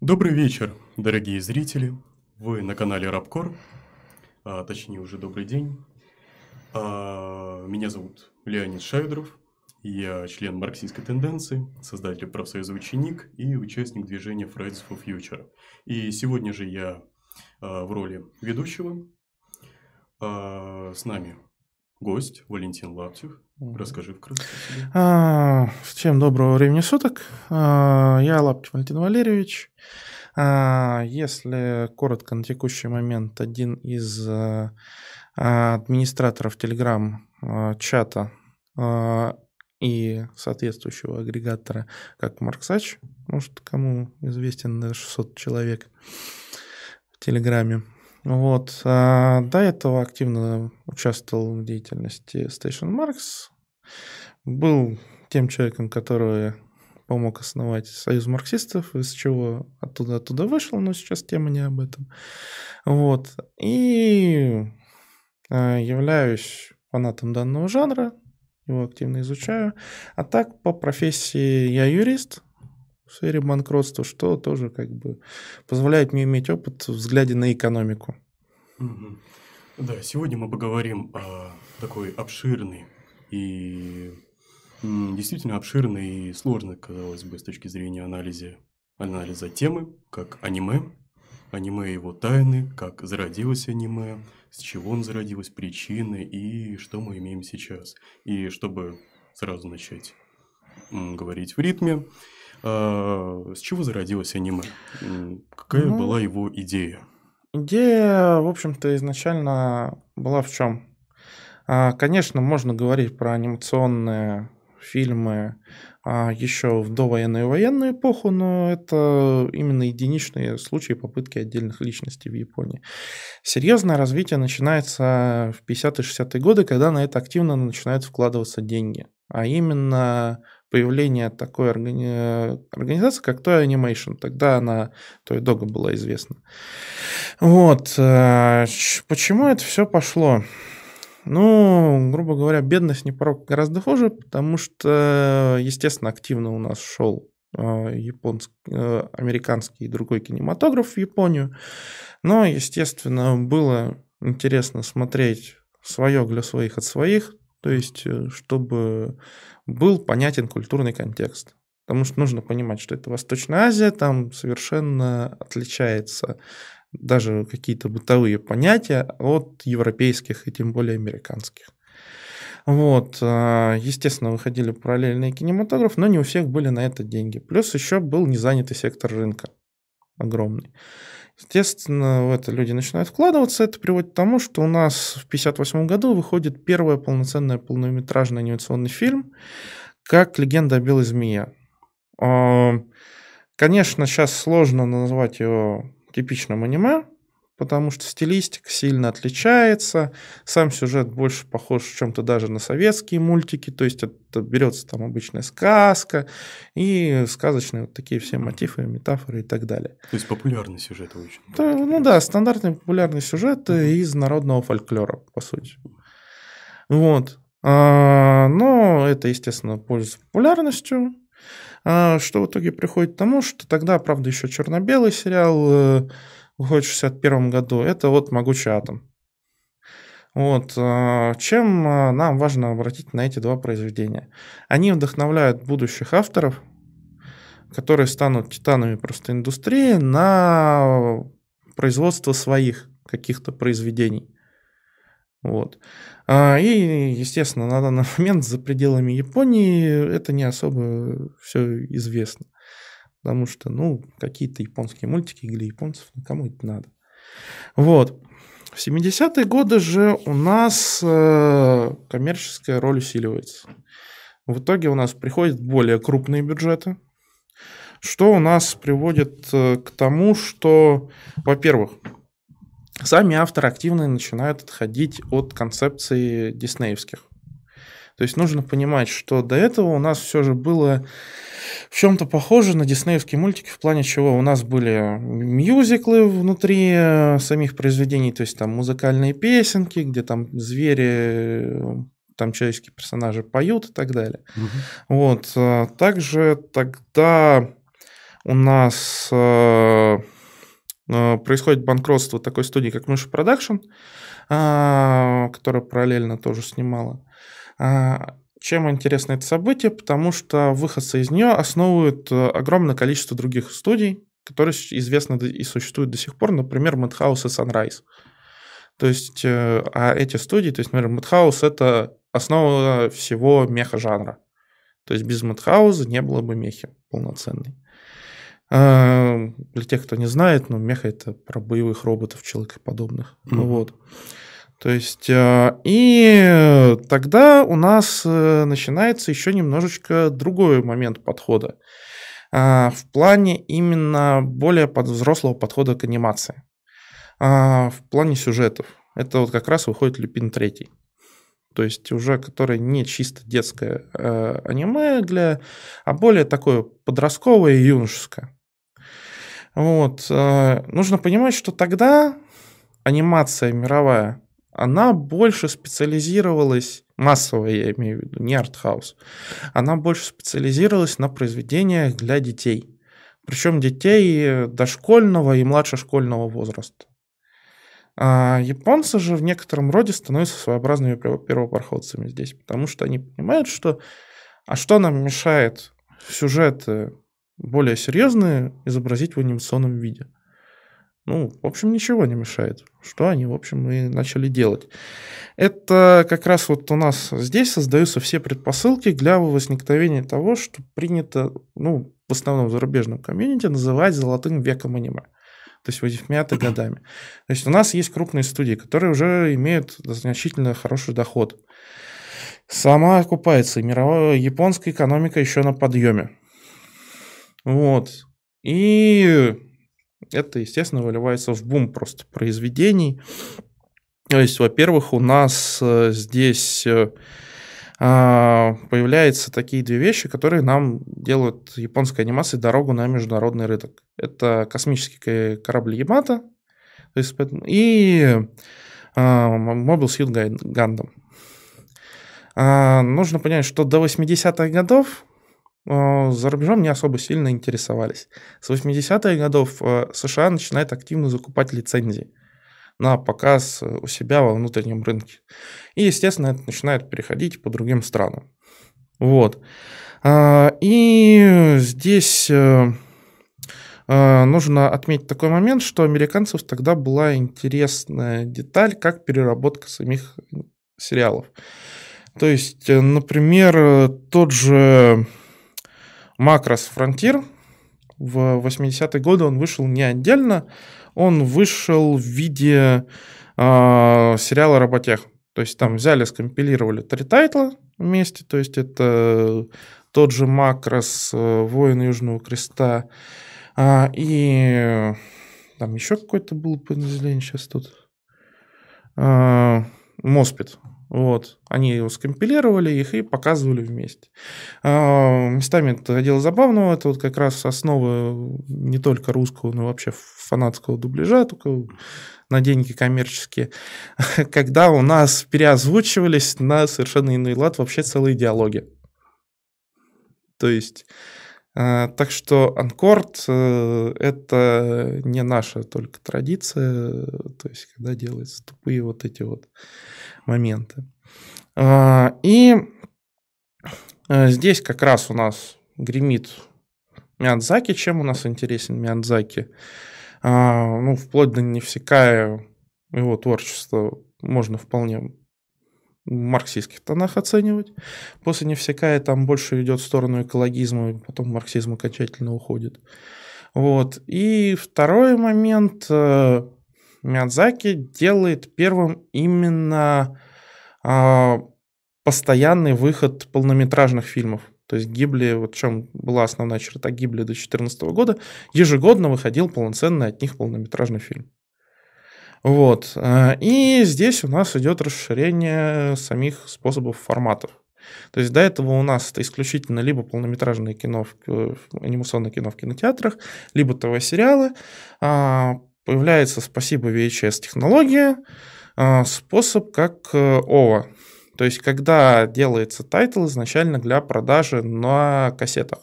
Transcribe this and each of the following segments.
Добрый вечер, дорогие зрители. Вы на канале Рабкор, а, точнее уже добрый день. А, меня зовут Леонид Шайдров. Я член марксистской тенденции, создатель профсоюза «Ученик» и участник движения Fridays for Future. И сегодня же я а, в роли ведущего. А, с нами гость Валентин Лаптев. Расскажи вкратце. А, всем доброго времени суток. А, я Лаптев Валентин Валерьевич. А, если коротко на текущий момент, один из администраторов Telegram-чата и соответствующего агрегатора, как Марксач, может, кому известен 600 человек в Телеграме. Вот. А до этого активно участвовал в деятельности Station Marks. Был тем человеком, который помог основать Союз марксистов, из чего оттуда оттуда вышел, но сейчас тема не об этом. Вот. И а, являюсь фанатом данного жанра, его активно изучаю. А так, по профессии я юрист, в сфере банкротства, что тоже как бы позволяет мне иметь опыт в взгляде на экономику. Да, сегодня мы поговорим о такой обширной и действительно обширной и сложной, казалось бы, с точки зрения анализа, анализа темы, как аниме, аниме и его тайны, как зародилось аниме, с чего он зародилось, причины и что мы имеем сейчас. И чтобы сразу начать говорить в ритме, а, с чего зародилось аниме? Какая ну, была его идея? Идея, в общем-то, изначально была в чем? А, конечно, можно говорить про анимационные фильмы а, еще в довоенную и военную эпоху, но это именно единичные случаи попытки отдельных личностей в Японии. Серьезное развитие начинается в 50-60-е годы, когда на это активно начинают вкладываться деньги. А именно появление такой органи... организации, как Toy Animation. Тогда она Toy Dog была известна. Вот. Э, почему это все пошло? Ну, грубо говоря, бедность не порог гораздо хуже, потому что, естественно, активно у нас шел э, японский, э, американский и другой кинематограф в Японию. Но, естественно, было интересно смотреть свое для своих от своих, то есть, чтобы был понятен культурный контекст. Потому что нужно понимать, что это Восточная Азия, там совершенно отличается даже какие-то бытовые понятия от европейских и тем более американских. Вот, а, естественно, выходили параллельные кинематограф, но не у всех были на это деньги. Плюс еще был незанятый сектор рынка огромный. Естественно, в это люди начинают вкладываться. Это приводит к тому, что у нас в 1958 году выходит первый полноценный полнометражный анимационный фильм как «Легенда о белой змее». А, конечно, сейчас сложно назвать его типичным аниме, потому что стилистика сильно отличается, сам сюжет больше похож чем-то даже на советские мультики, то есть это берется там обычная сказка и сказочные вот такие все мотивы, метафоры и так далее. То есть популярный сюжет очень. Да, ну да, стандартный популярный сюжет угу. из народного фольклора, по сути. Вот. А, но это, естественно, пользуется популярностью. А, что в итоге приходит к тому, что тогда, правда, еще черно-белый сериал э, выходит в 61 году. Это вот «Могучий атом». Вот. А, чем а, нам важно обратить на эти два произведения? Они вдохновляют будущих авторов, которые станут титанами просто индустрии, на производство своих каких-то произведений. Вот. А, и, естественно, на данный момент за пределами Японии это не особо все известно. Потому что, ну, какие-то японские мультики для японцев, ну, кому это надо. Вот. В 70-е годы же у нас э, коммерческая роль усиливается. В итоге у нас приходят более крупные бюджеты, что у нас приводит э, к тому, что, во-первых, сами авторы активно начинают отходить от концепции диснеевских. То есть нужно понимать, что до этого у нас все же было в чем-то похоже на диснеевские мультики, в плане чего у нас были мюзиклы внутри э, самих произведений, то есть там музыкальные песенки, где там звери, там человеческие персонажи поют и так далее. Угу. Вот. Э, также тогда у нас э, э, происходит банкротство такой студии, как Mushi Production, э, которая параллельно тоже снимала. А, чем интересно это событие? Потому что выходцы из нее основывают огромное количество других студий, которые известны и существуют до сих пор, например, Madhouse и Sunrise. То есть, а эти студии, то есть, например, Madhouse — это основа всего меха-жанра. То есть без Madhouse не было бы мехи полноценной. А, для тех, кто не знает, ну, меха это про боевых роботов, человекоподобных. Mm-hmm. Вот. То есть, а, и тогда у нас э, начинается еще немножечко другой момент подхода. А, в плане именно более под взрослого подхода к анимации. В плане сюжетов. Это вот как раз выходит Люпин третий то есть уже которое не чисто детское э, аниме для, а более такое подростковое и юношеское. Вот. Э, нужно понимать, что тогда анимация мировая, она больше специализировалась, массовая я имею в виду, не артхаус, она больше специализировалась на произведениях для детей. Причем детей дошкольного и младшешкольного возраста. А японцы же в некотором роде становятся своеобразными первопроходцами здесь, потому что они понимают, что а что нам мешает сюжеты более серьезные изобразить в анимационном виде? Ну, в общем, ничего не мешает. Что они, в общем, и начали делать. Это как раз вот у нас здесь создаются все предпосылки для возникновения того, что принято, ну, в основном в зарубежном комьюнити называть золотым веком аниме то есть 80 годами. То есть у нас есть крупные студии, которые уже имеют значительно хороший доход. Сама окупается, мировая японская экономика еще на подъеме. Вот. И это, естественно, выливается в бум просто произведений. То есть, во-первых, у нас э, здесь э, а, появляются такие две вещи, которые нам делают японской анимации дорогу на международный рынок. Это космические корабли Ямато и а, Mobile Suit Gundam. А, нужно понять, что до 80-х годов за рубежом не особо сильно интересовались. С 80-х годов США начинает активно закупать лицензии на показ у себя во внутреннем рынке. И, естественно, это начинает переходить по другим странам. Вот. А, и здесь э, э, нужно отметить такой момент, что американцев тогда была интересная деталь, как переработка самих сериалов. То есть, э, например, тот же Макрос Frontier в 80-е годы он вышел не отдельно, он вышел в виде э, сериала «Работех». То есть там взяли, скомпилировали три тайтла вместе, то есть это тот же Макрос, э, Воин Южного Креста, а, и там еще какой-то был подразделение сейчас тут. А, Моспит. Вот. Они его скомпилировали их и показывали вместе. А, местами это дело забавного. Это вот как раз основа не только русского, но вообще фанатского дубляжа, только на деньги коммерческие. Когда у нас переозвучивались на совершенно иной лад вообще целые диалоги. То есть так что анкорд э, это не наша только традиция, то есть когда делаются тупые вот эти вот моменты. А, и э, здесь как раз у нас гремит Миядзаки. Чем у нас интересен Миядзаки? А, ну, вплоть до Невсекая его творчество можно вполне марксистских тонах оценивать. После Невсекая там больше идет в сторону экологизма, и потом марксизм окончательно уходит. Вот. И второй момент. Э, Миядзаки делает первым именно а, постоянный выход полнометражных фильмов. То есть Гибли, вот в чем была основная черта Гибли до 2014 года, ежегодно выходил полноценный от них полнометражный фильм. Вот. Э, и здесь у нас идет расширение самих способов форматов. То есть до этого у нас это исключительно либо полнометражное кино, анимационное кино в кинотеатрах, либо ТВ-сериалы. А, появляется, спасибо VHS-технология, а, способ как э, OVA. То есть когда делается тайтл изначально для продажи на кассетах.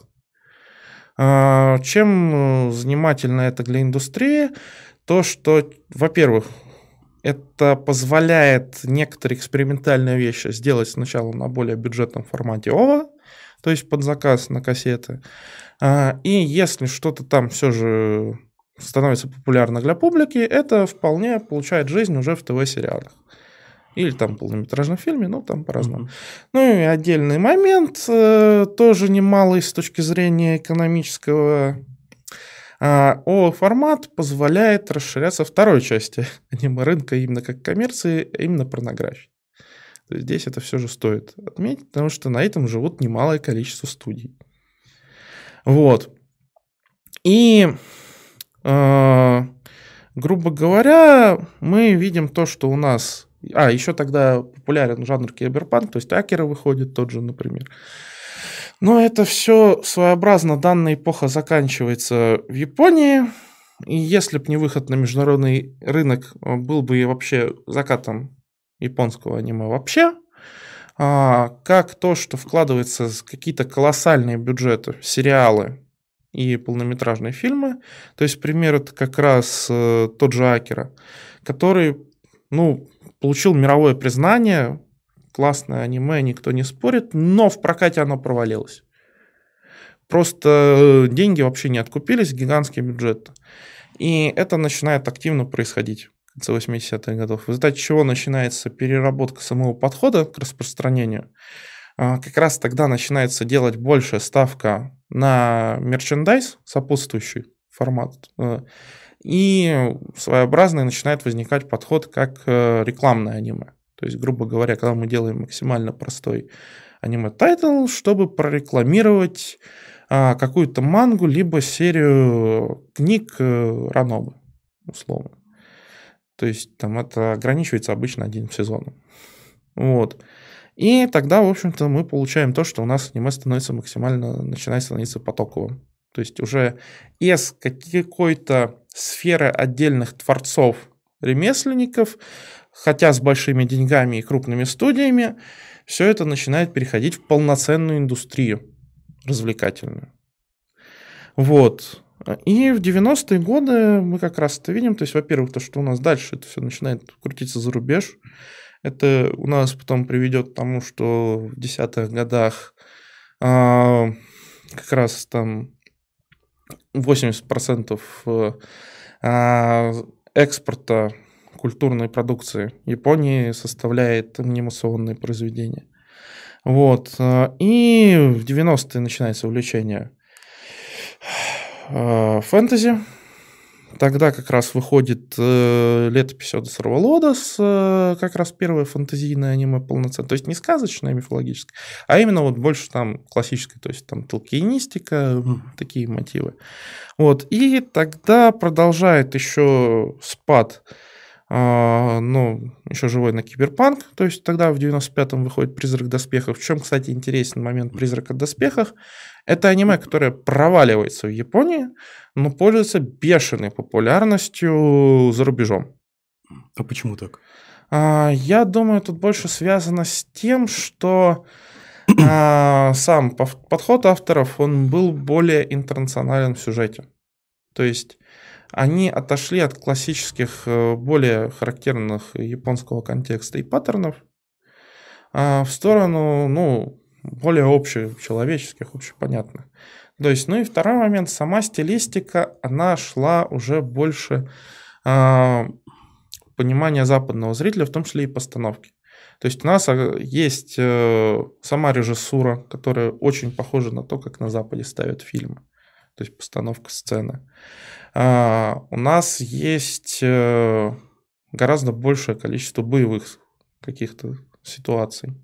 Чем занимательно это для индустрии? То, что, во-первых, это позволяет некоторые экспериментальные вещи сделать сначала на более бюджетном формате ОВА, то есть под заказ на кассеты. А, и если что-то там все же становится популярно для публики, это вполне получает жизнь уже в ТВ-сериалах. Или там полнометражном фильме, ну там по-разному. Mm-hmm. Ну и отдельный момент, э, тоже немалый с точки зрения экономического а формат позволяет расширяться второй части аниме-рынка именно как коммерции, а именно порнографии. Здесь это все же стоит отметить, потому что на этом живут немалое количество студий. Вот. И, э, грубо говоря, мы видим то, что у нас... А, еще тогда популярен жанр киберпанк, то есть акеры выходит тот же, например. Но это все своеобразно. Данная эпоха заканчивается в Японии. И если бы не выход на международный рынок, был бы и вообще закатом японского аниме вообще, а, как то, что вкладывается какие-то колоссальные бюджеты, сериалы и полнометражные фильмы. То есть, пример это как раз э, тот же Акера, который, ну, получил мировое признание, классное аниме, никто не спорит, но в прокате оно провалилось. Просто э, деньги вообще не откупились, гигантский бюджет. И это начинает активно происходить конце 80-х годов, в результате чего начинается переработка самого подхода к распространению. А, как раз тогда начинается делать большая ставка на мерчендайз, сопутствующий формат, э, и своеобразный начинает возникать подход как э, рекламное аниме. То есть, грубо говоря, когда мы делаем максимально простой аниме-тайтл, чтобы прорекламировать а, какую-то мангу, либо серию книг э, Ранобы, условно. То есть там это ограничивается обычно одним сезоном. Вот. И тогда, в общем-то, мы получаем то, что у нас аниме становится максимально, начинает становиться потоковым. То есть уже из какой-то сферы отдельных творцов, ремесленников, хотя с большими деньгами и крупными студиями, все это начинает переходить в полноценную индустрию развлекательную. Вот. И в 90-е годы мы как раз это видим. То есть, во-первых, то, что у нас дальше это все начинает крутиться за рубеж. Это у нас потом приведет к тому, что в десятых годах а, как раз там 80% а, экспорта культурной продукции Японии составляет анимационные произведения. Вот. И в 90-е начинается увлечение Э, фэнтези. Тогда как раз выходит э, летопись Одесса Раволодос, э, как раз первое фэнтезийное аниме полноценное. То есть не сказочное, мифологическое, а именно вот больше там классическое, то есть там толкинистика, mm. такие мотивы. Вот. И тогда продолжает еще спад а, ну, еще живой на Киберпанк, то есть тогда в 95-м выходит «Призрак доспехов». В чем, кстати, интересен момент «Призрака доспехов»? Это аниме, которое проваливается в Японии, но пользуется бешеной популярностью за рубежом. А почему так? А, я думаю, тут больше связано с тем, что а, сам подход авторов, он был более интернационален в сюжете. То есть они отошли от классических, э, более характерных японского контекста и паттернов а в сторону, ну, более общечеловеческих, общепонятных. То есть, ну и второй момент, сама стилистика, она шла уже больше а, понимания западного зрителя, в том числе и постановки. То есть у нас а, есть э, сама режиссура, которая очень похожа на то, как на Западе ставят фильмы. То есть постановка сцены. А, у нас есть э, гораздо большее количество боевых каких-то ситуаций.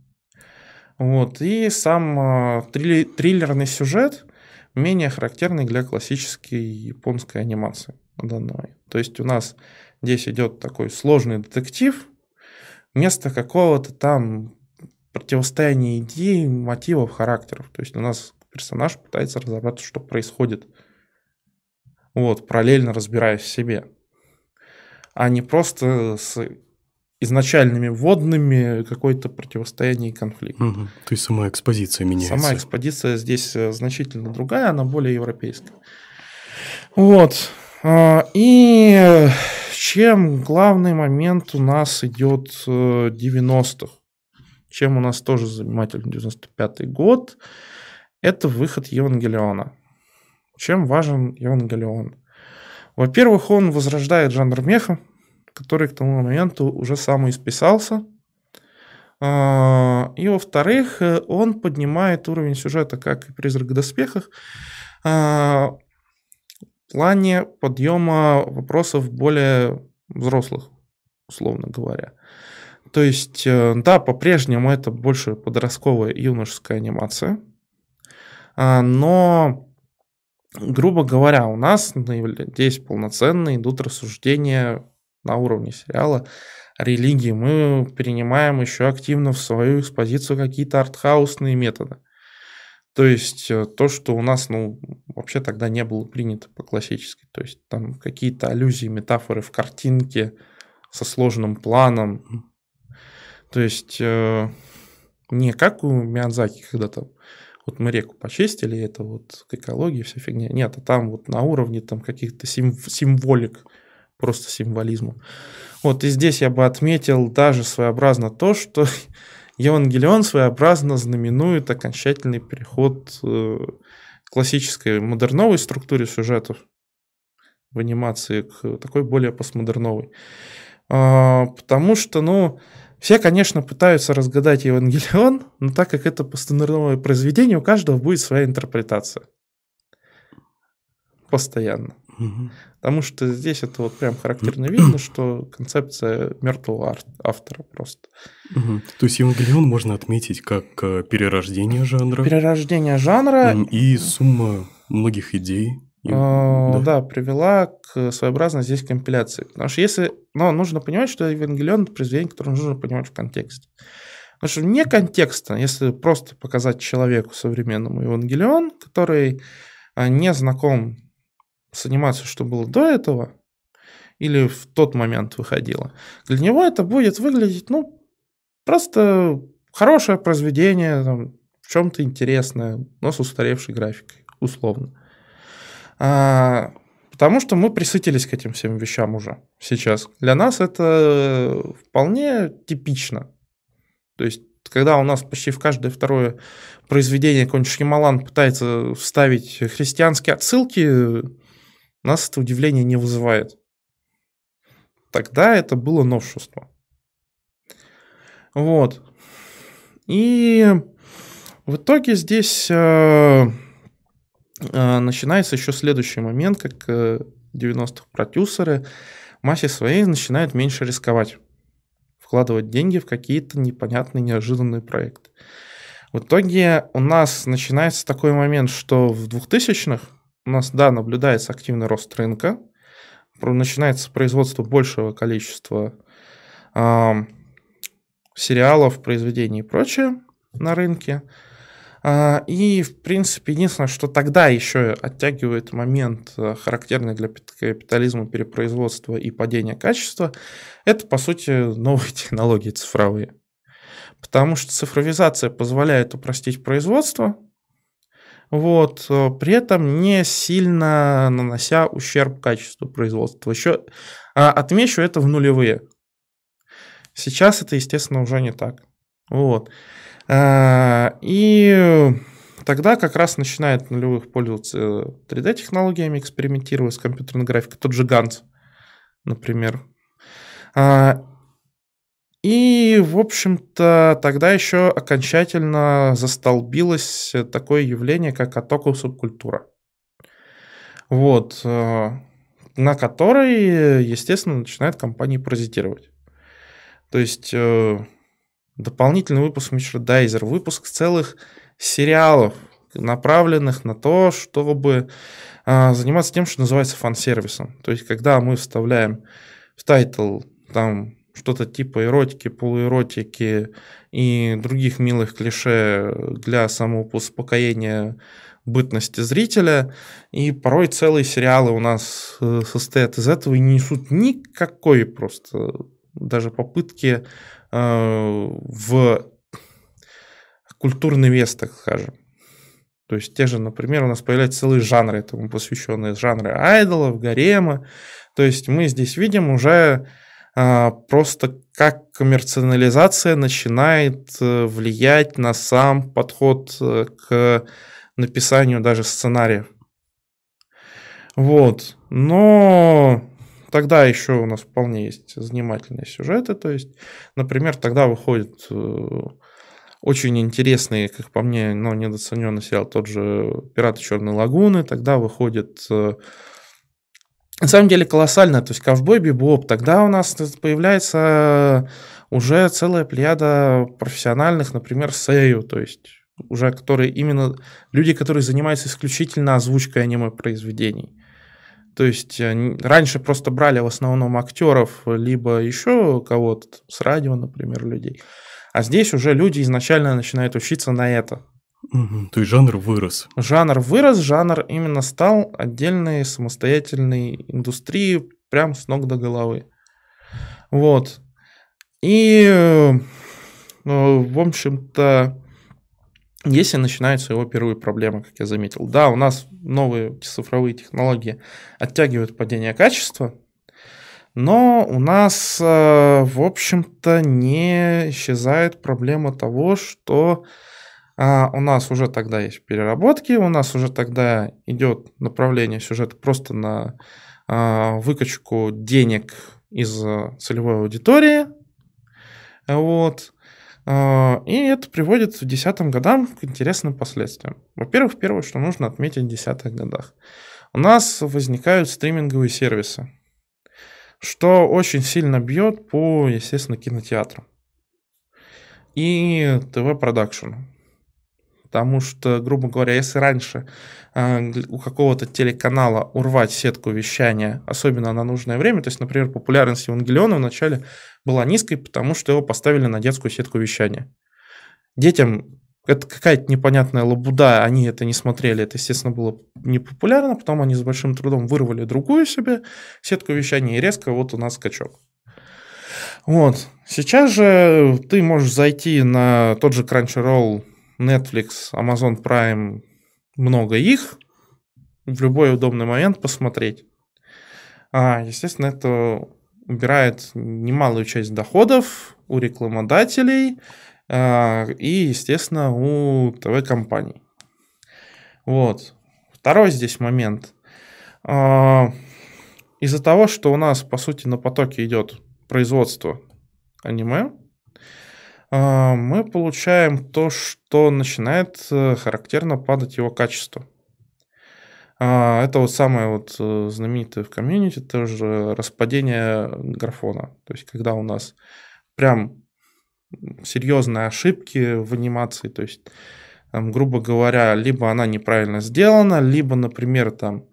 Вот. И сам а, триллерный сюжет менее характерный для классической японской анимации. Данной. То есть у нас здесь идет такой сложный детектив, вместо какого-то там противостояния идей, мотивов, характеров. То есть у нас персонаж пытается разобраться, что происходит вот, параллельно разбираясь в себе, а не просто с изначальными вводными какое-то противостояние и конфликт. Угу. То есть сама экспозиция меняется. Сама экспозиция здесь э, значительно другая, она более европейская. Вот. А, и чем главный момент у нас идет 90-х, э, чем у нас тоже занимательный 95-й год, это выход Евангелиона. Чем важен Евангелион? Во-первых, он возрождает жанр меха, который к тому моменту уже самоисписался. А, и во-вторых, он поднимает уровень сюжета, как и «Призрак в доспехах», а, в плане подъема вопросов более взрослых, условно говоря. То есть, э, да, по-прежнему это больше подростковая юношеская анимация, а, но грубо говоря, у нас здесь полноценно идут рассуждения на уровне сериала религии. Мы перенимаем еще активно в свою экспозицию какие-то артхаусные методы. То есть э, то, что у нас, ну, вообще тогда не было принято по классической. То есть там какие-то аллюзии, метафоры в картинке со сложным планом. То есть э, не как у Миядзаки, когда там вот мы реку почистили, это вот к экологии вся фигня. Нет, а там вот на уровне там каких-то сим- символик, просто символизма. Вот и здесь я бы отметил даже своеобразно то, что Евангелион своеобразно знаменует окончательный переход э, классической модерновой структуре сюжетов в анимации к такой более постмодерновой. А, потому что, ну, все, конечно, пытаются разгадать Евангелион, но так как это постмодерновое произведение, у каждого будет своя интерпретация. Постоянно. Угу. Потому что здесь это вот прям характерно видно, что концепция мертвого автора просто. Угу. То есть Евангелион можно отметить как э, перерождение жанра. Перерождение жанра. И сумма многих идей, да. да, привела к своеобразной здесь компиляции. Потому что если... Но нужно понимать, что Евангелион – это произведение, которое нужно понимать в контексте. Потому что не контекста, если просто показать человеку современному Евангелион, который а, не знаком с анимацией, что было до этого, или в тот момент выходило, для него это будет выглядеть, ну, просто хорошее произведение, там, в чем-то интересное, но с устаревшей графикой, условно. А, потому что мы присытились к этим всем вещам уже сейчас. Для нас это вполне типично. То есть, когда у нас почти в каждое второе произведение какой-нибудь пытается вставить христианские отсылки, нас это удивление не вызывает. Тогда это было новшество. Вот. И в итоге здесь э, начинается еще следующий момент, как 90-х э, продюсеры массе своей начинают меньше рисковать, вкладывать деньги в какие-то непонятные, неожиданные проекты. В итоге у нас начинается такой момент, что в 2000-х у нас, да, наблюдается активный рост рынка, начинается производство большего количества э, сериалов, произведений и прочее на рынке. А, и, в принципе, единственное, что тогда еще оттягивает момент, э, характерный для капитализма перепроизводства и падения качества, это, по сути, новые технологии цифровые. Потому что цифровизация позволяет упростить производство, вот, э, при этом не сильно нанося ущерб качеству производства. Еще а, отмечу это в нулевые. Сейчас это, естественно, уже не так. Вот. А, и тогда как раз начинает нулевых пользоваться 3D-технологиями, экспериментировать с компьютерной графикой. Тот же Ганс, например. А, и, в общем-то, тогда еще окончательно застолбилось такое явление, как оттоку субкультура. Вот. Э, на которой, естественно, начинают компании паразитировать. То есть э, дополнительный выпуск мерчендайза, выпуск целых сериалов, направленных на то, чтобы а, заниматься тем, что называется фан-сервисом. То есть, когда мы вставляем в тайтл там что-то типа эротики, полуэротики и других милых клише для самоуспокоения бытности зрителя. И порой целые сериалы у нас э, состоят из этого и не несут никакой просто даже попытки в культурный вес, так скажем. То есть те же, например, у нас появляются целые жанры этому посвященные, жанры айдолов, гарема. То есть мы здесь видим уже а, просто как коммерциализация начинает э, влиять на сам подход э, к написанию даже сценариев. Вот. Но тогда еще у нас вполне есть занимательные сюжеты. То есть, например, тогда выходит э, очень интересный, как по мне, но недооцененный сериал, тот же «Пираты Черной Лагуны». Тогда выходит э, на самом деле колоссально. То есть ковбой бибоп. Тогда у нас появляется уже целая плеяда профессиональных, например, сею, то есть уже которые именно люди, которые занимаются исключительно озвучкой аниме-произведений. То есть э, раньше просто брали в основном актеров, либо еще кого-то с радио, например, людей. А здесь уже люди изначально начинают учиться на это. Угу, то есть жанр вырос. Жанр вырос, жанр именно стал отдельной самостоятельной индустрией прям с ног до головы. Вот. И, э, в общем-то, если начинаются его первые проблемы, как я заметил. Да, у нас новые цифровые технологии оттягивают падение качества, но у нас, э, в общем-то, не исчезает проблема того, что а, у нас уже тогда есть переработки, у нас уже тогда идет направление сюжета просто на а, выкачку денег из э, целевой аудитории. Вот. А, и это приводит в десятым годам к интересным последствиям. Во-первых, первое, что нужно отметить в десятых годах. У нас возникают стриминговые сервисы что очень сильно бьет по, естественно, кинотеатру и ТВ-продакшену. Потому что, грубо говоря, если раньше э, у какого-то телеканала урвать сетку вещания, особенно на нужное время, то есть, например, популярность Евангелиона вначале была низкой, потому что его поставили на детскую сетку вещания. Детям это какая-то непонятная лабуда, они это не смотрели, это, естественно, было непопулярно, потом они с большим трудом вырвали другую себе сетку вещания, и резко вот у нас скачок. Вот. Сейчас же ты можешь зайти на тот же Crunchyroll, Netflix, Amazon Prime, много их, в любой удобный момент посмотреть. А, естественно, это убирает немалую часть доходов у рекламодателей, а, и, естественно, у ТВ-компаний. Вот. Второй здесь момент. А, из-за того, что у нас, по сути, на потоке идет производство аниме, мы получаем то, что начинает э, характерно падать его качество. Это вот самое вот э, знаменитое в комьюнити, тоже распадение графона. То есть, когда у нас прям серьезные ошибки в анимации, то есть, там, грубо говоря, либо она неправильно сделана, либо, например, там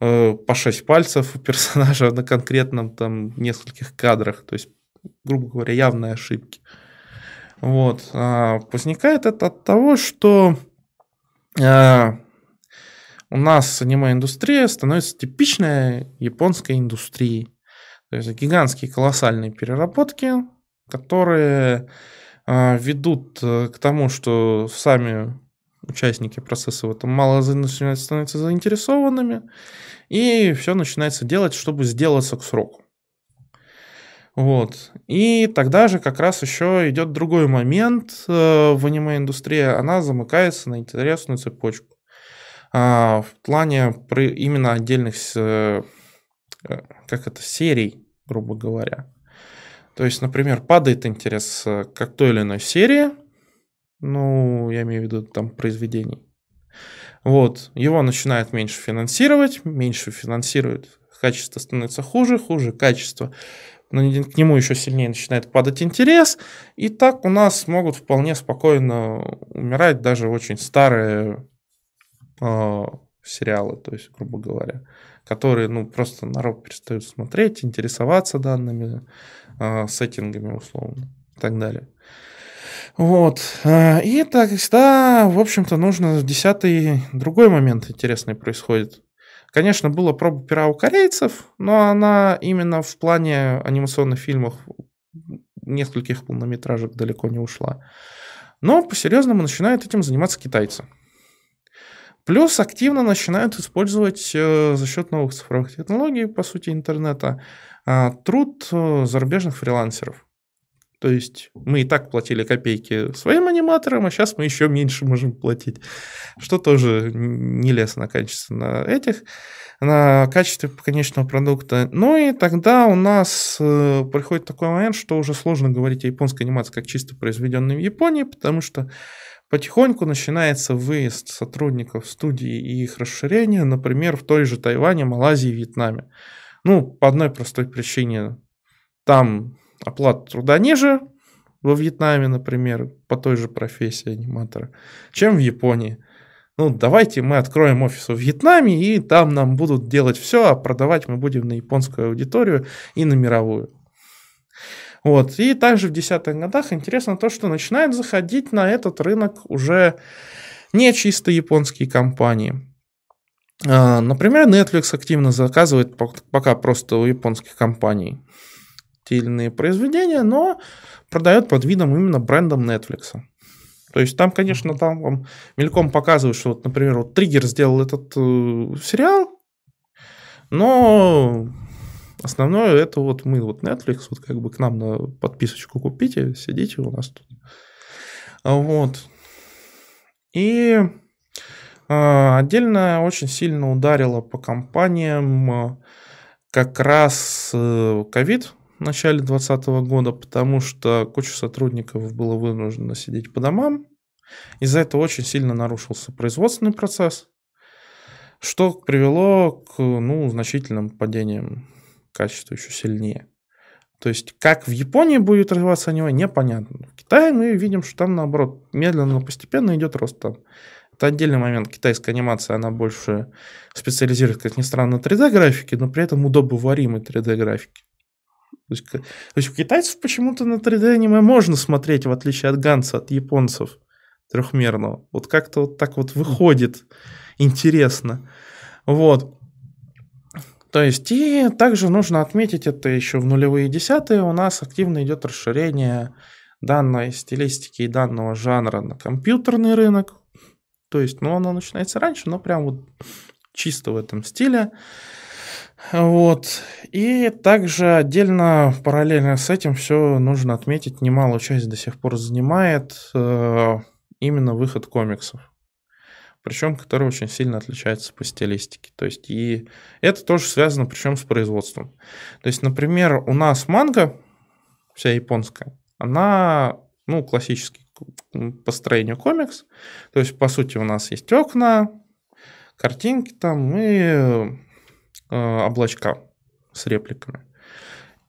э, по 6 пальцев у персонажа на конкретном там нескольких кадрах, то есть, грубо говоря, явные ошибки. Вот. А возникает это от того, что а, у нас аниме-индустрия становится типичной японской индустрией. То есть гигантские колоссальные переработки, которые а, ведут э, к тому, что сами участники процесса в этом мало начинают становиться заинтересованными, и все начинается делать, чтобы сделаться к сроку. Вот. И тогда же как раз еще идет другой момент э, в аниме-индустрии, она замыкается на интересную цепочку. А, в плане именно отдельных э, как это, серий, грубо говоря. То есть, например, падает интерес э, к той или иной серии, ну, я имею в виду там произведений. Вот, его начинают меньше финансировать, меньше финансируют, качество становится хуже, хуже качество, но к нему еще сильнее начинает падать интерес, и так у нас могут вполне спокойно умирать даже очень старые э, сериалы, то есть, грубо говоря, которые, ну, просто народ перестает смотреть, интересоваться данными, э, сеттингами условно и так далее. Вот. А, и тогда, в общем-то, нужно десятый другой момент интересный происходит. Конечно, была проба пера у корейцев, но она именно в плане анимационных фильмов нескольких полнометражек далеко не ушла. Но по-серьезному начинают этим заниматься китайцы. Плюс активно начинают использовать э, за счет новых цифровых технологий, по сути, интернета, э, труд э, зарубежных фрилансеров. То есть мы и так платили копейки своим аниматорам, а сейчас мы еще меньше можем платить, что тоже нелестно качественно этих на качестве конечного продукта. Ну и тогда у нас э, приходит такой момент, что уже сложно говорить о японской анимации как чисто произведенной в Японии, потому что потихоньку начинается выезд сотрудников студии и их расширение, например, в той же Тайване, Малайзии, Вьетнаме. Ну, по одной простой причине. Там оплата труда ниже, во Вьетнаме, например, по той же профессии аниматора, чем в Японии. Ну, давайте мы откроем офис в Вьетнаме, и там нам будут делать все, а продавать мы будем на японскую аудиторию и на мировую. Вот. И также в десятых годах интересно то, что начинают заходить на этот рынок уже не чисто японские компании. А, например, Netflix активно заказывает пока просто у японских компаний или иные произведения, но продает под видом именно брендом Netflix. То есть там, конечно, там вам мельком показывают, что, вот, например, вот Триггер сделал этот э, сериал, но основное это вот мы, вот Netflix, вот как бы к нам на подписочку купите, сидите у нас тут. Вот. И э, отдельно очень сильно ударило по компаниям э, как раз ковид, э, в начале 2020 года, потому что куча сотрудников было вынуждено сидеть по домам. Из-за этого очень сильно нарушился производственный процесс, что привело к ну, значительным падениям качества еще сильнее. То есть, как в Японии будет развиваться аниме, непонятно. В Китае мы видим, что там, наоборот, медленно, но постепенно идет рост там. Это отдельный момент. Китайская анимация, она больше специализируется, как ни странно, на 3D-графике, но при этом удобоваримой 3D-графике. То есть, то есть у китайцев почему-то на 3D аниме можно смотреть, в отличие от Ганса, от японцев трехмерного. Вот как-то вот так вот выходит интересно. Вот. То есть, и также нужно отметить, это еще в нулевые десятые у нас активно идет расширение данной стилистики и данного жанра на компьютерный рынок. То есть, ну, оно начинается раньше, но прям вот чисто в этом стиле. Вот. И также отдельно, параллельно с этим, все нужно отметить, немалую часть до сих пор занимает э, именно выход комиксов. Причем, который очень сильно отличается по стилистике. То есть, и это тоже связано, причем с производством. То есть, например, у нас манга, вся японская, она, ну, классический по строению комикс. То есть, по сути, у нас есть окна, картинки там и облачка с репликами.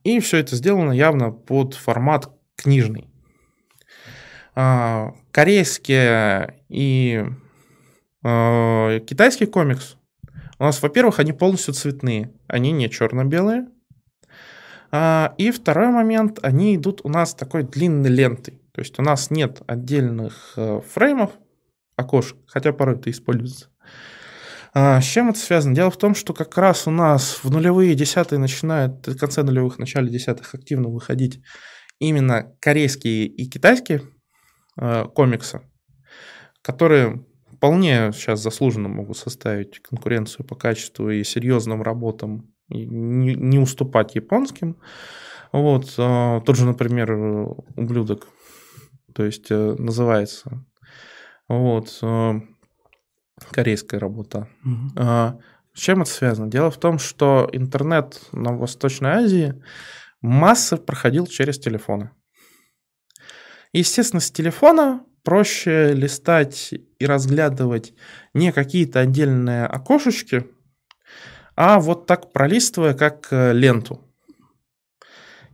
И все это сделано явно под формат книжный. А, корейские и э, китайский комикс у нас, во-первых, они полностью цветные, они не черно-белые. А, и второй момент, они идут у нас такой длинной лентой. То есть у нас нет отдельных э, фреймов, окошек, хотя порой это используется. А, с чем это связано? Дело в том, что как раз у нас в нулевые десятые начинают, в конце нулевых, начале десятых активно выходить именно корейские и китайские э, комиксы, которые вполне сейчас заслуженно могут составить конкуренцию по качеству и серьезным работам, и не, не уступать японским. Вот, э, тот же, например, ублюдок, то есть э, называется. Вот, корейская работа. Угу. А, с чем это связано? Дело в том, что интернет на Восточной Азии массы проходил через телефоны. Естественно, с телефона проще листать и разглядывать не какие-то отдельные окошечки, а вот так пролистывая, как э, ленту.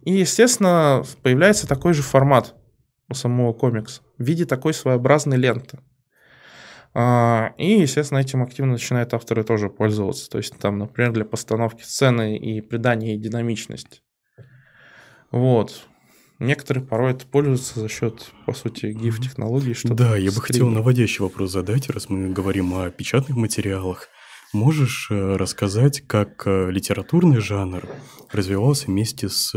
И, естественно, появляется такой же формат у самого комикса в виде такой своеобразной ленты. А, и, естественно, этим активно начинают авторы тоже пользоваться. То есть там, например, для постановки сцены и придания ей динамичности. Вот. Некоторые порой это пользуются за счет, по сути, GIF-технологий. Да, я бы хотел наводящий вопрос задать, раз мы говорим о печатных материалах. Можешь э, рассказать, как э, литературный жанр развивался вместе с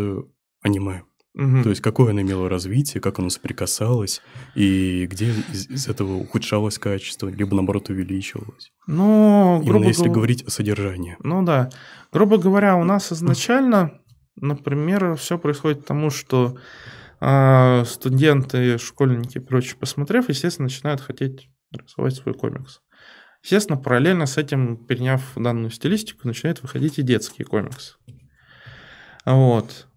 аниме? То есть какое оно имело развитие, как оно соприкасалось, и где из, из этого ухудшалось качество, либо наоборот увеличивалось. Ну, грубо Именно если говорить о содержании. Ну да. Грубо говоря, у нас изначально, например, все происходит потому, что э, студенты, школьники и прочее, посмотрев, естественно, начинают хотеть рисовать свой комикс. Естественно, параллельно с этим, переняв данную стилистику, начинают выходить и детские комиксы. Вот.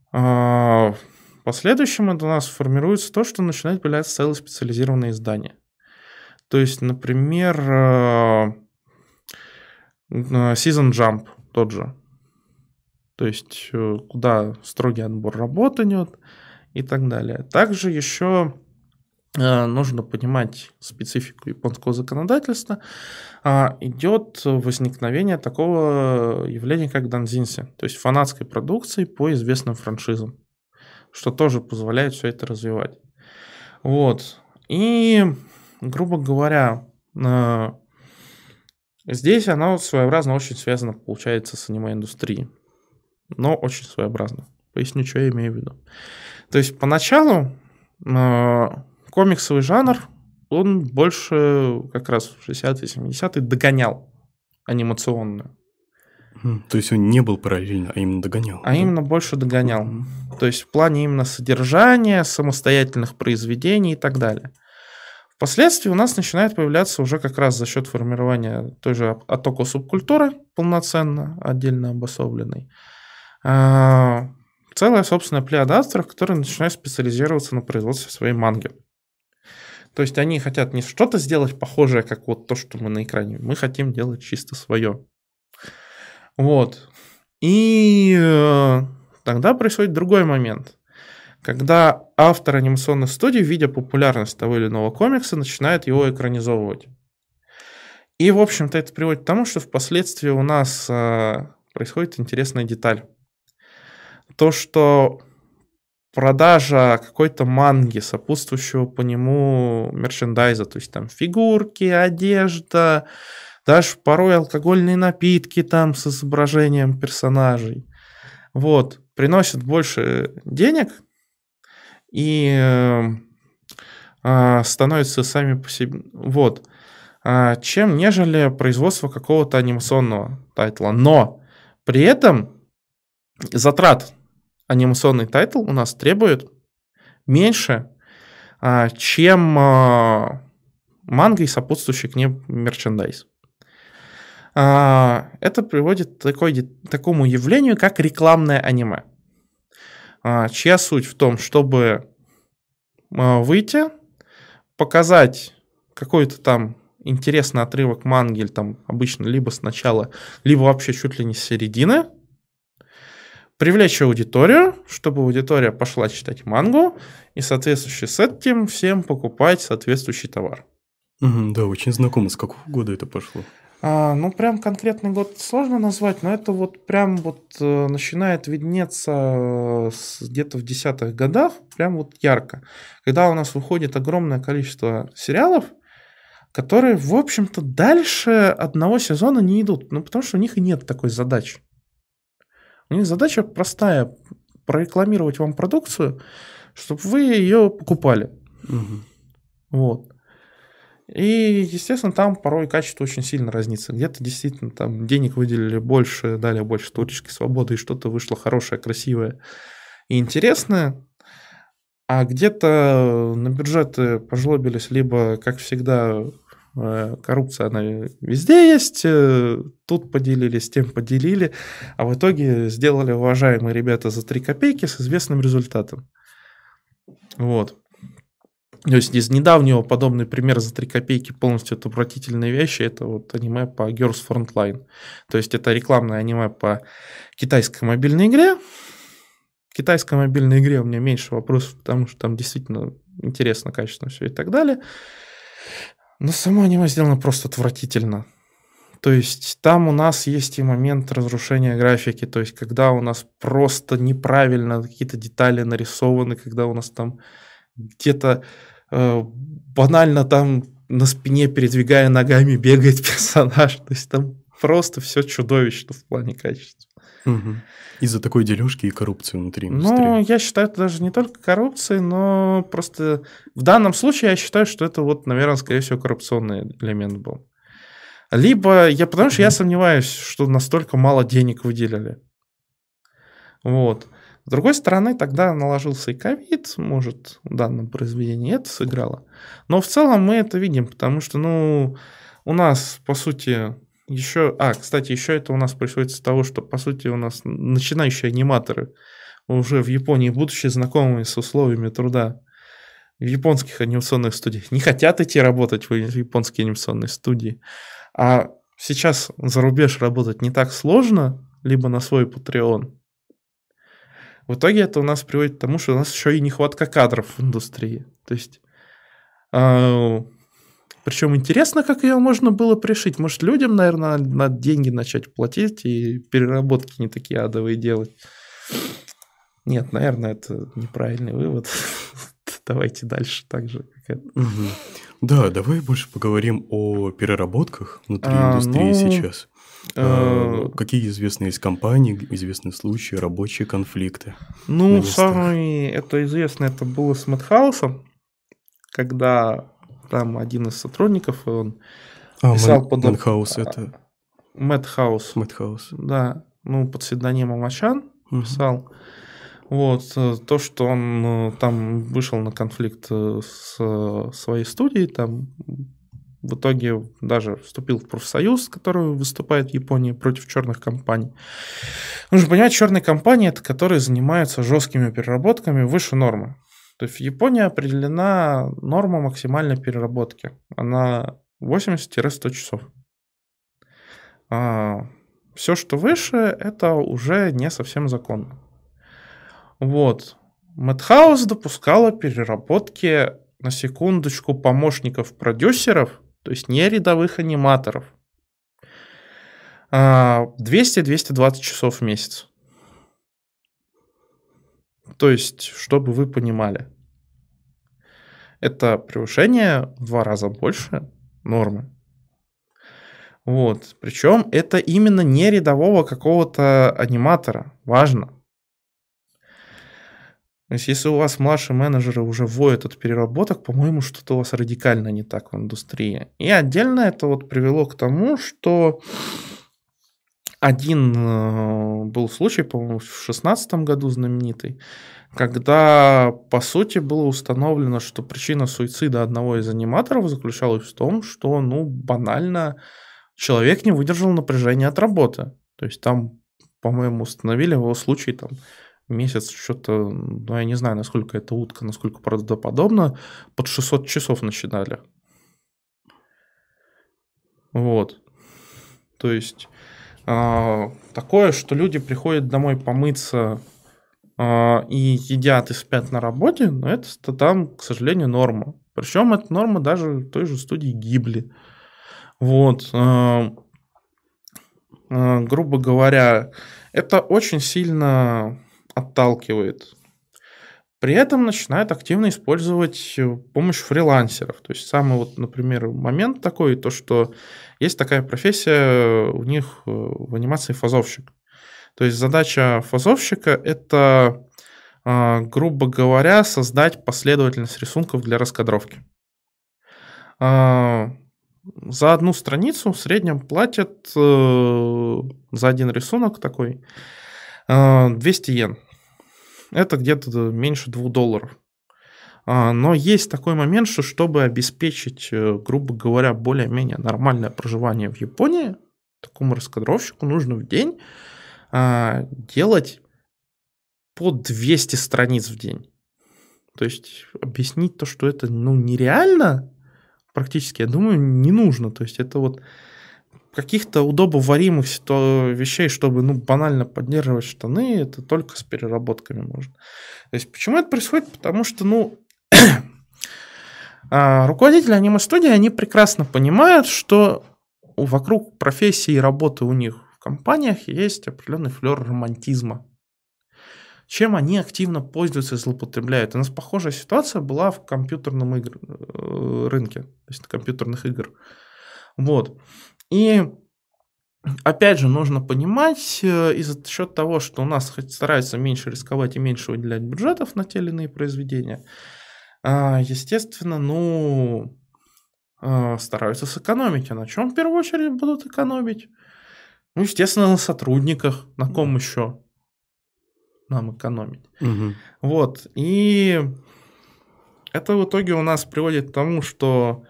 Последующем это у нас формируется то, что начинает появляться целые специализированные издания. То есть, например, э, Season Jump тот же. То есть, э, куда строгий отбор работы идет и так далее. Также еще э, нужно понимать специфику японского законодательства, а, идет возникновение такого явления, как данзинси, то есть фанатской продукции по известным франшизам что тоже позволяет все это развивать. Вот. И, грубо говоря, э, здесь она своеобразно очень связана, получается, с аниме-индустрией. Но очень своеобразно. Поясню, что я имею в виду. То есть поначалу э, комиксовый жанр, он больше как раз в 60-е, 70-е догонял анимационную. То есть он не был параллельно, а именно догонял. А да? именно больше догонял. То есть в плане именно содержания, самостоятельных произведений и так далее. Впоследствии у нас начинает появляться уже как раз за счет формирования той же оттока субкультуры, полноценно, отдельно обособленной, а, целая собственная плеяда авторов, которые начинают специализироваться на производстве своей манги. То есть они хотят не что-то сделать похожее, как вот то, что мы на экране. Мы хотим делать чисто свое. Вот. И э, тогда происходит другой момент. Когда автор анимационной студии, видя популярность того или иного комикса, начинает его экранизовывать. И, в общем-то, это приводит к тому, что впоследствии у нас э, происходит интересная деталь. То, что продажа какой-то манги, сопутствующего по нему мерчендайза, то есть там фигурки, одежда, даже порой алкогольные напитки там с изображением персонажей. Вот, приносят больше денег и э, э, становятся сами по себе, вот, э, чем нежели производство какого-то анимационного тайтла. Но при этом затрат анимационный тайтл у нас требует меньше, э, чем манга и сопутствующий к ней мерчендайз. А, это приводит к такому явлению, как рекламное аниме, а, чья суть в том, чтобы а, выйти, показать какой-то там интересный отрывок манги, там обычно либо сначала, либо вообще чуть ли не с середины, привлечь аудиторию, чтобы аудитория пошла читать мангу, и соответствующе с этим всем покупать соответствующий товар. Да, очень знакомо. С какого года это пошло? А, ну, прям конкретный год сложно назвать, но это вот прям вот э, начинает виднеться э, где-то в десятых годах, прям вот ярко. Когда у нас выходит огромное количество сериалов, которые, в общем-то, дальше одного сезона не идут. Ну, потому что у них и нет такой задачи. У них задача простая – прорекламировать вам продукцию, чтобы вы ее покупали. Угу. Вот. И, естественно, там порой качество очень сильно разнится. Где-то действительно там денег выделили больше, дали больше творческой свободы, и что-то вышло хорошее, красивое и интересное. А где-то на бюджеты пожлобились, либо, как всегда, э, коррупция, она везде есть, э, тут поделились, тем поделили, а в итоге сделали уважаемые ребята за 3 копейки с известным результатом. Вот. То есть из недавнего подобный пример за 3 копейки полностью это отвратительные вещи, это вот аниме по Girls Frontline. То есть это рекламное аниме по китайской мобильной игре. В китайской мобильной игре у меня меньше вопросов, потому что там действительно интересно, качественно все и так далее. Но само аниме сделано просто отвратительно. То есть там у нас есть и момент разрушения графики, то есть когда у нас просто неправильно какие-то детали нарисованы, когда у нас там где-то банально там на спине, передвигая ногами, бегает персонаж. То есть там просто все чудовищно в плане качества. Мгм. Из-за такой дележки и коррупции внутри Ну, индустрии. я считаю, это даже не только коррупцией, но просто в данном случае я считаю, что это вот, наверное, скорее всего, коррупционный элемент был. Либо я, потому что я сомневаюсь, что настолько мало денег выделили. Вот. С другой стороны, тогда наложился и ковид, может, в данном произведении это сыграло. Но в целом мы это видим, потому что, ну, у нас, по сути, еще... А, кстати, еще это у нас происходит из того, что, по сути, у нас начинающие аниматоры уже в Японии, будучи знакомыми с условиями труда в японских анимационных студиях, не хотят идти работать в японские анимационные студии. А сейчас за рубеж работать не так сложно, либо на свой Patreon. В итоге это у нас приводит к тому, что у нас еще и нехватка кадров в индустрии. То есть, а, причем интересно, как ее можно было пришить. Может, людям, наверное, надо деньги начать платить и переработки не такие адовые делать. Нет, наверное, это неправильный вывод. Давайте дальше так же. Как это. Мгм. Да, давай больше поговорим о переработках внутри А, индустрии ну, сейчас. А, э, Какие известные из компаний, известные случаи, рабочие конфликты? Ну, самый это известно, это было с Мэтхаусом, когда там один из сотрудников, он А, писал Мэн- под... Мэнхаус а, это Мэтхаус, Мэтхаус. да, ну, под псевдонимом Ачан писал. Вот, э, то, что он э, там вышел на конфликт э, с э, своей студией, там в итоге даже вступил в профсоюз, который выступает в Японии против черных компаний. Нужно понимать, черные компании это которые занимаются жесткими переработками выше нормы. То есть в Японии определена норма максимальной переработки. Она 80-100 часов. все, что выше, это уже не совсем законно. Вот. Мэтхаус допускала переработки, на секундочку, помощников продюсеров, то есть не рядовых аниматоров. А, 200-220 часов в месяц. То есть, чтобы вы понимали, это превышение в два раза больше нормы. Вот. Причем это именно не рядового какого-то аниматора. Важно. То есть, если у вас младшие менеджеры уже вводят от переработок, по-моему, что-то у вас радикально не так в индустрии. И отдельно это вот привело к тому, что один э, был случай, по-моему, в шестнадцатом году знаменитый, когда, по сути, было установлено, что причина суицида одного из аниматоров заключалась в том, что, ну, банально, человек не выдержал напряжения от работы. То есть там, по-моему, установили его случай там месяц что-то, ну, я не знаю, насколько это утка, насколько правдоподобно, под 600 часов начинали. Вот. То есть а, такое, что люди приходят домой помыться а, и едят и спят на работе, но это там, к сожалению, норма. Причем это норма даже той же студии Гибли. Вот. а, грубо говоря, это очень сильно отталкивает. При этом начинают активно использовать э, помощь фрилансеров. То есть самый вот, например, момент такой, то что есть такая профессия у них э, в анимации фазовщик. То есть задача фазовщика это, а, грубо говоря, создать последовательность рисунков для раскадровки. А, за одну страницу в среднем платят э, за один рисунок такой э, 200 йен. Это где-то меньше 2 долларов. А, Но есть такой момент, что чтобы обеспечить, э, грубо говоря, более-менее нормальное проживание в Японии, такому раскадровщику нужно в день а, делать по 200 страниц в день. То есть объяснить то, что это ну, нереально, практически, я думаю, не нужно. То есть это вот каких-то удобоваримых вещей, чтобы ну, банально поддерживать штаны, это только с переработками можно. То есть почему это происходит? Потому что, ну, а, руководители аниме-студии, они прекрасно понимают, что вокруг профессии и работы у них в компаниях есть определенный флер романтизма. Чем они активно пользуются и злоупотребляют. У нас похожая ситуация была в компьютерном игр, э, рынке, то есть компьютерных игр. Вот. И опять же, нужно понимать, э, из-за счет того, что у нас стараются меньше рисковать и меньше выделять бюджетов на те или иные произведения, а, естественно, ну, а, стараются сэкономить. А на чем в первую очередь будут экономить? Ну, естественно, на сотрудниках. На ком еще нам экономить? Мгм. Вот. И это в итоге у нас приводит к тому, что,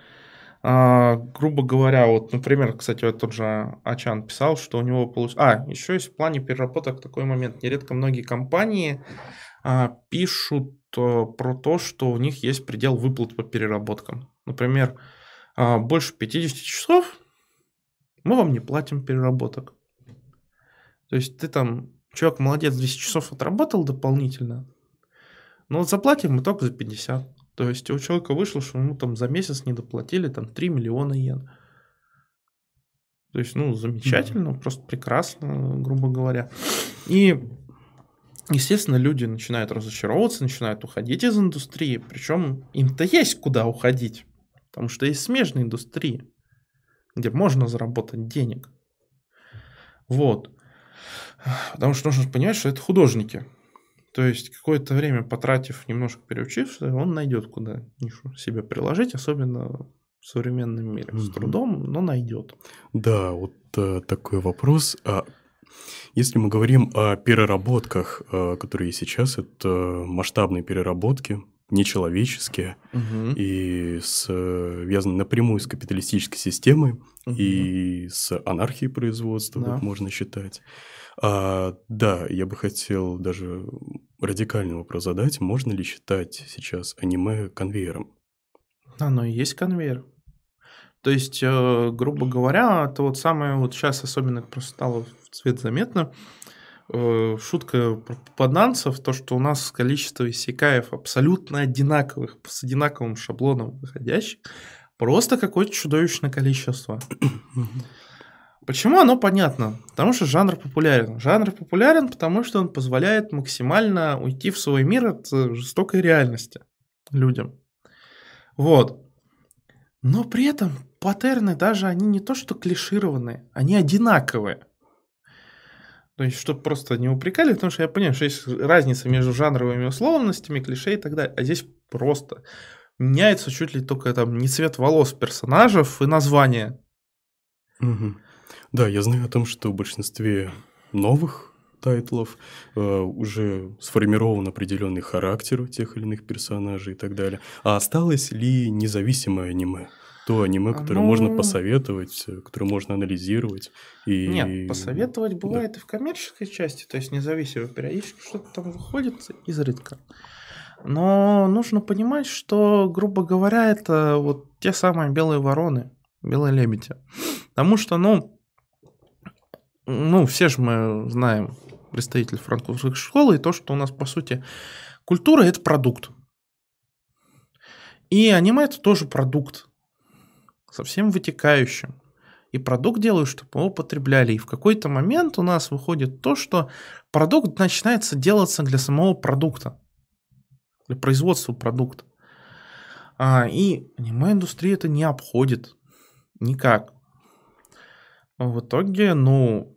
а, грубо говоря, вот, например, кстати, вот тот же Ачан писал, что у него получилось... А, еще есть в плане переработок такой момент. Нередко многие компании а, пишут а, про то, что у них есть предел выплат по переработкам. Например, а, больше 50 часов мы вам не платим переработок. То есть ты там, человек молодец, 200 часов отработал дополнительно, но заплатим мы только за 50. То есть у человека вышло, что ему там за месяц не доплатили там 3 миллиона йен. То есть, ну, замечательно, просто прекрасно, грубо говоря. И, естественно, люди начинают разочаровываться, начинают уходить из индустрии. Причем им-то есть куда уходить. Потому что есть смежные индустрии, где можно заработать денег. Вот. Потому что нужно понимать, что это художники. То есть какое-то время потратив, немножко переучившись, он найдет, куда нишу себе приложить, особенно в современном мире. С Мгм. трудом, но найдет. Да, вот э, такой вопрос. А если мы говорим о переработках, э, которые сейчас, это масштабные переработки, нечеловеческие и связаны напрямую с капиталистической системой и с анархией производства, Да. как можно считать. А, да, я бы хотел даже радикальный вопрос задать. Можно ли считать сейчас аниме конвейером? Оно и есть конвейер. То есть, э, грубо говоря, это вот самое вот сейчас особенно просто стало в цвет заметно. э, Шутка про попаданцев, то, что у нас количество иссякаев абсолютно одинаковых, с одинаковым шаблоном выходящих, просто какое-то чудовищное количество. Почему оно понятно? Потому что жанр популярен. Жанр популярен, потому что он позволяет максимально уйти в свой мир от э, жестокой реальности людям. Вот. Но при этом паттерны даже, они не то что клишированные, они одинаковые. То есть, чтобы просто не упрекали, потому что я понимаю, что есть разница между жанровыми условностями, клише и так далее. А здесь просто меняется чуть ли только там не цвет волос персонажей и название. Мгм. Да, я знаю о том, что в большинстве новых тайтлов э, уже сформирован определенный характер у тех или иных персонажей и так далее. А осталось ли независимое аниме? То аниме, которое можно Ну- посоветовать, э, которое можно анализировать. И... Нет, посоветовать бывает и в коммерческой части, то есть независимо, периодически что-то там выходит изредка. Но нужно понимать, что, грубо говоря, это вот те самые белые вороны, белые лебеди. Потому что, ну, ну, все же мы знаем представителей французской школы, и то, что у нас, по сути, культура – это продукт. И аниме – это тоже продукт, со всем вытекающим. И продукт делают, чтобы его потребляли. И в какой-то момент у нас выходит то, что продукт начинается делаться для самого продукта, для производства продукта. А, и аниме-индустрия это не обходит никак. В итоге, ну,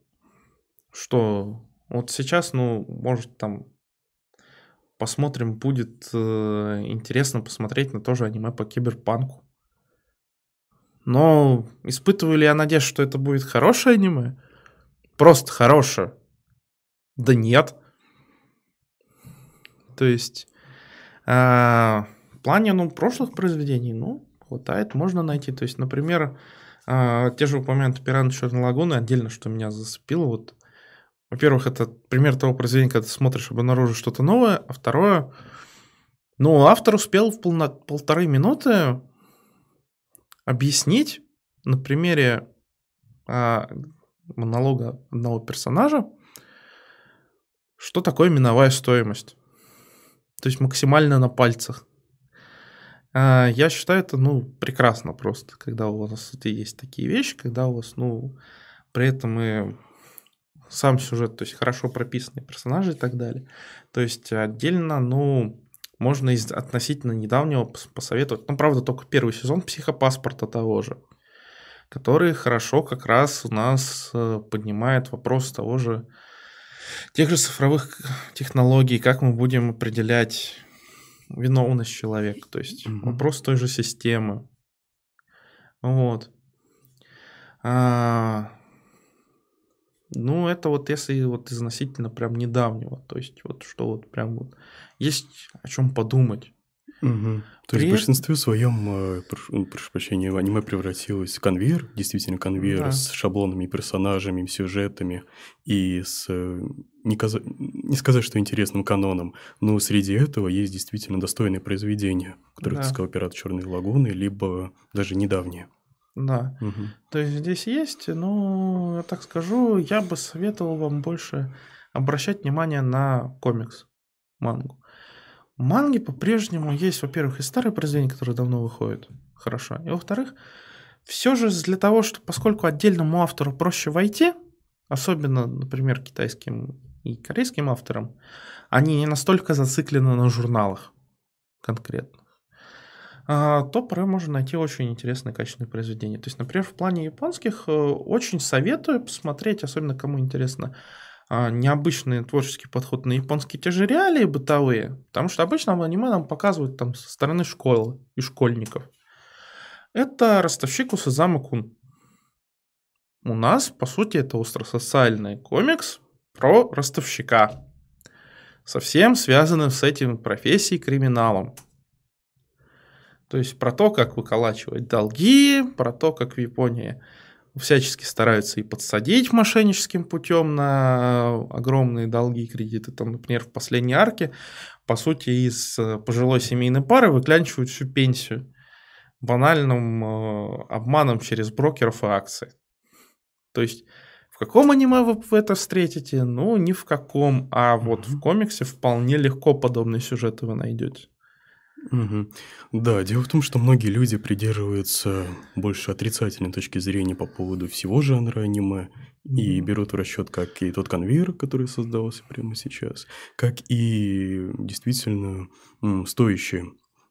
что, вот сейчас, ну, может, там, посмотрим, будет э, интересно посмотреть на то же аниме по киберпанку. Но испытываю ли я надежду, что это будет хорошее аниме? Просто хорошее? Да нет. То есть а, в плане ну, прошлых произведений, ну, хватает, можно найти. То есть, например, а, те же упомянутые «Пираны Черной лагуны» отдельно, что меня зацепило, вот во-первых, это пример того произведения, когда ты смотришь, обнаружишь что-то новое, а второе, ну, автор успел в полно- полторы минуты объяснить на примере а, монолога одного персонажа, что такое миновая стоимость. То есть максимально на пальцах. А, я считаю это, ну, прекрасно просто, когда у вас есть такие вещи, когда у вас, ну, при этом и сам сюжет, то есть хорошо прописанные персонажи и так далее. То есть отдельно, ну, можно из относительно недавнего пос- посоветовать, ну, правда, только первый сезон «Психопаспорта» того же. который хорошо как раз у нас э, поднимает вопрос того же тех же цифровых технологий, как мы будем определять виновность человека, то есть mm-hmm. вопрос той же системы. Вот. А, ну, это вот если вот относительно прям недавнего, то есть вот что вот прям вот есть о чем подумать. Угу. То есть в большинстве своем, э, прошу, прошу прощения, аниме превратилось в конвейер, действительно конвейер да. с шаблонами, персонажами, сюжетами и с, э, не, каза... не сказать, что интересным каноном, но среди этого есть действительно достойные произведения, которые, да. ты сказал, «Пират Черной Лагуны», либо даже недавние. Да. Угу. То есть здесь есть, ну, я так скажу, я бы советовал вам больше обращать внимание на комикс, мангу. Манги по-прежнему есть, во-первых, и старые произведения, которые давно выходят, хорошо. И во-вторых, все же для того, что поскольку отдельному автору проще войти, особенно, например, китайским и корейским авторам, они не настолько зациклены на журналах конкретно, то порой можно найти очень интересные качественные произведения. То есть, например, в плане японских э, очень советую посмотреть, особенно кому интересно, а, необычный творческий подход на японские те же реалии бытовые, потому что обычно в аниме нам показывают там со стороны школы и школьников. Это ростовщик Усазама Кун. У нас, по сути, это остросоциальный комикс про ростовщика, совсем связанным с этим профессией криминалом. То есть про то, как выколачивать долги, про то, как в Японии всячески стараются и подсадить мошенническим путем на огромные долги и кредиты. Там, например, в последней арке, по сути, из э, пожилой семейной пары выклянчивают всю пенсию банальным э, обманом через брокеров и акции. То есть в каком аниме вы это встретите? Ну, ни в каком. А вот в комиксе вполне легко подобные сюжеты вы найдете. Мгм. Да, дело в том, что многие люди придерживаются больше отрицательной точки зрения по поводу всего жанра аниме и берут в расчет как и тот конвейер, который создался прямо сейчас, как и действительно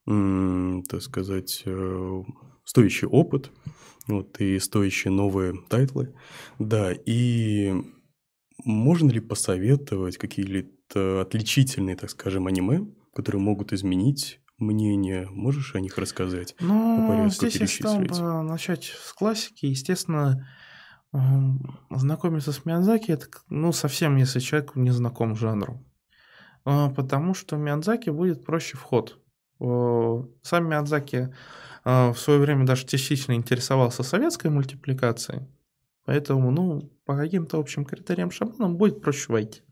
м, так сказать, э, стоящий опыт, вот, и стоящие новые тайтлы. Да, и можно ли посоветовать какие-то отличительные, так скажем, аниме, которые могут изменить мнения. Можешь о них рассказать? Ну, здесь я стал бы начать с классики. Естественно, эм, знакомиться с Миядзаки, это, ну, совсем если человек не знаком жанру. А, потому что Миядзаки будет проще вход. Сам Миядзаки а, в свое время даже частично интересовался советской мультипликацией, поэтому, ну, по каким-то общим критериям шаблонам будет проще войти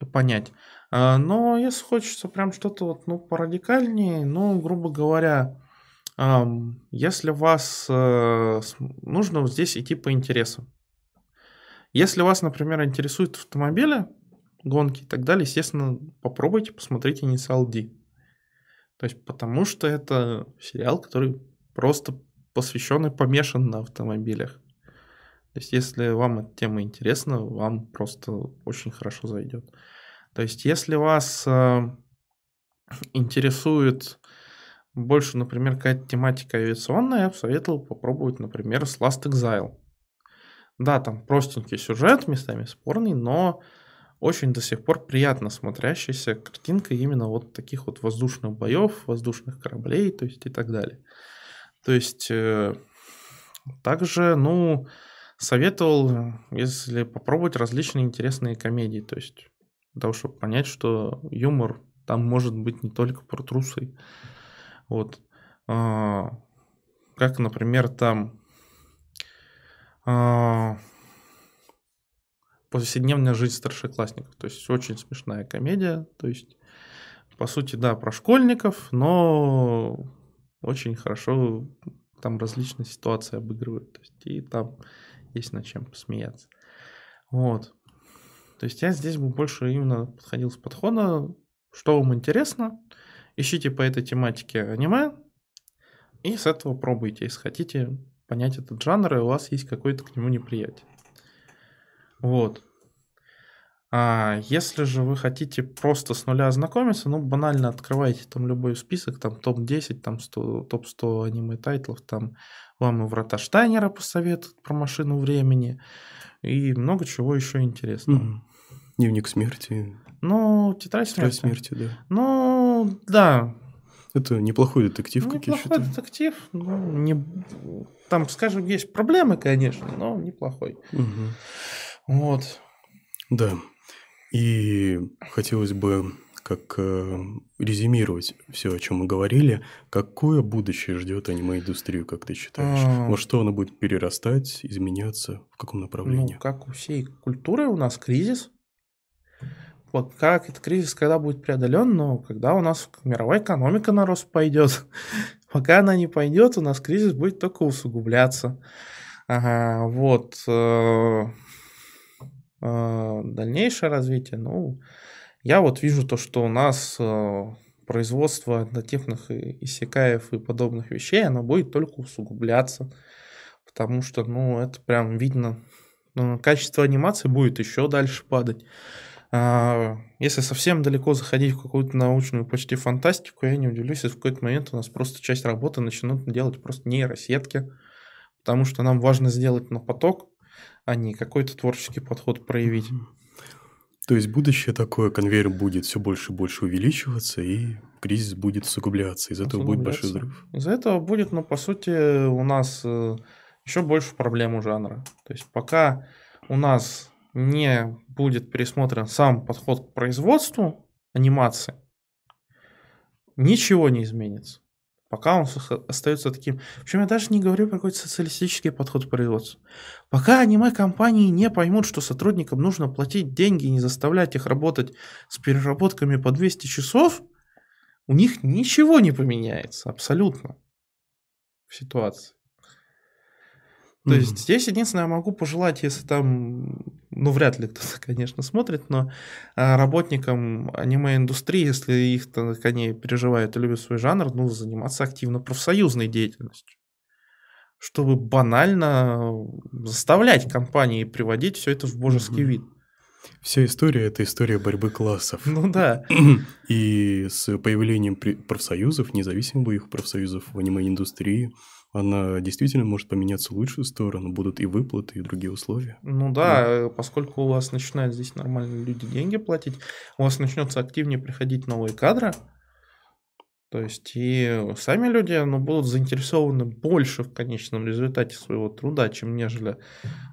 и понять. А, но если хочется прям что-то вот, ну, порадикальнее, ну, грубо говоря, если вас э, нужно здесь идти по интересам. Если вас, например, интересуют автомобили, гонки и так далее, естественно, попробуйте посмотреть «Инициал D». То есть, потому что это сериал, который просто посвящен и помешан на автомобилях. То есть, если вам эта тема интересна, вам просто очень хорошо зайдет. То есть, если вас э, интересует больше, например, какая-то тематика авиационная, я бы советовал попробовать, например, с Last Exile. Да, там простенький сюжет, местами спорный, но очень до сих пор приятно смотрящаяся картинка именно вот таких вот воздушных боев, воздушных кораблей, то есть и так далее. То есть э, также, ну, советовал, если попробовать различные интересные комедии, то есть для того, чтобы понять, что юмор там может быть не только про трусы. Вот. А, как, например, там а, повседневная жизнь старшеклассников. То есть очень смешная комедия. То есть, по сути, да, про школьников, но очень хорошо там различные ситуации обыгрывают. То есть, и там есть над чем посмеяться. Вот. То есть я здесь бы больше именно подходил с подхода, что вам интересно, ищите по этой тематике аниме, и с этого пробуйте, если хотите понять этот жанр, и у вас есть какое-то к нему неприятие. Вот. А если же вы хотите просто с нуля ознакомиться, ну, банально открывайте там любой список, там топ-10, там 100, топ-100 аниме-тайтлов, там вам и Врата Штайнера посоветуют про машину времени, и много чего еще интересного. Мгм. Дневник смерти. Ну, тетрадь Тетрадь смерти. смерти, да. Ну, да, Это неплохой детектив, как я неплохой считаю. детектив. ну, не... Там, скажем, есть проблемы, конечно, но неплохой. Мгм. Вот. Да. И хотелось бы как э, резюмировать все, о чем мы говорили. Какое будущее ждет аниме-индустрию, как ты считаешь? А. Во что она будет перерастать, изменяться? В каком Ну, направлении? как у всей культуры у нас кризис. Вот как этот кризис, когда будет преодолен, но когда у нас мировая экономика на рост пойдет. Пока она не пойдет, у нас кризис будет только усугубляться. Ага, вот. э, э, Дальнейшее развитие, ну, я вот вижу то, что у нас э, производство однотипных и- иссякаев и подобных вещей, оно будет только усугубляться. Потому что, ну, это прям видно. Качество анимации будет еще дальше падать. А, Если совсем далеко заходить в какую-то научную почти фантастику, я не удивлюсь, если в какой-то момент у нас просто часть работы начнут делать просто нейросетки, потому что нам важно сделать на поток, а не какой-то творческий подход проявить. То есть будущее такое, конвейер будет все больше и больше увеличиваться, и кризис будет усугубляться. Из этого будет большой взрыв. Из-за этого будет, ну, по сути, у нас еще больше проблем у жанра. То есть пока у нас не будет пересмотрен сам подход к производству анимации, ничего не изменится. Пока он остается таким. Причем я даже не говорю про какой-то социалистический подход к производству. Пока аниме-компании не поймут, что сотрудникам нужно платить деньги и не заставлять их работать с переработками по 200 часов, у них ничего не поменяется абсолютно в ситуации. То Мгм. есть здесь единственное, я могу пожелать, если там, ну, вряд ли кто-то, конечно, смотрит, но а, работникам аниме-индустрии, если их то они переживают и любят свой жанр, ну, заниматься активно профсоюзной деятельностью. Чтобы банально заставлять компании приводить все это в божеский Мгм. вид. Вся история – это история борьбы классов. Ну да. И с появлением профсоюзов, независимых их профсоюзов в аниме-индустрии, она действительно может поменяться в лучшую сторону. Будут и выплаты, и другие условия. Ну да, э, поскольку у вас начинают здесь нормальные люди деньги платить, у вас начнется активнее приходить новые кадры. То есть и сами люди ну, будут заинтересованы больше в конечном результате своего труда, чем нежели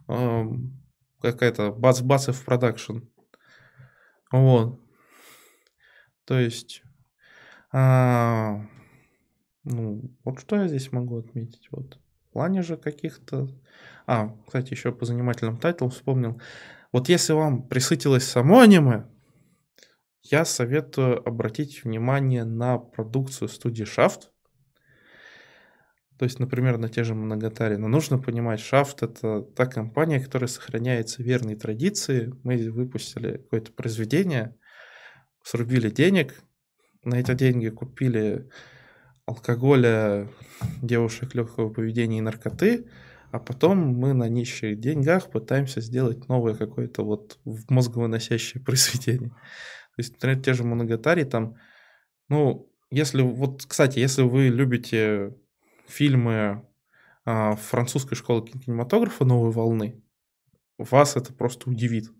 эм, какая-то бац-бац в продакшн. Вот. То есть, а, ну, вот что я здесь могу отметить. Вот. В плане же каких-то... А, кстати, еще по занимательным тайтлам вспомнил. Вот если вам присытилось само аниме, я советую обратить внимание на продукцию студии Shaft. То есть, например, на те же Моногатари. Но нужно понимать, Shaft это та компания, которая сохраняется верной традиции. Мы выпустили какое-то произведение, срубили денег, на эти деньги купили алкоголя, девушек легкого поведения и наркоты, а потом мы на нищих деньгах пытаемся сделать новое какое-то вот мозговыносящее произведение. То есть, например, те же Моногатари там, ну, если вот, кстати, если вы любите фильмы а, французской школы кинематографа новой волны, вас это просто удивит.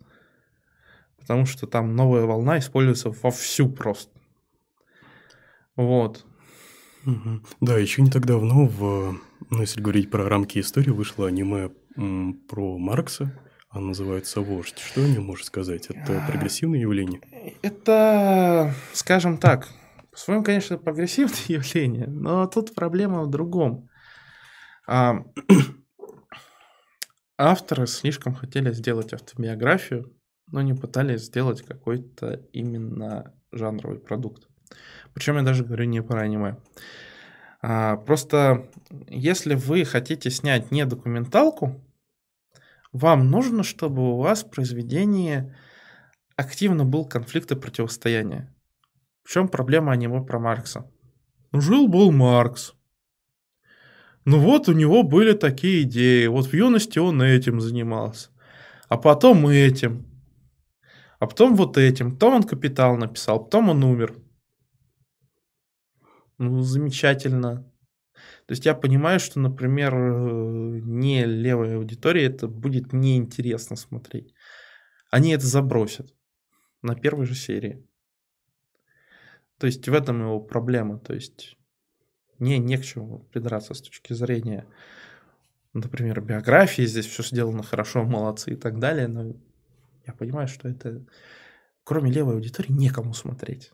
Потому что там новая волна используется вовсю просто. Вот. Да, еще не так давно, в, ну, если говорить про рамки истории, вышло аниме м, про Маркса. Оно называется «Вождь». Что о нем можешь сказать? Это А. прогрессивное явление? Это, скажем так, по-своему, конечно, прогрессивное явление, но тут проблема в другом. А, Авторы слишком хотели сделать автобиографию, но не пытались сделать какой-то именно жанровый продукт. Причем я даже говорю не про аниме. А, Просто если вы хотите снять не документалку, вам нужно, чтобы у вас в произведении активно был конфликт и противостояние. В чем проблема аниме про Маркса? Ну, жил-был Маркс. Ну вот у него были такие идеи. Вот в юности он этим занимался. А потом этим. а потом вот этим, потом он «Капитал» написал, потом он умер. Ну, замечательно. То есть я понимаю, что, например, э, не левой аудитории это будет неинтересно смотреть. Они это забросят на первой же серии. То есть в этом его проблема. То есть не, не к чему придраться с точки зрения, например, биографии. Здесь все сделано хорошо, молодцы и так далее. Но я понимаю, что это, кроме левой аудитории, некому смотреть.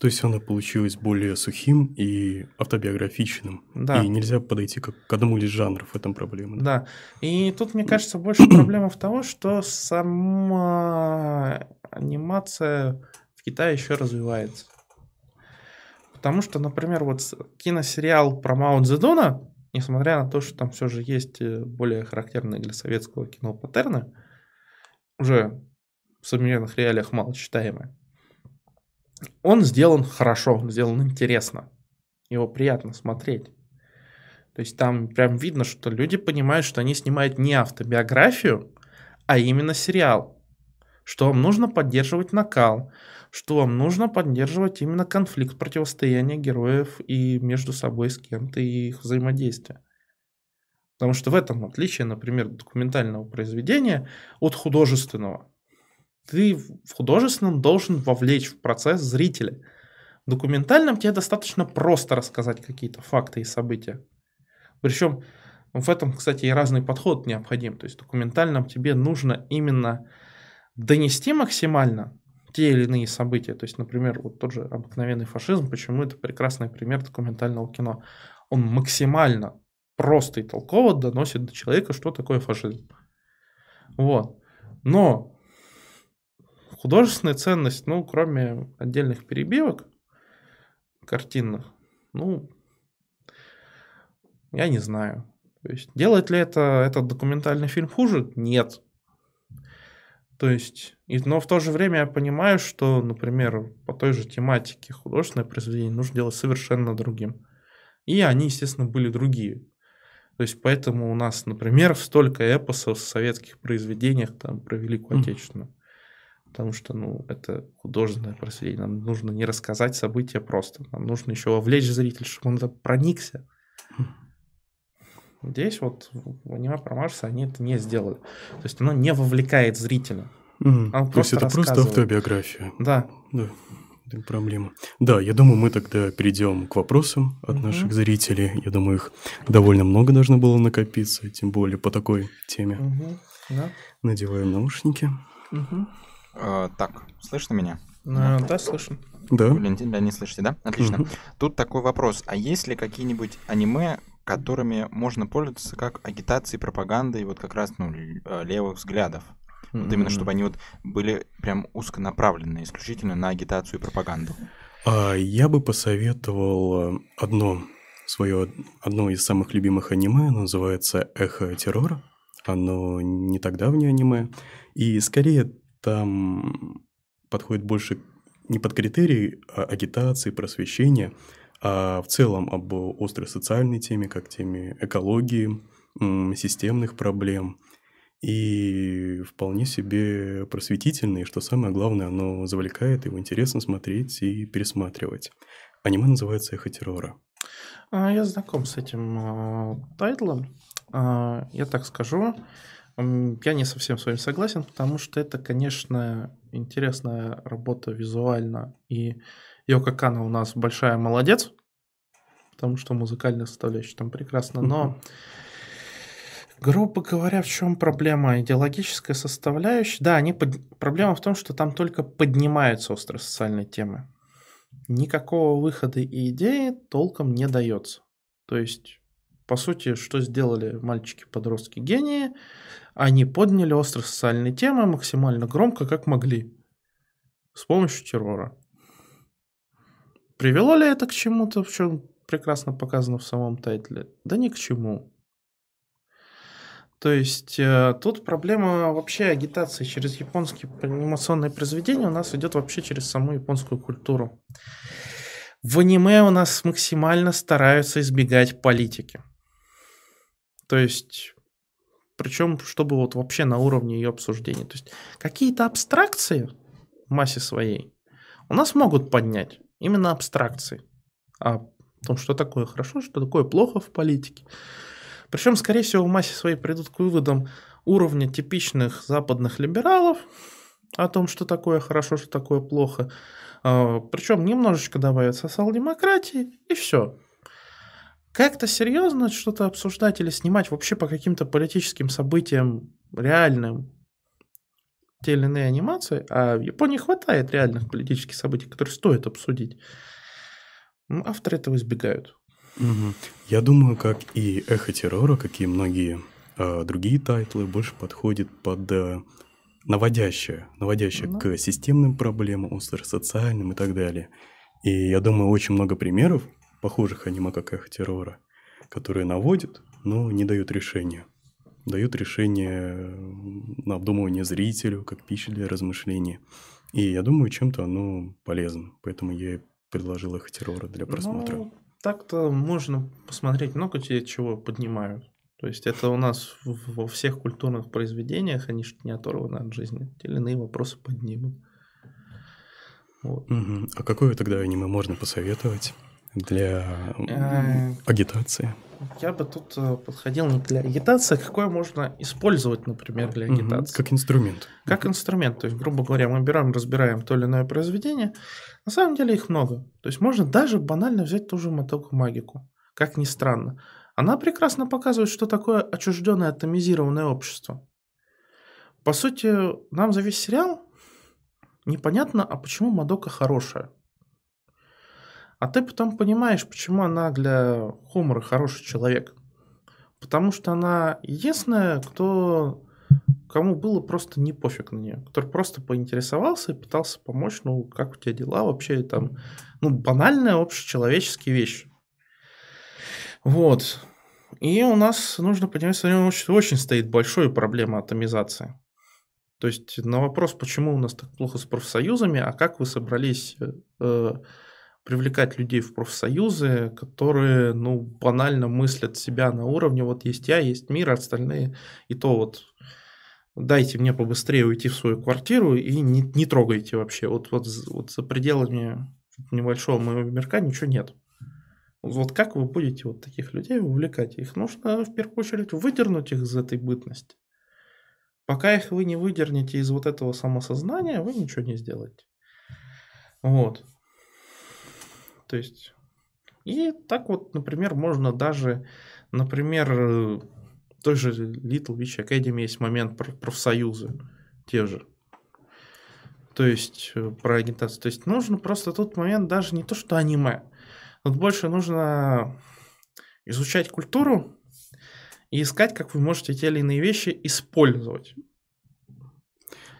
То есть оно получилось более сухим и автобиографичным. Да. И нельзя подойти как к одному из жанров, в этом проблема. Да. И тут, мне кажется, больше проблема в том, что сама анимация в Китае еще развивается. Потому что, например, вот киносериал про Мао Цзэдуна, несмотря на то, что там все же есть э, более характерные для советского кино паттерны, уже в современных реалиях мало читаемые, он сделан хорошо, он сделан интересно. Его приятно смотреть. То есть там прям видно, что люди понимают, что они снимают не автобиографию, а именно сериал. Что вам нужно поддерживать накал, что вам нужно поддерживать именно конфликт противостояния героев и между собой с кем-то и их взаимодействие. Потому что в этом отличие, например, документального произведения от художественного ты в художественном должен вовлечь в процесс зрителя. В документальном тебе достаточно просто рассказать какие-то факты и события. Причем в этом, кстати, и разный подход необходим. То есть в документальном тебе нужно именно донести максимально те или иные события. То есть, например, вот тот же обыкновенный фашизм, почему это прекрасный пример документального кино. Он максимально просто и толково доносит до человека, что такое фашизм. Вот. Но Художественная ценность, ну, кроме отдельных перебивок картинных, ну, я не знаю. То есть, делает ли это этот документальный фильм хуже? Нет. То есть, и, но в то же время я понимаю, что, например, по той же тематике художественное произведение нужно делать совершенно другим. И они, естественно, были другие. То есть, поэтому у нас, например, столько эпосов в советских произведениях там, про Великую Отечественную. Потому что, ну, это художественное произведение. Нам нужно не рассказать события просто. Нам нужно еще вовлечь зрителя, чтобы он это проникся. Здесь вот в аниме про Марса они это не сделали. То есть оно не вовлекает зрителя. Mm. То есть это просто автобиография. Да. Да. Это проблема. Да, я думаю, мы тогда перейдем к вопросам от угу. наших зрителей. Я думаю, их довольно много должно было накопиться, тем более по такой теме. Угу. Да. Надеваем наушники. Угу. Э, так, слышно меня? А, да, слышно. Да. Валентин, да, не слышите, да? Отлично. Угу. Тут такой вопрос. А есть ли какие-нибудь аниме, которыми можно пользоваться как агитацией, пропагандой, вот как раз, ну, э, левых взглядов? Mm-hmm. Вот именно, чтобы они вот были прям узконаправленные, исключительно на агитацию и пропаганду. А, я бы посоветовал э, одно свое, одно из самых любимых аниме, оно называется «Эхо террора». Оно не так давнее аниме. И скорее там подходит больше не под критерии а агитации, просвещения, а в целом об острой социальной теме, как теме экологии, системных проблем. И вполне себе просветительный, что самое главное, оно завлекает, его интересно смотреть и пересматривать. Аниме называется «Эхо террора». А, я знаком с этим э, тайтлом. Э, я так скажу, я не совсем с вами согласен, потому что это, конечно, интересная работа визуально. И Йока Кана у нас большая молодец, потому что музыкальная составляющая там прекрасно. Но, грубо говоря, в чем проблема? Идеологическая составляющая. Да, они под... проблема в том, что там только поднимаются острые социальные темы. Никакого выхода и идеи толком не дается. То есть, по сути, что сделали мальчики-подростки гении – они подняли острые социальные темы максимально громко, как могли, с помощью террора. Привело ли это к чему-то, в чем прекрасно показано в самом тайтле? Да ни к чему. То есть э, тут проблема вообще агитации через японские анимационные произведения у нас идет вообще через саму японскую культуру. В аниме у нас максимально стараются избегать политики. То есть причем чтобы вот вообще на уровне ее обсуждения. То есть какие-то абстракции в массе своей у нас могут поднять именно абстракции о том, что такое хорошо, что такое плохо в политике. Причем, скорее всего, в массе своей придут к выводам уровня типичных западных либералов о том, что такое хорошо, что такое плохо. А, Причем немножечко добавят социал-демократии, и все. Как-то серьезно что-то обсуждать или снимать вообще по каким-то политическим событиям реальным те или иные анимации, а в Японии хватает реальных политических событий, которые стоит обсудить. Авторы этого избегают. Угу. Я думаю, как и «Эхо террора», как и многие э, другие тайтлы, больше подходит под э, наводящее, наводящее Да. к системным проблемам, социальным и так далее. И я думаю, очень много примеров похожих аниме, как «Эхо террора», которые наводят, но не дают решения. Дают решение на обдумывание зрителю, как пища для размышления. И я думаю, чем-то оно полезно. Поэтому я предложил «Эхо террора» для просмотра. Ну, так-то можно посмотреть много чего поднимают. То есть это у нас во всех культурных произведениях, они же не оторваны от жизни. Те или иные вопросы поднимут. Вот. Мгм. А какое тогда аниме можно посоветовать для Э, агитации? Я бы тут э, подходил не для агитации, а какое можно использовать, например, для агитации. Как инструмент. Как инструмент. То есть, грубо говоря, мы берем, разбираем то или иное произведение. На самом деле их много. То есть можно даже банально взять ту же Мотоку Магику. Как ни странно. Она прекрасно показывает, что такое отчужденное атомизированное общество. По сути, нам за весь сериал непонятно, а почему Мадока хорошая. А ты потом понимаешь, почему она для Хомора хороший человек. Потому что она единственная, кто кому было просто не пофиг на нее, который просто поинтересовался и пытался помочь, ну, как у тебя дела вообще, там, ну, банальная общечеловеческие вещи. Вот. И у нас нужно понимать, что современном обществе очень стоит большой проблема атомизации. То есть на вопрос, почему у нас так плохо с профсоюзами, а как вы собрались э, привлекать людей в профсоюзы, которые, ну, банально мыслят себя на уровне, вот есть я, есть мир, остальные, и то вот дайте мне побыстрее уйти в свою квартиру и не, не трогайте вообще. Вот, вот, вот за пределами небольшого моего мирка ничего нет. Вот как вы будете вот таких людей увлекать? Их нужно в первую очередь выдернуть их из этой бытности. Пока их вы не выдернете из вот этого самосознания, вы ничего не сделаете. Вот. То есть... И так вот, например, можно даже, например, э, той же Little Witch Academy есть момент про профсоюзы, те же. То есть э, про агитацию. То есть нужно просто тут момент даже не то, что аниме. Тут больше нужно изучать культуру и искать, как вы можете те или иные вещи использовать.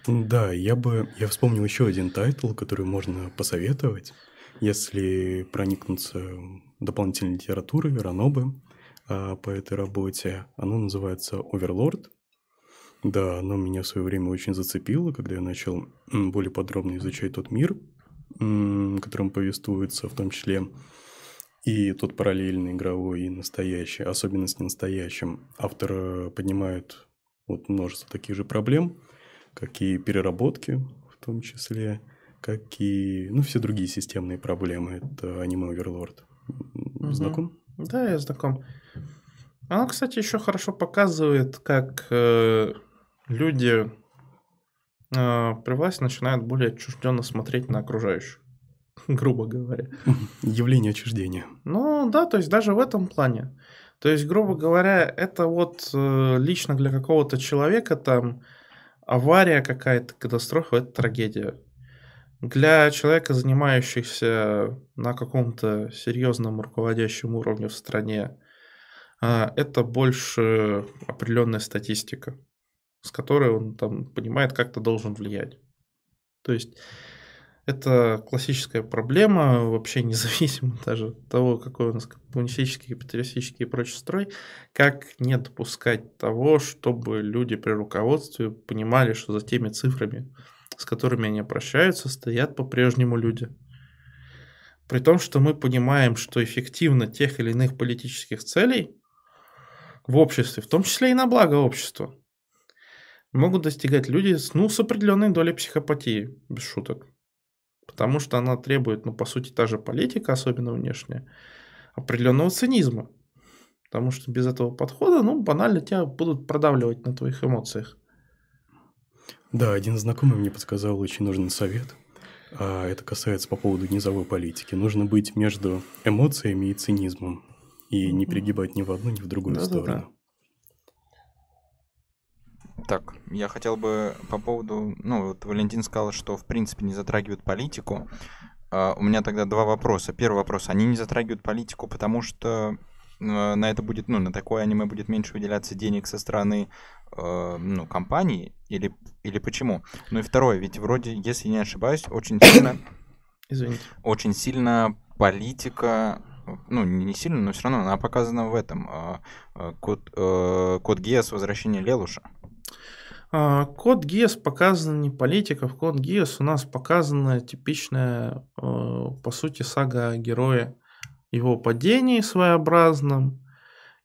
Да, я бы... Я вспомнил еще один тайтл, который можно посоветовать, если проникнуться дополнительной литературой, ранобы а, по этой работе. Оно называется «Overlord». Да, оно меня в свое время очень зацепило, когда я начал более подробно изучать тот мир, которым повествуется, в том числе и тот параллельный игровой, и настоящий, особенности настоящим. Автор э, поднимает вот множество таких же проблем, как и переработки в том числе, как и, ну, все другие системные проблемы. Это аниме Оверлорд. Мгм. Знаком? Да, я знаком. Оно, кстати, еще хорошо показывает, как э, люди э, при власти начинают более отчужденно смотреть на окружающих, грубо говоря. Явление отчуждения. Ну да, то есть даже в этом плане. То есть, грубо говоря, это вот э, лично для какого-то человека там авария какая-то, катастрофа, это трагедия. Для человека, занимающихся на каком-то серьезном руководящем уровне в стране, а, это больше определенная статистика, с которой он там понимает, как-то должен влиять. То есть это классическая проблема, вообще независимо даже от того, какой у нас коммунистический, капиталистический и прочий строй, как не допускать того, чтобы люди при руководстве понимали, что за теми цифрами, с которыми они обращаются, стоят по-прежнему люди. При том, что мы понимаем, что эффективно тех или иных политических целей в обществе, в том числе и на благо общества, могут достигать люди с, ну, с определенной долей психопатии, без шуток. Потому что она требует, ну, по сути, та же политика, особенно внешняя, определенного цинизма. Потому что без этого подхода, ну, банально тебя будут продавливать на твоих эмоциях. Да, один знакомый мне подсказал очень нужный совет. А это касается по поводу низовой политики. Нужно быть между эмоциями и цинизмом. И не перегибать ни в одну, ни в другую Да-да-да. сторону. Так, я хотел бы по поводу... Ну, вот Валентин сказал, что в принципе не затрагивают политику. А, у меня тогда два вопроса. Первый вопрос. Они не затрагивают политику, потому что на это будет, ну, на такое аниме будет меньше выделяться денег со стороны, э, ну, компании, или, или почему? Ну и второе, ведь вроде, если не ошибаюсь, очень сильно, Извините. очень сильно политика, ну, не сильно, но все равно она показана в этом, а, а, код, э, код Гиас «Возвращение Лелуша». А, Код Гиас показан не политиков, Код Гиас у нас показана типичная, э, по сути, сага о герое, его падении своеобразном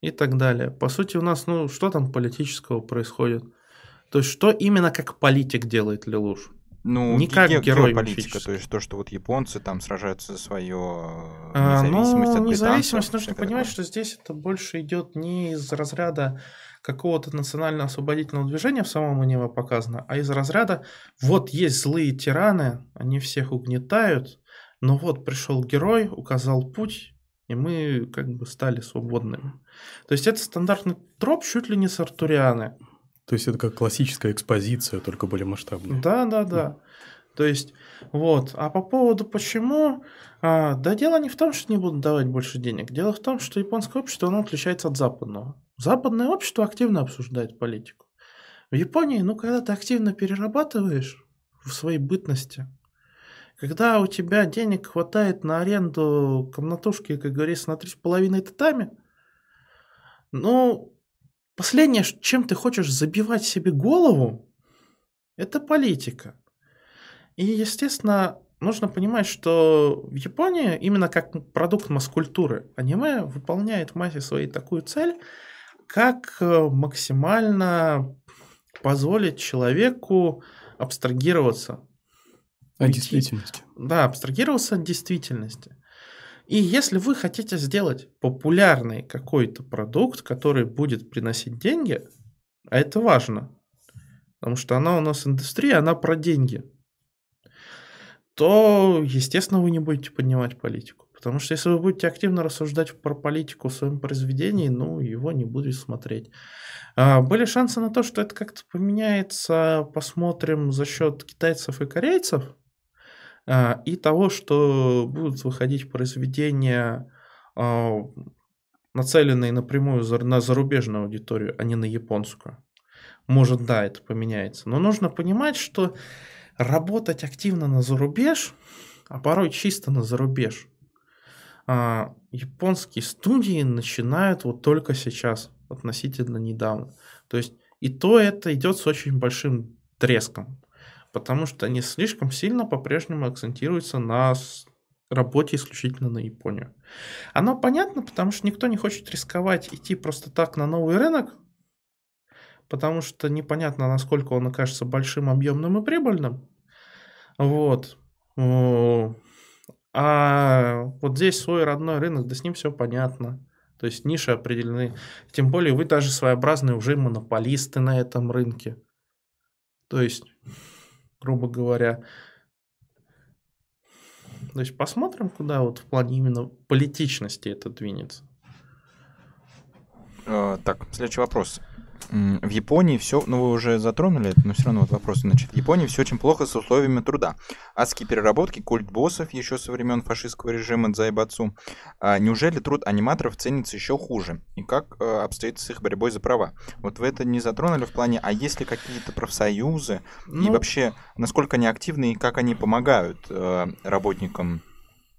и так далее. По сути, у нас, ну, что там политического происходит? То есть, что именно как политик делает Лелуш? Ну, Не как ге- герой мифический. то есть то, что вот японцы там сражаются за свое А, независимость ну, от независимость, нужно понимать, такое. что здесь это больше идет не из разряда какого-то национально-освободительного движения в самом аниме показано, а из разряда вот есть злые тираны, они всех угнетают, но вот пришел герой, указал путь, и мы как бы стали свободными. То есть это стандартный троп чуть ли не с Артурианы. То есть это как классическая экспозиция, только более масштабная. Да, да, да. То есть, вот. А по поводу почему, а, да дело не в том, что не будут давать больше денег. Дело в том, что японское общество, оно отличается от западного. Западное общество активно обсуждает политику. В Японии, ну, когда ты активно перерабатываешь в своей бытности, когда у тебя денег хватает на аренду комнатушки, как говорится, на три с половиной татами, ну, последнее, чем ты хочешь забивать себе голову, это политика. И, естественно, нужно понимать, что в Японии, именно как продукт масс-культуры, аниме выполняет в массе своей такую цель, как э, максимально позволить человеку абстрагироваться Уйти. действительности. да, абстрагироваться от действительности. И если вы хотите сделать популярный какой-то продукт, который будет приносить деньги, а это важно, потому что она у нас индустрия, она про деньги, то, естественно, вы не будете поднимать политику. Потому что если вы будете активно рассуждать про политику в своем произведении, ну, его не будет смотреть. А, Были шансы на то, что это как-то поменяется, посмотрим за счет китайцев и корейцев, и того, что будут выходить произведения, а, нацеленные напрямую на зарубежную аудиторию, а не на японскую. Может, да, это поменяется. Но нужно понимать, что работать активно на зарубеж, а порой чисто на зарубеж, а, японские студии начинают вот только сейчас, относительно недавно. То есть и то это идет с очень большим треском, потому что они слишком сильно по-прежнему акцентируются на работе исключительно на Японию. Оно понятно, потому что никто не хочет рисковать идти просто так на новый рынок, потому что непонятно, насколько он окажется большим, объемным и прибыльным. Вот. А вот здесь свой родной рынок, да с ним все понятно. То есть ниши определены. Тем более вы даже своеобразные уже монополисты на этом рынке. То есть, грубо говоря, то есть посмотрим, куда вот в плане именно политичности это двинется. Э, Так, следующий вопрос. В Японии все, ну вы уже затронули это, но все равно вот вопрос. Значит, в Японии все очень плохо с условиями труда. Адские переработки, культ боссов еще со времен фашистского режима Дзайбацу. А неужели труд аниматоров ценится еще хуже? И как э, обстоит с их борьбой за права? Вот вы это не затронули в плане, а есть ли какие-то профсоюзы? И Ну, вообще, насколько они активны и как они помогают э, работникам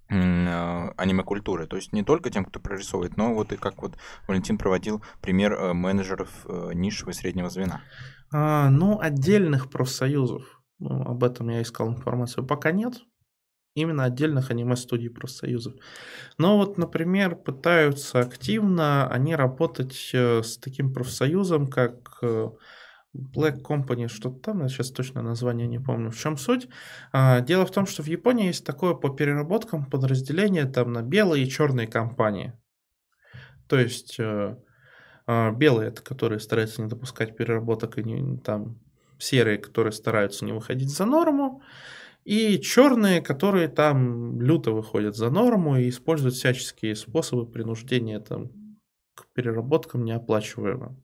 аниме-культуры. То есть не только тем, кто прорисовывает, но вот и как вот Валентин проводил пример э, менеджеров э, низшего и среднего звена. а, ну, отдельных профсоюзов, ну, об этом я искал информацию, пока нет. именно отдельных аниме-студий профсоюзов. Но вот, например, пытаются активно они работать э, с таким профсоюзом, как э, Black Company, что-то там, я сейчас точно название не помню. В чем суть? А, дело в том, что в Японии есть такое по переработкам подразделение там на белые и черные компании. То есть э, а, белые, это которые стараются не допускать переработок, и не, там серые, которые стараются не выходить за норму, и черные, которые там люто выходят за норму и используют всяческие способы принуждения там, к переработкам неоплачиваемым.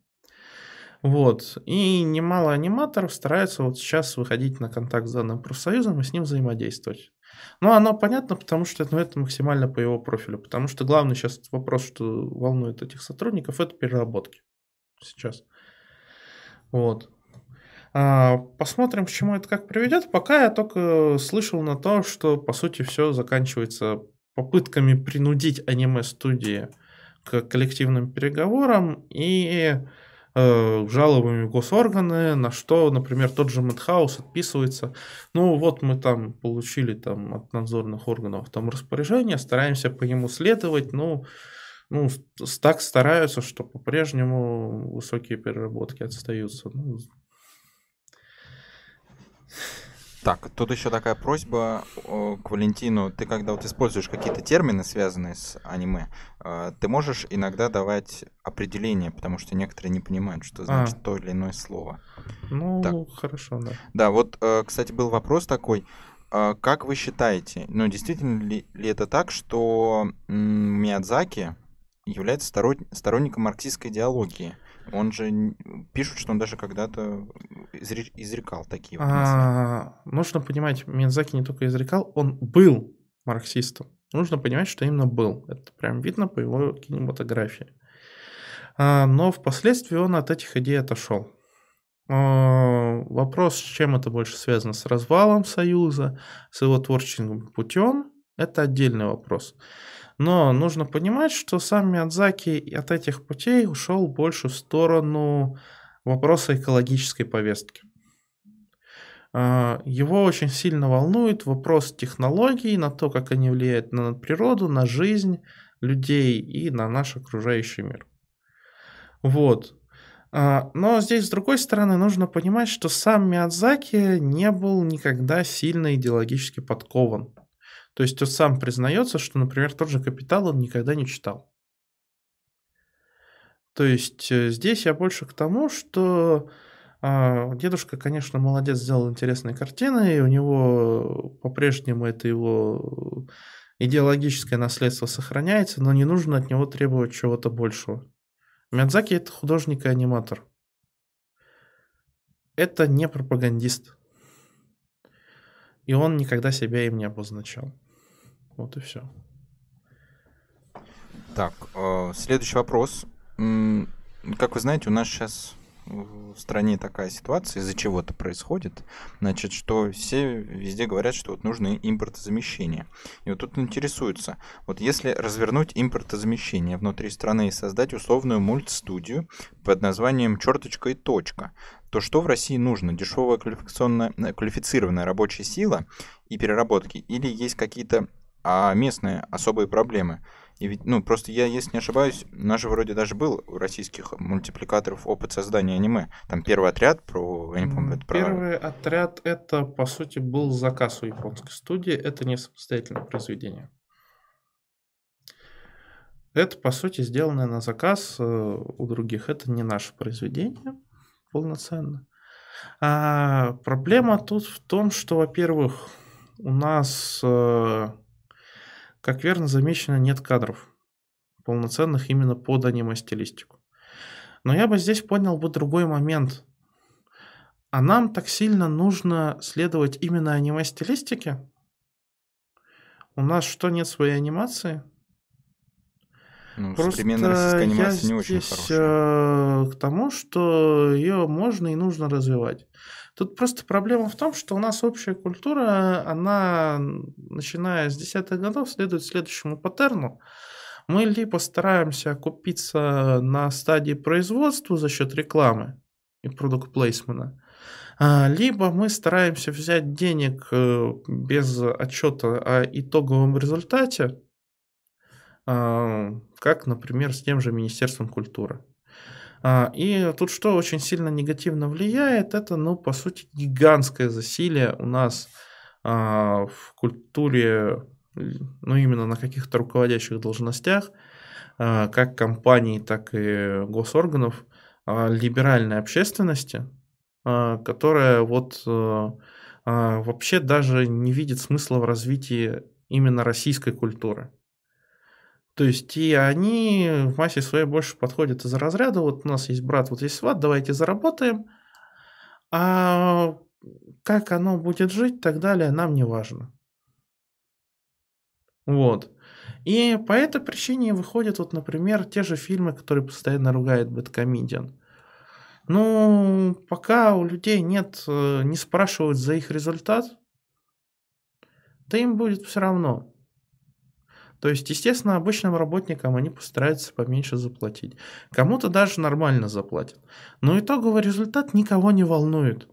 Вот. И немало аниматоров стараются вот сейчас выходить на контакт с данным профсоюзом и с ним взаимодействовать. Ну, оно понятно, потому что ну, это максимально по его профилю. Потому что главный сейчас вопрос, что волнует этих сотрудников, это переработки. Сейчас. Вот. А, посмотрим, к чему это как приведет. Пока я только слышал на то, что, по сути, все заканчивается попытками принудить аниме-студии к коллективным переговорам и э, жалобами госорганы, на что, например, тот же Мэтхаус отписывается. Ну, вот мы там получили там от надзорных органов там распоряжение, стараемся по нему следовать, ну, ну, так стараются, что по-прежнему высокие переработки отстаются. Ну, так, тут еще такая просьба к Валентину. Ты когда вот используешь какие-то термины, связанные с аниме, э, ты можешь иногда давать определение, потому что некоторые не понимают, что значит а. то или иное слово. Ну, так. хорошо, да. Да, вот, э, кстати, был вопрос такой. Э, как вы считаете, ну, действительно ли, ли это так, что Миядзаки является сторонником марксистской идеологии? Он же пишут, что он даже когда-то изрекал такие вот а, Нужно понимать, Миядзаки не только изрекал, он был марксистом. Нужно понимать, что именно был. Это прям видно по его кинематографии. А, но впоследствии он от этих идей отошел. А, вопрос, с чем это больше связано, с развалом Союза, с его творческим путем, это отдельный вопрос. Но нужно понимать, что сам Миядзаки от этих путей ушел больше в сторону вопроса экологической повестки. А, его очень сильно волнует вопрос технологий, на то, как они влияют на природу, на жизнь людей и на наш окружающий мир. Вот. А, но здесь, с другой стороны, нужно понимать, что сам Миядзаки не был никогда сильно идеологически подкован. То есть он сам признается, что, например, тот же «Капитал» он никогда не читал. То есть э, здесь я больше к тому, что э, дедушка, конечно, молодец, сделал интересные картины, и у него по-прежнему это его идеологическое наследство сохраняется, но не нужно от него требовать чего-то большего. Мядзаки это художник и аниматор. Это не пропагандист. И он никогда себя им не обозначал. Вот и все. Так, э, следующий вопрос. Как вы знаете, у нас сейчас в стране такая ситуация, из-за чего-то происходит, значит, что все везде говорят, что вот нужно импортозамещение. И вот тут интересуется, вот если развернуть импортозамещение внутри страны и создать условную мультстудию под названием «Черточка и точка», то что в России нужно? Дешевая квалифицированная рабочая сила и переработки? Или есть какие-то а местные особые проблемы. И ведь, ну, просто я, если не ошибаюсь, у нас же вроде даже был у российских мультипликаторов опыт создания аниме. Там первый отряд про... Я не помню, это про... Первый отряд, это, по сути, был заказ у японской студии. Это не самостоятельное произведение. Это, по сути, сделанное на заказ э, у других. Это не наше произведение полноценно. А проблема тут в том, что, во-первых, у нас э, как верно замечено, нет кадров полноценных именно под аниме-стилистику. Но я бы здесь понял бы другой момент. А нам так сильно нужно следовать именно аниме-стилистике? У нас что, нет своей анимации? Ну, Просто современная российская анимация не очень хорошая. Э, к тому, что ее можно и нужно развивать. Тут просто проблема в том, что у нас общая культура, она, начиная с десятых годов, следует следующему паттерну. Мы либо стараемся купиться на стадии производства за счет рекламы и продукт плейсмена, А, либо мы стараемся взять денег э, без отчета о итоговом результате, а, как, например, с тем же Министерством культуры. А, и тут что очень сильно негативно влияет, это, ну, по сути, гигантское засилие у нас в культуре, ну, именно на каких-то руководящих должностях, как компаний, так и госорганов, либеральной общественности, а, которая вот э, а, вообще даже не видит смысла в развитии именно российской культуры. То есть и они в массе своей больше подходят из разряда, вот у нас есть брат, вот есть сват, давайте заработаем, а как оно будет жить и так далее, нам не важно. Вот. И по этой причине выходят вот, например, те же фильмы, которые постоянно ругает Бэткомедиан. Ну, пока у людей нет, э, не спрашивают за их результат, то им будет все равно. То есть, естественно, обычным работникам они постараются поменьше заплатить. Кому-то даже нормально заплатят. Но итоговый результат никого не волнует.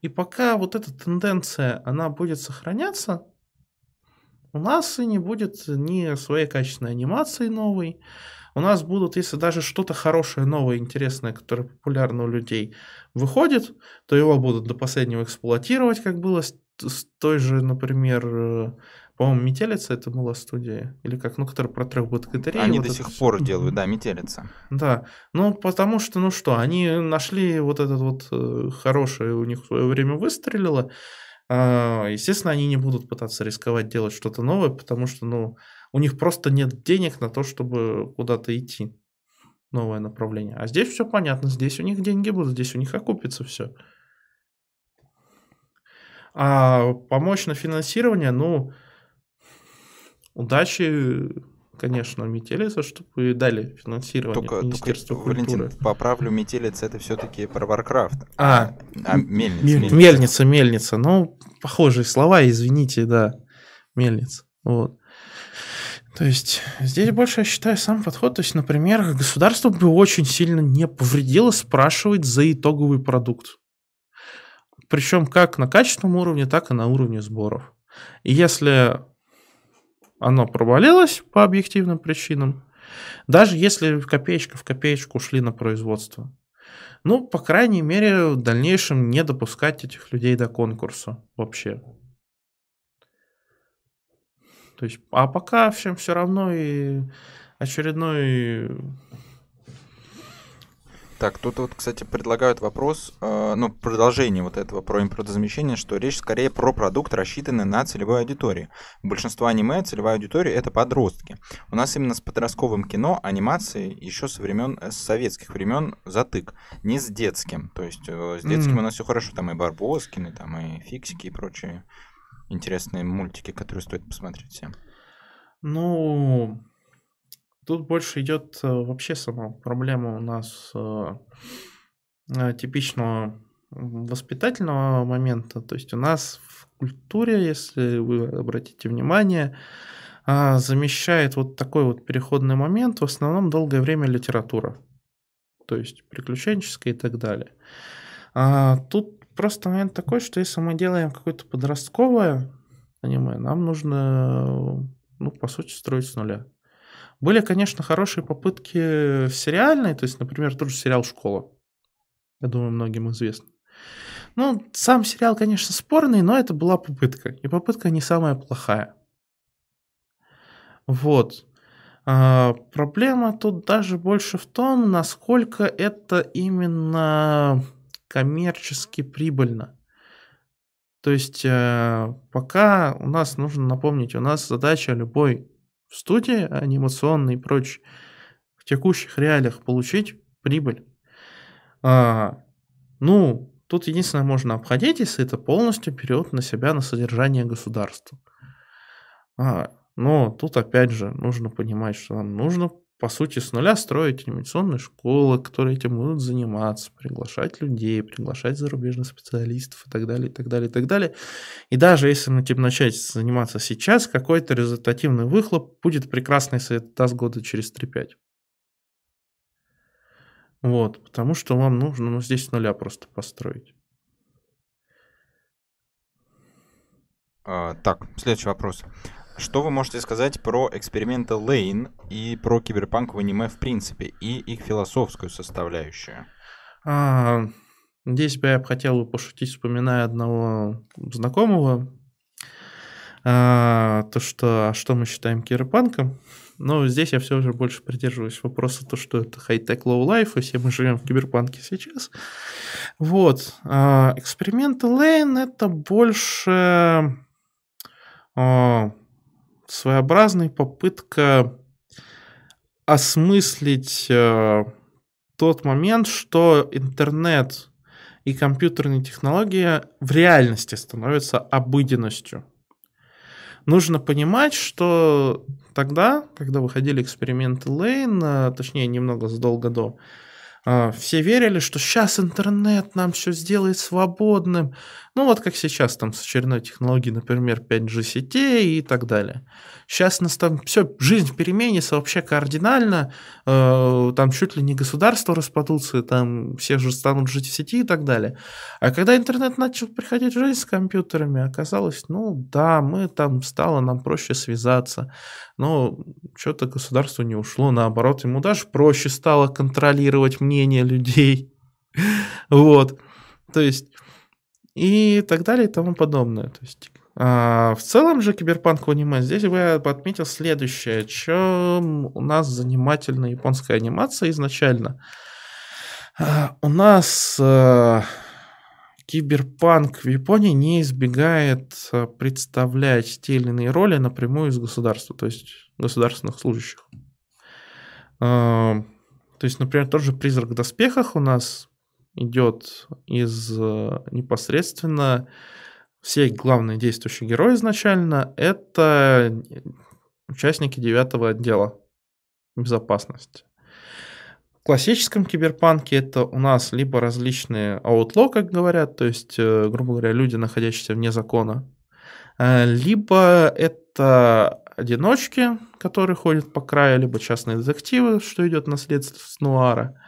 И пока вот эта тенденция, она будет сохраняться, у нас и не будет ни своей качественной анимации новой, у нас будут, если даже что-то хорошее, новое, интересное, которое популярно у людей выходит, то его будут до последнего эксплуатировать, как было с, с той же, например, э, по-моему, Метелица это была студия, или как, ну, которая про трех богатырей. Они вот до сих все. пор делают, да, Метелица. Да, ну, потому что, ну что, они нашли вот этот вот э, хорошее, у них в свое время выстрелило, а, естественно, они не будут пытаться рисковать делать что-то новое, потому что, ну, у них просто нет денег на то, чтобы куда-то идти. Новое направление. А здесь все понятно. Здесь у них деньги будут, здесь у них окупится все. А помочь на финансирование, ну, удачи, конечно, Метелица, чтобы дали финансирование только, Министерству только, культуры. Валентин, поправлю, Метелица это все-таки про Warcraft. А, а мельница, мельница. Мельница, мельница. Ну, похожие слова, извините, да. Мельница. Вот. То есть здесь больше, я считаю, сам подход. То есть, например, государство бы очень сильно не повредило спрашивать за итоговый продукт. Причем как на качественном уровне, так и на уровне сборов. И если оно провалилось по объективным причинам, даже если копеечка в копеечку шли на производство, ну, по крайней мере, в дальнейшем не допускать этих людей до конкурса вообще. То есть, а пока всем все равно и очередной так, тут вот, кстати, предлагают вопрос, э, ну, продолжение вот этого про импортозамещение, что речь скорее про продукт, рассчитанный на целевую аудиторию. Большинство аниме целевая аудитория это подростки. У нас именно с подростковым кино анимации еще со времен, э, с советских времен затык, не с детским. То есть э, с детским mm. у нас все хорошо, там и Барбоскины, там и Фиксики и прочие интересные мультики, которые стоит посмотреть всем? Ну, тут больше идет э, вообще сама проблема у нас э, э, типичного воспитательного момента. То есть у нас в культуре, если вы обратите внимание, замещает вот такой вот переходный момент в основном долгое время литература. То есть приключенческая и так далее. А тут просто момент такой, что если мы делаем какое-то подростковое аниме, нам нужно, ну, по сути, строить с нуля. Были, конечно, хорошие попытки сериальной, то есть, например, тот же сериал «Школа». Я думаю, многим известно. Ну, сам сериал, конечно, спорный, но это была попытка. И попытка не самая плохая. Вот. А, проблема тут даже больше в том, насколько это именно коммерчески прибыльно. То есть э, пока у нас нужно напомнить, у нас задача любой студии анимационной и прочей в текущих реалиях получить прибыль. А, ну, тут единственное можно обходить, если это полностью берет на себя на содержание государства. А, но тут опять же нужно понимать, что нам нужно по сути, с нуля строить анимационные школы, которые этим будут заниматься, приглашать людей, приглашать зарубежных специалистов и так далее, и так далее, и так далее. И даже если мы этим начать заниматься сейчас, какой-то результативный выхлоп будет прекрасный, если это даст года через 3-5. Вот, потому что вам нужно ну, здесь с нуля просто построить. А, так, следующий вопрос. Что вы можете сказать про эксперименты Лейн и про киберпанк в аниме в принципе, и их философскую составляющую? А, здесь бы я хотел пошутить, вспоминая одного знакомого, а, то, что, а что мы считаем киберпанком. Но здесь я все же больше придерживаюсь вопроса, то, что это high-tech, low-life, и все мы живем в киберпанке сейчас. Вот. А, эксперименты Лейн — это больше а, своеобразная попытка осмыслить э, тот момент, что интернет и компьютерные технологии в реальности становятся обыденностью. Нужно понимать, что тогда, когда выходили эксперименты Лейн, э, точнее, немного задолго до, а, все верили, что сейчас интернет нам все сделает свободным. Ну вот как сейчас там с очередной технологией, например, 5G сетей и так далее. Сейчас нас там все, жизнь переменится вообще кардинально, э, там чуть ли не государства распадутся, там все же станут жить в сети и так далее. А когда интернет начал приходить в жизнь с компьютерами, оказалось, ну да, мы там стало нам проще связаться, но что-то государство не ушло, наоборот, ему даже проще стало контролировать мнение людей. Вот. То есть и так далее и тому подобное. То есть а, в целом же киберпанк в аниме здесь бы я отметил следующее. Чем у нас занимательна японская анимация изначально? А, у нас а, киберпанк в Японии не избегает а, представлять те или иные роли напрямую из государства, то есть государственных служащих. А, то есть, например, тот же «Призрак в доспехах» у нас идет из а, непосредственно все главные действующие герои изначально это участники девятого отдела безопасности. В классическом киберпанке это у нас либо различные аутло, как говорят, то есть, э, грубо говоря, люди, находящиеся вне закона, э, либо это одиночки, которые ходят по краю, либо частные детективы, что идет наследство с нуара.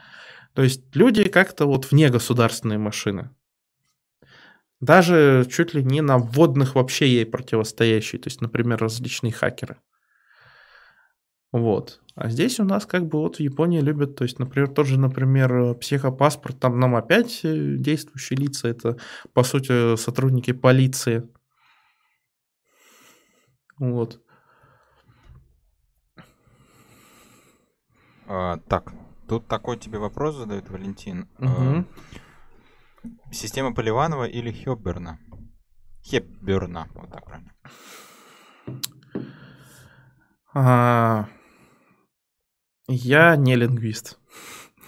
То есть люди как-то вот вне государственной машины. Даже чуть ли не на вводных вообще ей противостоящие, то есть, например, различные хакеры. Вот. А здесь у нас как бы вот в Японии любят, то есть, например, тот же, например, психопаспорт, там нам опять э, действующие лица, это, по сути, сотрудники полиции. Вот. А, так, тут такой тебе вопрос задает Валентин. Угу. Система Поливанова или Хепберна? Хепберна, вот так правильно. А, я не лингвист.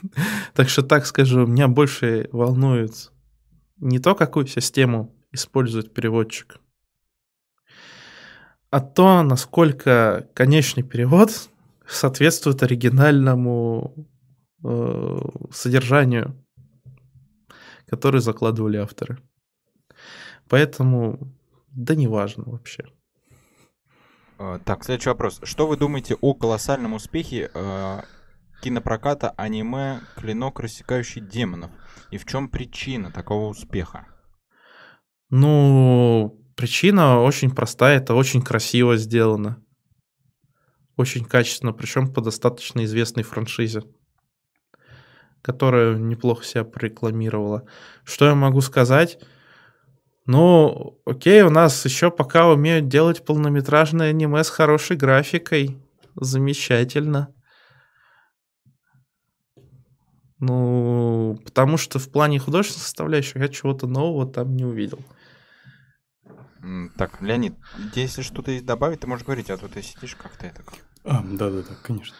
Так что так скажу, меня больше волнует не то, какую систему использует переводчик, а то, насколько конечный перевод соответствует оригинальному э, содержанию которые закладывали авторы. Поэтому, да неважно вообще. А, так, следующий вопрос. Что вы думаете о колоссальном успехе э, кинопроката аниме «Клинок, рассекающий демонов»? И в чем причина такого успеха? Ну, причина очень простая. Это очень красиво сделано. Очень качественно, причем по достаточно известной франшизе которая неплохо себя прорекламировала. Что я могу сказать? Ну, окей, у нас еще пока умеют делать полнометражное аниме с хорошей графикой. Замечательно. Ну, потому что в плане художественной составляющей я чего-то нового там не увидел. Так, Леонид, если что-то добавить, ты можешь говорить, а то ты сидишь как-то это. А, да-да-да, конечно.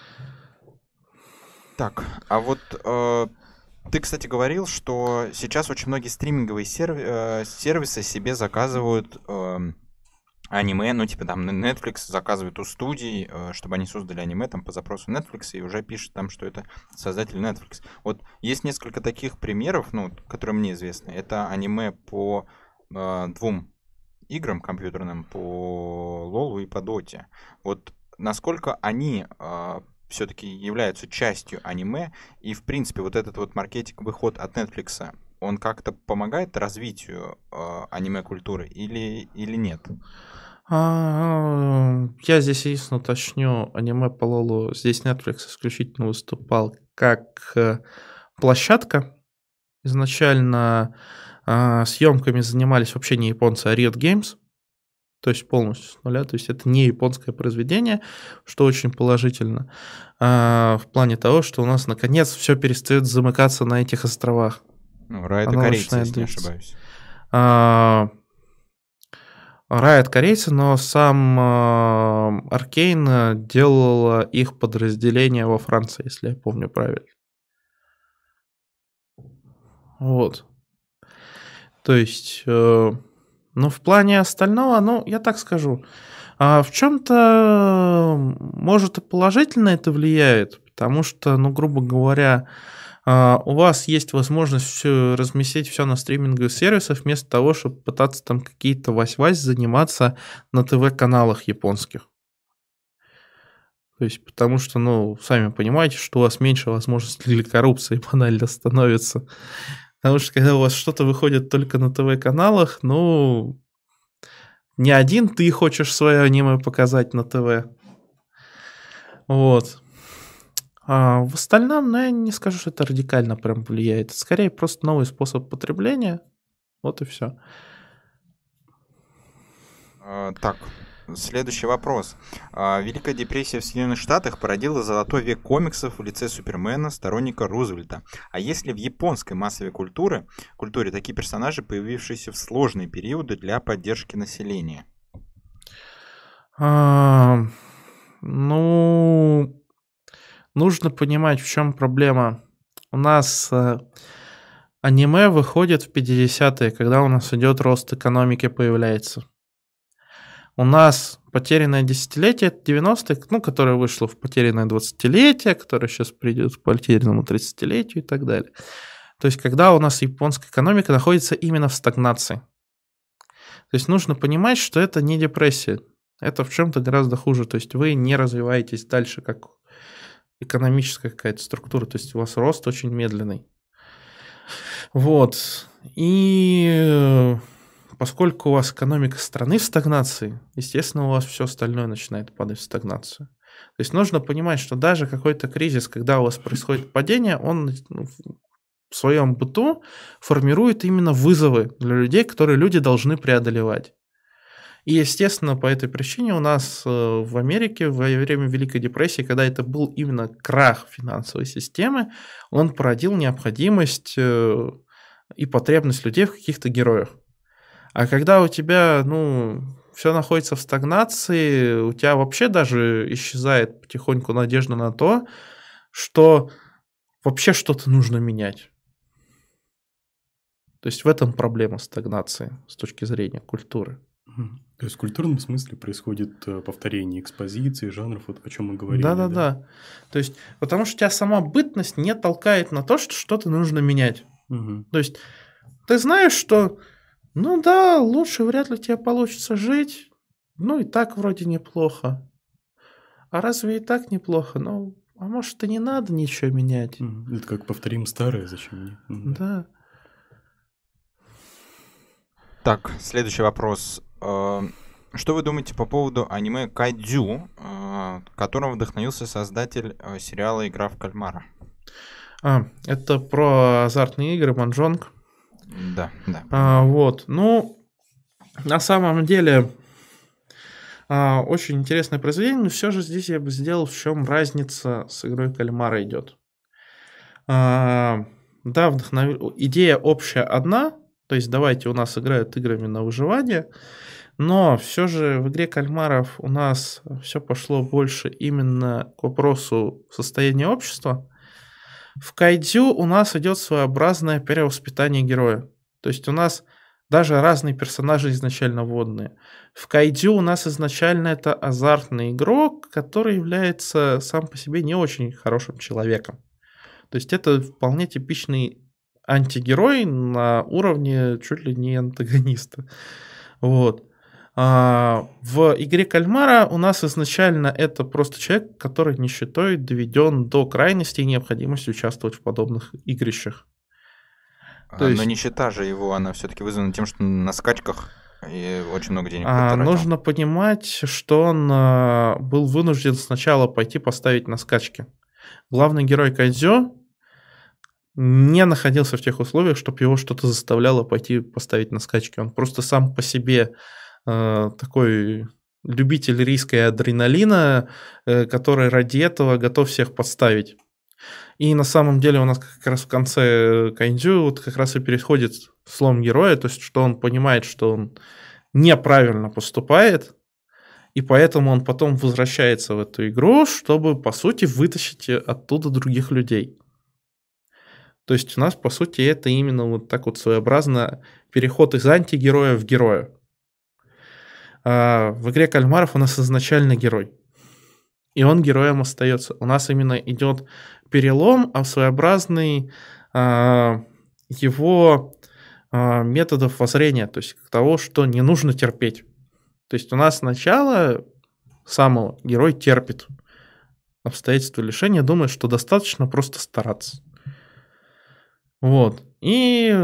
Так, а вот э, ты, кстати, говорил, что сейчас очень многие стриминговые серви- э, сервисы себе заказывают э, аниме, ну, типа там Netflix заказывает у студий, э, чтобы они создали аниме там по запросу Netflix и уже пишет там, что это создатель Netflix. Вот есть несколько таких примеров, ну, которые мне известны. Это аниме по э, двум играм компьютерным, по Лолу и по Доте. Вот насколько они э, все-таки являются частью аниме, и, в принципе, вот этот вот маркетинговый ход от Netflix, он как-то помогает развитию э, аниме-культуры или, или нет? А, я здесь единственное уточню, аниме по Лолу, здесь Netflix исключительно выступал как э, площадка. Изначально а, съемками занимались вообще не японцы, а Riot Games, то есть полностью с нуля, то есть это не японское произведение, что очень положительно, а, в плане того, что у нас наконец все перестает замыкаться на этих островах. Ну, Рай это корейцы, если не ошибаюсь. А, Riot корейцы, но сам Аркейн э, делал их подразделение во Франции, если я помню правильно. Вот. То есть, э, ну, в плане остального, ну, я так скажу, а в чем-то, может, и положительно это влияет, потому что, ну, грубо говоря, а, у вас есть возможность разместить все на стриминговых сервисах, вместо того, чтобы пытаться там какие-то вась-вась заниматься на ТВ-каналах японских. То есть, потому что, ну, сами понимаете, что у вас меньше возможностей для коррупции банально становится. Потому что когда у вас что-то выходит только на ТВ-каналах, ну, не один ты хочешь свое аниме показать на ТВ. Вот. А в остальном, ну, я не скажу, что это радикально прям влияет. Скорее просто новый способ потребления. Вот и все. А, так, следующий вопрос. А, Великая депрессия в Соединенных Штатах породила золотой век комиксов в лице Супермена, сторонника Рузвельта. А если в японской массовой культуре, культуре такие персонажи, появившиеся в сложные периоды для поддержки населения? А, ну, нужно понимать, в чем проблема. У нас э, аниме выходит в 50-е, когда у нас идет рост экономики появляется. У нас потерянное десятилетие, это 90-е, ну, которое вышло в потерянное 20-летие, которое сейчас придет к потерянному 30-летию и так далее. То есть, когда у нас японская экономика находится именно в стагнации. То есть, нужно понимать, что это не депрессия. Это в чем-то гораздо хуже. То есть, вы не развиваетесь дальше, как экономическая какая-то структура, то есть у вас рост очень медленный. Вот. И э, поскольку у вас экономика страны в стагнации, естественно, у вас все остальное начинает падать в стагнацию. То есть нужно понимать, что даже какой-то кризис, когда у вас происходит падение, он ну, в своем быту формирует именно вызовы для людей, которые люди должны преодолевать. И, естественно, по этой причине у нас э, в Америке во время Великой депрессии, когда это был именно крах финансовой системы, он породил необходимость э, и потребность людей в каких-то героях. А когда у тебя, ну, все находится в стагнации, у тебя вообще даже исчезает потихоньку надежда на то, что вообще что-то нужно менять. То есть в этом проблема стагнации с точки зрения культуры. То есть в культурном смысле происходит э, повторение экспозиции, жанров, вот о чем мы говорили. Да, да, да. То есть, потому что у тебя сама бытность не толкает на то, что что-то нужно менять. Угу. То есть, ты знаешь, что, ну да, лучше вряд ли тебе получится жить, ну и так вроде неплохо. А разве и так неплохо? Ну, а может, и не надо ничего менять? Это как повторим старое, зачем мне? Да. Так, следующий вопрос. Эм, что вы думаете по поводу аниме Кайдзю, э, которым вдохновился создатель э, сериала «Игра в кальмара»? А, это про азартные игры, Манжонг. Да, да. А, вот, ну, на самом деле, а, очень интересное произведение, но все же здесь я бы сделал, в чем разница с игрой кальмара идет. А, да, вдохнов... идея общая одна, то есть давайте у нас играют играми на выживание, но все же в игре кальмаров у нас все пошло больше именно к вопросу состояния общества. В Кайдзю у нас идет своеобразное перевоспитание героя. То есть у нас даже разные персонажи изначально водные. В Кайдзю у нас изначально это азартный игрок, который является сам по себе не очень хорошим человеком. То есть это вполне типичный антигерой на уровне чуть ли не антагониста. Вот. А, в игре кальмара у нас изначально это просто человек, который нищетой доведен до крайности и необходимости участвовать в подобных игрищах. То есть... Но нищета же его, она все-таки вызвана тем, что на скачках и очень много денег а, Нужно понимать, что он а, был вынужден сначала пойти поставить на скачки. Главный герой Кайдзё не находился в тех условиях, чтобы его что-то заставляло пойти поставить на скачки. Он просто сам по себе такой любитель риска и адреналина, э, который ради этого готов всех подставить. И на самом деле у нас как раз в конце Кайдзю вот как раз и переходит слом героя, то есть что он понимает, что он неправильно поступает, и поэтому он потом возвращается в эту игру, чтобы, по сути, вытащить оттуда других людей. То есть у нас, по сути, это именно вот так вот своеобразно переход из антигероя в героя. А в игре кальмаров у нас изначально герой. И он героем остается. У нас именно идет перелом, а своеобразный а, его а, методов воззрения, то есть того, что не нужно терпеть. То есть у нас сначала самого герой терпит обстоятельства лишения, думает, что достаточно просто стараться. Вот. И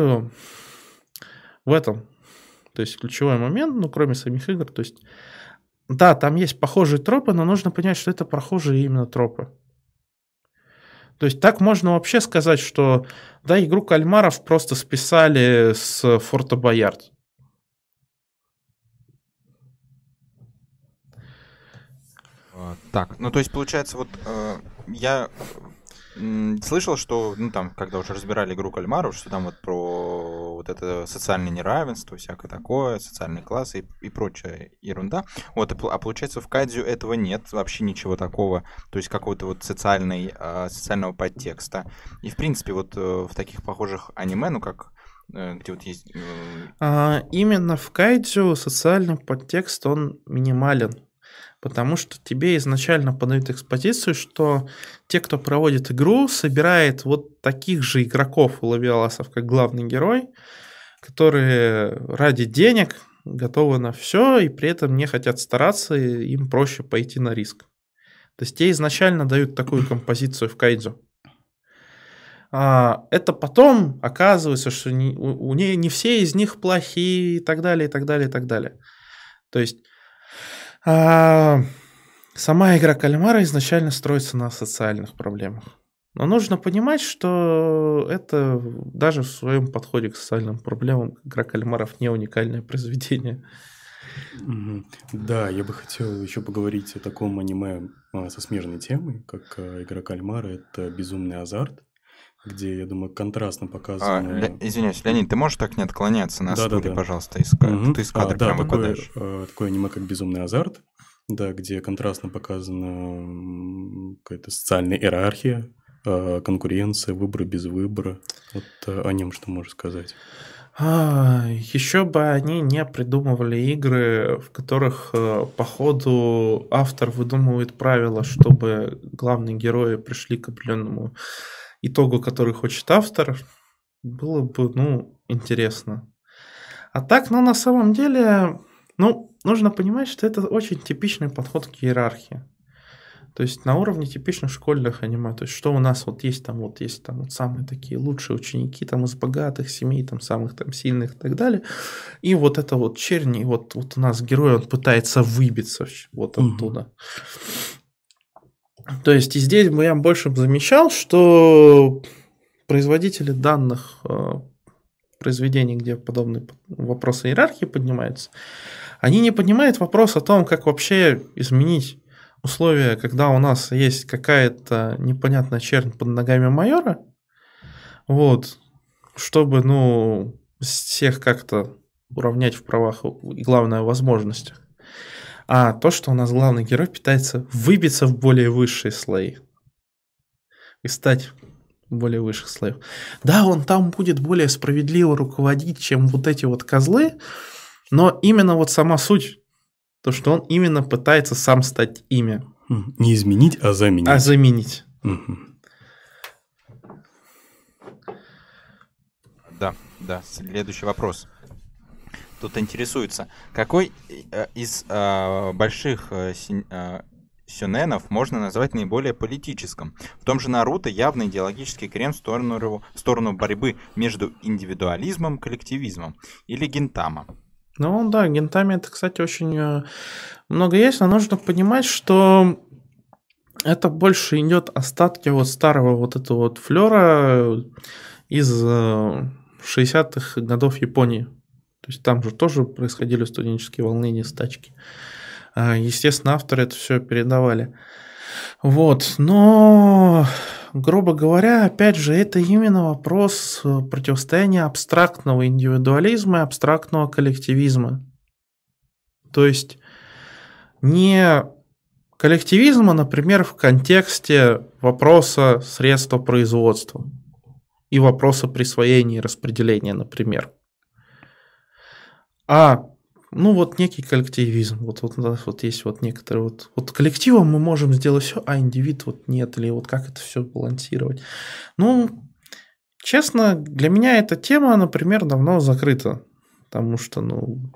в этом, то есть ключевой момент, ну, кроме самих игр, то есть, да, там есть похожие тропы, но нужно понять, что это похожие именно тропы. То есть так можно вообще сказать, что да, игру кальмаров просто списали с Форта Боярд. Так, ну то есть получается, вот э, я Слышал, что, ну, там, когда уже разбирали игру кальмаров, что там вот про вот это социальное неравенство, всякое такое, социальные классы и, и прочая ерунда. Вот, а получается, в Кадзю этого нет, вообще ничего такого, то есть какого-то вот социальной, а, социального подтекста. И, в принципе, вот э, в таких похожих аниме, ну, как э, где вот есть... Э, а, именно в Кайдзю социальный подтекст, он минимален потому что тебе изначально подают экспозицию, что те, кто проводит игру, собирает вот таких же игроков у лавиаласов, как главный герой, которые ради денег готовы на все и при этом не хотят стараться, и им проще пойти на риск. То есть те изначально дают такую композицию в кайдзу. А, это потом оказывается, что не, у, у не, не все из них плохие и так далее, и так далее, и так далее. То есть а, сама игра кальмара изначально строится на социальных проблемах. Но нужно понимать, что это даже в своем подходе к социальным проблемам игра кальмаров не уникальное произведение. Да, я бы хотел еще поговорить о таком аниме а, со смежной темой, как а, игра кальмара. Это безумный азарт где, я думаю, контрастно показано. А, Ле... Извиняюсь, Леонид, ты можешь так не отклоняться на да, да, да. пожалуйста, из, угу. ты из кадра а, да, прямо такое, э, такое аниме, как «Безумный азарт», да, где контрастно показана какая-то социальная иерархия, э, конкуренция, выбор без выбора. Вот э, о нем что можешь сказать? А, еще бы они не придумывали игры, в которых по ходу автор выдумывает правила, чтобы главные герои пришли к определенному итогу, который хочет автор, было бы, ну, интересно. А так, ну, на самом деле, ну, нужно понимать, что это очень типичный подход к иерархии. То есть на уровне типичных школьных аниме. То есть что у нас вот есть там, вот есть там вот самые такие лучшие ученики там из богатых семей, там самых там сильных и так далее. И вот это вот черни, вот, вот у нас герой, он пытается выбиться вот оттуда. Угу. То есть и здесь я больше замечал, что производители данных э, произведений, где подобные вопросы иерархии поднимаются, они не поднимают вопрос о том, как вообще изменить условия, когда у нас есть какая-то непонятная чернь под ногами майора, вот, чтобы, ну, всех как-то уравнять в правах и, главное, возможностях а то, что у нас главный герой пытается выбиться в более высшие слои и стать более высших слоев. Да, он там будет более справедливо руководить, чем вот эти вот козлы, но именно вот сама суть, то, что он именно пытается сам стать ими. Не изменить, а заменить. А заменить. Да, да. Следующий вопрос. Тут интересуется, какой э, из э, больших э, э, сюненов можно назвать наиболее политическим. В том же Наруто явно идеологический крен в сторону, в сторону борьбы между индивидуализмом и коллективизмом. Или гентама. Ну да, гентами это, кстати, очень э, много есть, но нужно понимать, что это больше идет остатки вот старого вот этого вот флера из 60-х годов Японии. Есть там же тоже происходили студенческие волнения, стачки. А, естественно, авторы это все передавали. Вот, но, грубо говоря, опять же, это именно вопрос э, противостояния абстрактного индивидуализма и абстрактного коллективизма. То есть не коллективизма, например, в контексте вопроса средства производства и вопроса присвоения и распределения, например. А ну вот некий коллективизм, вот, вот у нас вот есть вот некоторые вот, вот коллективом мы можем сделать все, а индивид вот нет, или вот как это все балансировать. Ну, честно, для меня эта тема, например, давно закрыта, потому что, ну,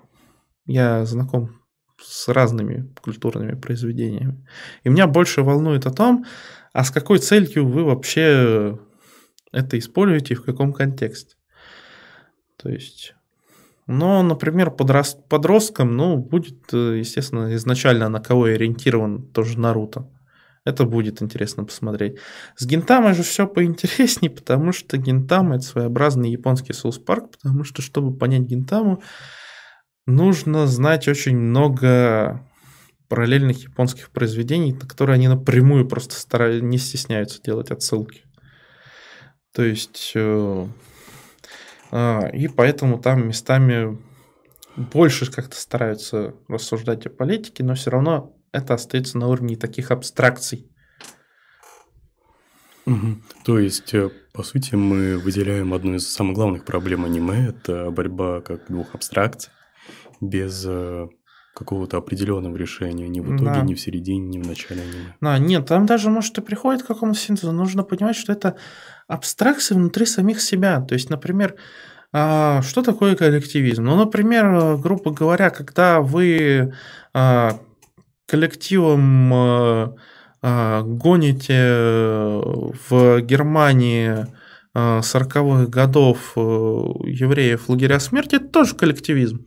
я знаком с разными культурными произведениями. И меня больше волнует о том, а с какой целью вы вообще это используете и в каком контексте. То есть но, например, подрост, подросткам, ну, будет, э, естественно, изначально на кого ориентирован тоже Наруто. Это будет интересно посмотреть. С Гентамой же все поинтереснее, потому что Гентама это своеобразный японский соус-парк, потому что, чтобы понять Гентаму, нужно знать очень много параллельных японских произведений, на которые они напрямую просто стараются, не стесняются делать отсылки. То есть э, и поэтому там местами больше как-то стараются рассуждать о политике, но все равно это остается на уровне таких абстракций. Угу. То есть, э, по сути, мы выделяем одну из самых главных проблем аниме – это борьба как двух абстракций, без э, какого-то определенного решения ни в итоге, да. ни в середине, ни в начале аниме. Да, нет, там даже, может, и приходит к какому-то синтезу. Нужно понимать, что это абстракции внутри самих себя. То есть, например, а, что такое коллективизм? Ну, например, грубо говоря, когда вы а, коллективом а, гоните в Германии 40-х годов э, евреев в лагеря смерти, это тоже коллективизм.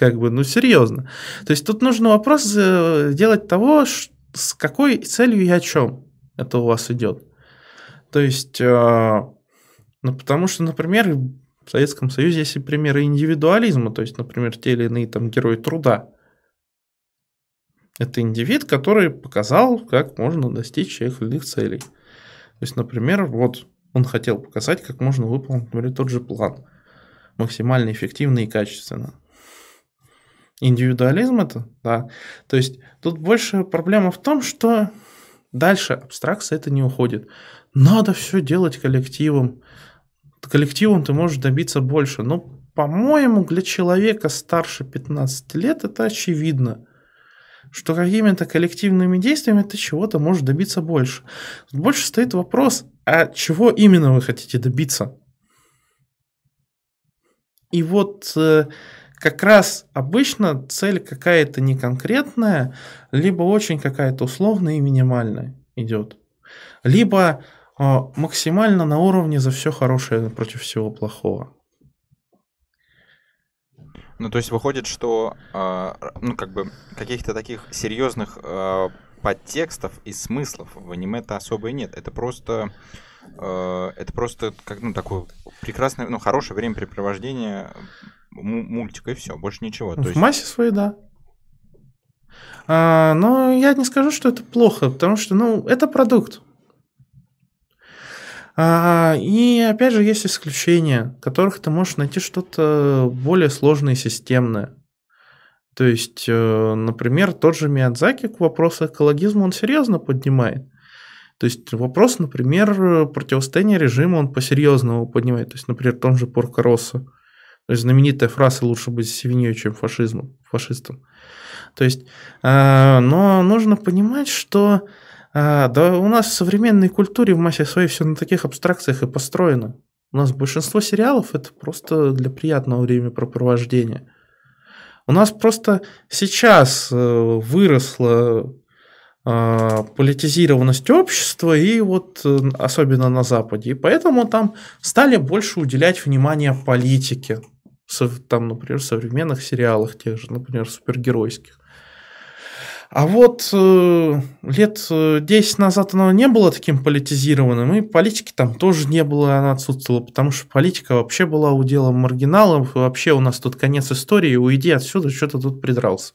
Как бы, ну серьезно. То есть тут нужно вопрос э, делать того, с какой целью и о чем это у вас идет. То есть, э, ну потому что, например, в Советском Союзе есть и примеры индивидуализма, то есть, например, те или иные там герои труда. Это индивид, который показал, как можно достичь тех или иных целей. То есть, например, вот он хотел показать, как можно выполнить, например, тот же план максимально эффективно и качественно. Индивидуализм это, да. То есть тут больше проблема в том, что дальше абстракция это не уходит. Надо все делать коллективом. Коллективом ты можешь добиться больше. Но, по-моему, для человека старше 15 лет это очевидно что какими-то коллективными действиями ты чего-то можешь добиться больше. Больше стоит вопрос, а чего именно вы хотите добиться? И вот э, как раз обычно цель какая-то не конкретная, либо очень какая-то условная и минимальная идет. Либо э, максимально на уровне за все хорошее против всего плохого. Ну, то есть выходит, что э, ну, как бы каких-то таких серьезных э, подтекстов и смыслов в аниме-то особо и нет. Это просто это просто как ну такое прекрасное, ну хорошее времяпрепровождение мультика и все, больше ничего. В есть... массе своей, да. А, но я не скажу, что это плохо, потому что, ну, это продукт. А, и опять же, есть исключения, в которых ты можешь найти что-то более сложное и системное. То есть, э, например, тот же Миядзаки к вопросу экологизма он серьезно поднимает. То есть вопрос, например, противостояния режима он по-серьезному поднимает. То есть, например, в том же Порко Россо. То есть знаменитая фраза «лучше быть свиньей, чем фашизмом, фашистом». То есть, э, но нужно понимать, что э, да у нас в современной культуре в массе своей все на таких абстракциях и построено. У нас большинство сериалов это просто для приятного времяпрепровождения. У нас просто сейчас э, выросла политизированность общества, и вот особенно на Западе. И поэтому там стали больше уделять внимание политике. Там, например, современных сериалах тех же, например, супергеройских. А вот э, лет 10 э, назад оно не было таким политизированным, и политики там тоже не было, она отсутствовала, потому что политика вообще была уделом маргиналов, вообще у нас тут конец истории, уйди отсюда, что то тут придрался.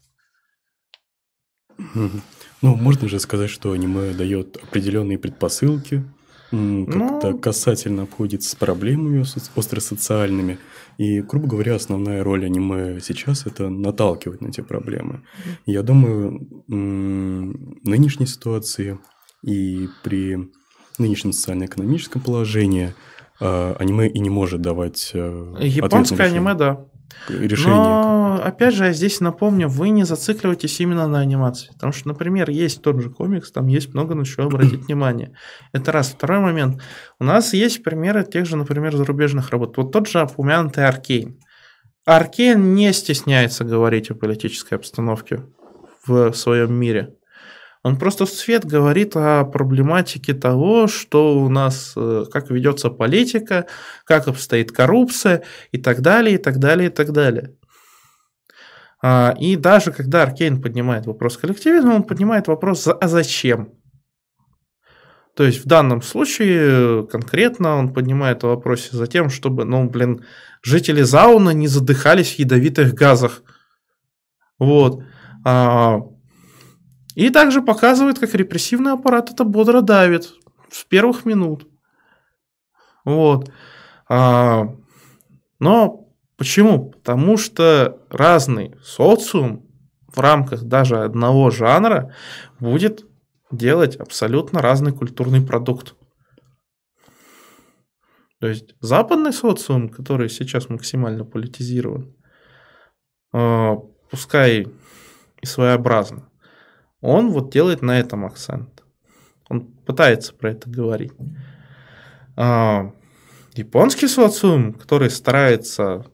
Ну, можно же сказать, что аниме дает определенные предпосылки, как-то ну... касательно обходится с проблемами остросоциальными. И, грубо говоря, основная роль аниме сейчас – это наталкивать на эти проблемы. Я думаю, в нынешней ситуации и при нынешнем социально-экономическом положении а, аниме и не может давать э, Японское аниме, да решение. Но, опять же, я здесь напомню, вы не зацикливайтесь именно на анимации. Потому что, например, есть тот же комикс, там есть много на чего обратить внимание. Это раз. Второй момент. У нас есть примеры тех же, например, зарубежных работ. Вот тот же упомянутый Аркейн. Аркейн не стесняется говорить о политической обстановке в своем мире. Он просто в цвет говорит о проблематике того, что у нас, э, как ведется политика, как обстоит коррупция и так далее, и так далее, и так далее. А, и даже когда Аркейн поднимает вопрос коллективизма, он поднимает вопрос «а зачем?». То есть в данном случае конкретно он поднимает вопрос за тем, чтобы, ну, блин, жители Зауна не задыхались в ядовитых газах. Вот. И также показывает, как репрессивный аппарат это бодро давит с первых минут. Вот. А, но почему? Потому что разный социум в рамках даже одного жанра будет делать абсолютно разный культурный продукт. То есть западный социум, который сейчас максимально политизирован, а, пускай и своеобразно, он вот делает на этом акцент. Он пытается про это говорить. А, японский социум, который старается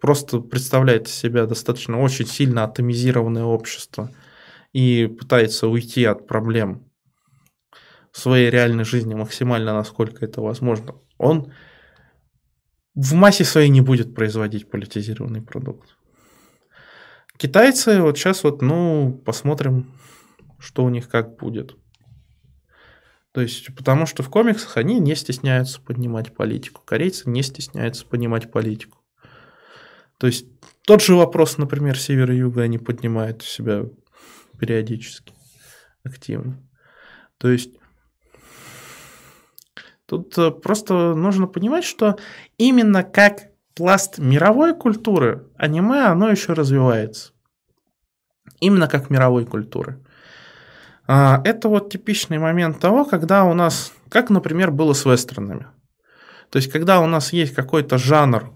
просто представлять себя достаточно очень сильно атомизированное общество и пытается уйти от проблем в своей реальной жизни максимально, насколько это возможно, он в массе своей не будет производить политизированный продукт. Китайцы вот сейчас вот, ну, посмотрим, что у них как будет. То есть, потому что в комиксах они не стесняются поднимать политику. Корейцы не стесняются поднимать политику. То есть, тот же вопрос, например, севера и юга они поднимают у себя периодически, активно. То есть, тут э, просто нужно понимать, что именно как пласт мировой культуры аниме, оно еще развивается. Именно как мировой культуры. А, это вот типичный момент того, когда у нас, как, например, было с вестернами. То есть, когда у нас есть какой-то жанр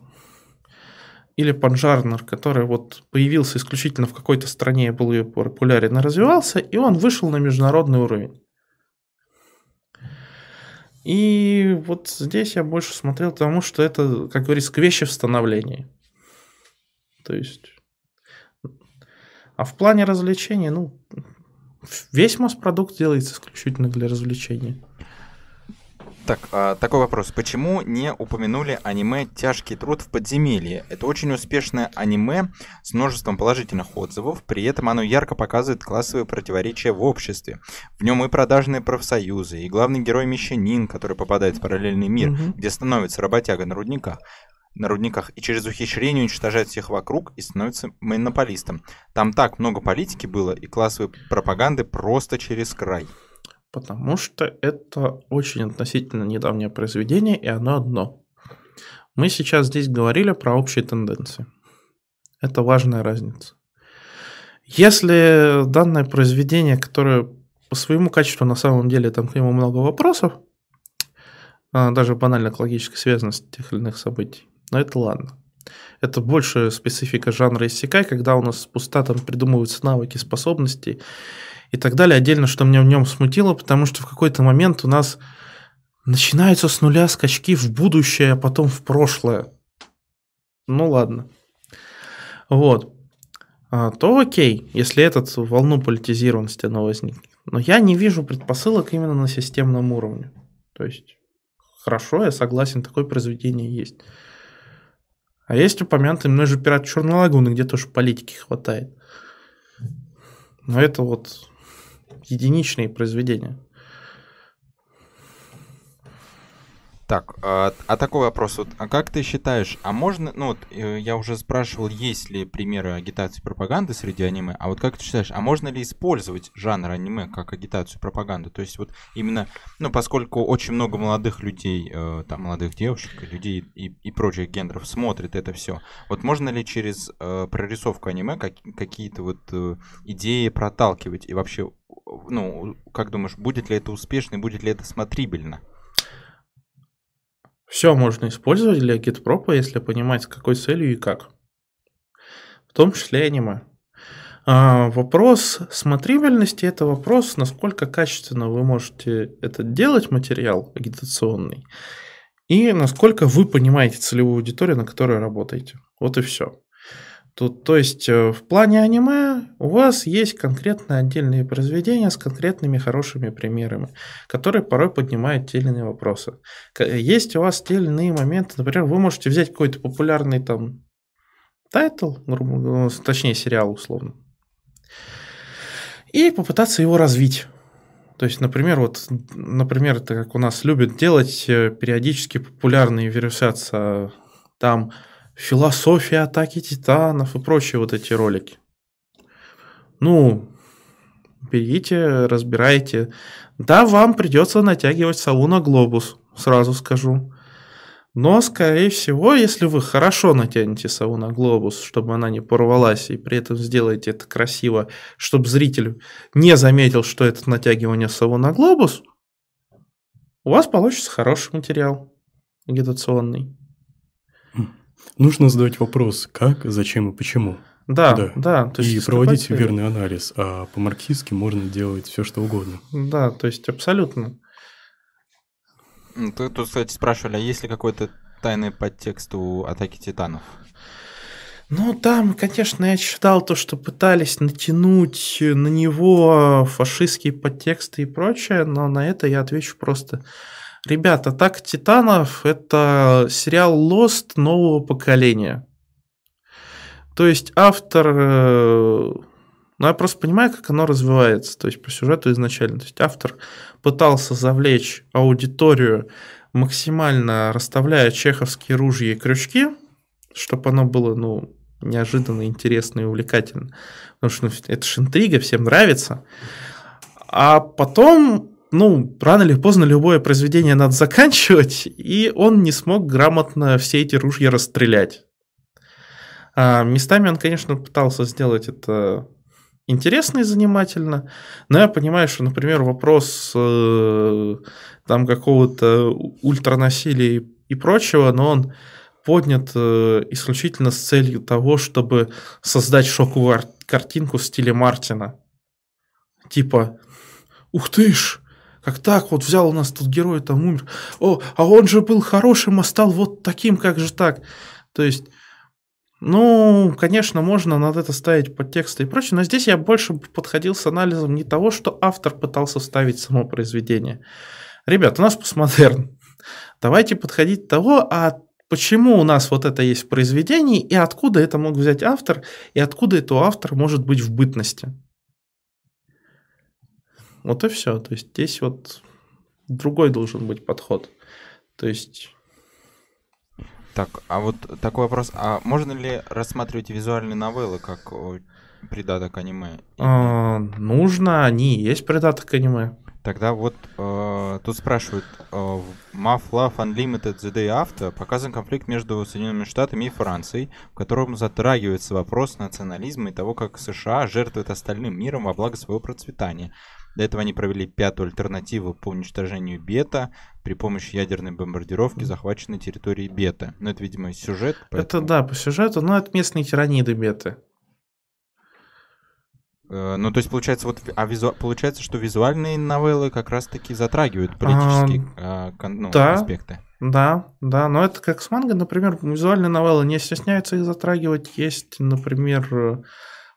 или поджанр, который вот появился исключительно в какой-то стране, был популярен и развивался, и он вышел на международный уровень. И вот здесь я больше смотрел тому, что это, как говорится, к вещи в становлении. То есть... А в плане развлечений, ну, Весь масс-продукт делается исключительно для развлечения. Так, а, такой вопрос. Почему не упомянули аниме «Тяжкий труд в подземелье»? Это очень успешное аниме с множеством положительных отзывов, при этом оно ярко показывает классовые противоречия в обществе. В нем и продажные профсоюзы, и главный герой Мещанин, который попадает в параллельный мир, угу. где становится работяга на рудниках на рудниках и через ухищрение уничтожает всех вокруг и становится монополистом. Там так много политики было и классовой пропаганды просто через край. Потому что это очень относительно недавнее произведение, и оно одно. Мы сейчас здесь говорили про общие тенденции. Это важная разница. Если данное произведение, которое по своему качеству на самом деле там к нему много вопросов, а, даже банально к логической связанности тех или иных событий, но это ладно. Это больше специфика жанра иссякай, когда у нас пуста там придумываются навыки, способности и так далее. Отдельно, что меня в нем смутило, потому что в какой-то момент у нас начинаются с нуля скачки в будущее, а потом в прошлое. Ну ладно. Вот. А, то окей, если этот волну политизированности она возникнет. Но я не вижу предпосылок именно на системном уровне. То есть, хорошо, я согласен, такое произведение есть. А есть упомянутый мной же «Пират Черной Лагуны», где тоже политики хватает. Но это вот единичные произведения. Так, а, а такой вопрос, вот, а как ты считаешь, а можно, ну вот э, я уже спрашивал, есть ли примеры агитации пропаганды среди аниме, а вот как ты считаешь, а можно ли использовать жанр аниме как агитацию пропаганды? То есть вот именно, ну поскольку очень много молодых людей, э, там молодых девушек, людей и, и прочих гендеров смотрит это все, вот можно ли через э, прорисовку аниме как, какие-то вот э, идеи проталкивать и вообще, ну как думаешь, будет ли это успешно, будет ли это смотрибельно? Все можно использовать для гитпропа, если понимать, с какой целью и как. В том числе аниме. А, вопрос смотрибельности – это вопрос, насколько качественно вы можете это делать, материал агитационный, и насколько вы понимаете целевую аудиторию, на которой работаете. Вот и все. Тут, то есть э, в плане аниме у вас есть конкретные отдельные произведения с конкретными хорошими примерами, которые порой поднимают те или иные вопросы. Есть у вас те или иные моменты, например, вы можете взять какой-то популярный там тайтл, ну, точнее сериал условно, и попытаться его развить. То есть, например, вот, например, это как у нас любят делать э, периодически популярные вирусятся там философия атаки титанов и прочие вот эти ролики. Ну, берите, разбирайте. Да, вам придется натягивать сову на глобус, сразу скажу. Но, скорее всего, если вы хорошо натянете сову на глобус, чтобы она не порвалась, и при этом сделаете это красиво, чтобы зритель не заметил, что это натягивание сову на глобус, у вас получится хороший материал агитационный. Нужно задать вопрос, как, зачем и почему. Да, да. да то есть и проводить верный анализ. А по-марксистски можно делать все, что угодно. Да, то есть абсолютно. Тут, тут, кстати, спрашивали, а есть ли какой-то тайный подтекст у атаки титанов? Ну, там, конечно, я читал то, что пытались натянуть на него фашистские подтексты и прочее, но на это я отвечу просто Ребята, «Атака титанов» — это сериал Lost нового поколения. То есть автор... Э, ну, я просто понимаю, как оно развивается, то есть по сюжету изначально. То есть автор пытался завлечь аудиторию, максимально расставляя чеховские ружья и крючки, чтобы оно было, ну, неожиданно интересно и увлекательно. Потому что ну, это же интрига, всем нравится. А потом ну, рано или поздно любое произведение надо заканчивать, и он не смог грамотно все эти ружья расстрелять. А местами он, конечно, пытался сделать это интересно и занимательно, но я понимаю, что, например, вопрос э, там какого-то ультранасилия и, и прочего, но он поднят э, исключительно с целью того, чтобы создать шоковую картинку в стиле Мартина. Типа, ух ты ж, как так вот взял у нас тут герой, там умер. О, а он же был хорошим, а стал вот таким, как же так? То есть, ну, конечно, можно над это ставить подтексты и прочее, но здесь я больше подходил с анализом не того, что автор пытался ставить само произведение. Ребят, у нас постмодерн. Давайте подходить того, а почему у нас вот это есть в произведении, и откуда это мог взять автор, и откуда это автор может быть в бытности. Вот и все. То есть здесь вот другой должен быть подход. То есть... Так, а вот такой вопрос. А можно ли рассматривать визуальные новеллы как придаток аниме? А, нужно, они и есть придаток аниме. Тогда вот э, тут спрашивают, э, в MAF Love Unlimited The Day After показан конфликт между Соединенными Штатами и Францией, в котором затрагивается вопрос национализма и того, как США жертвует остальным миром во благо своего процветания. До этого они провели пятую альтернативу по уничтожению бета при помощи ядерной бомбардировки захваченной территории бета. Ну, это, видимо, сюжет. Поэтому... Это да, по сюжету, но это местные тираниды беты. Э, ну, то есть, получается, вот, а визу... получается, что визуальные новеллы как раз-таки затрагивают политические а, кон... ну, да. аспекты. Да, да, но это как с манго, например, визуальные новеллы не стесняются их затрагивать. Есть, например,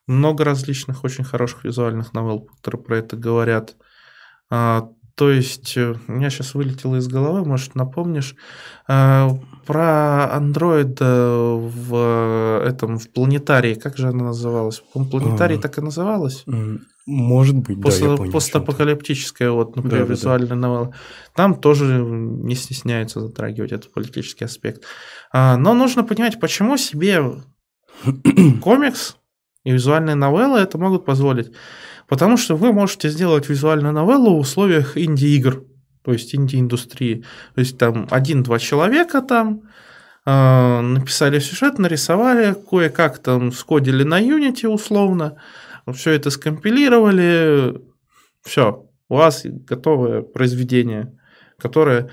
много различных очень хороших визуальных новелл, которые про это говорят. А, то есть, э, у меня сейчас вылетело из головы, может, напомнишь, а, про андроида в этом, в планетарии, как же она называлась? по планетарий а, так и называлась? Может быть, Пост, да, я понял. Постапокалиптическая, вот, например, да, визуальная да. новелла. Там тоже не стесняются затрагивать этот политический аспект. А, но нужно понимать, почему себе комикс и визуальные новеллы это могут позволить. Потому что вы можете сделать визуальную новеллу в условиях инди-игр, то есть инди-индустрии. То есть там один-два человека там э, написали сюжет, нарисовали, кое-как там скодили на Unity условно, все это скомпилировали, все, у вас готовое произведение, которое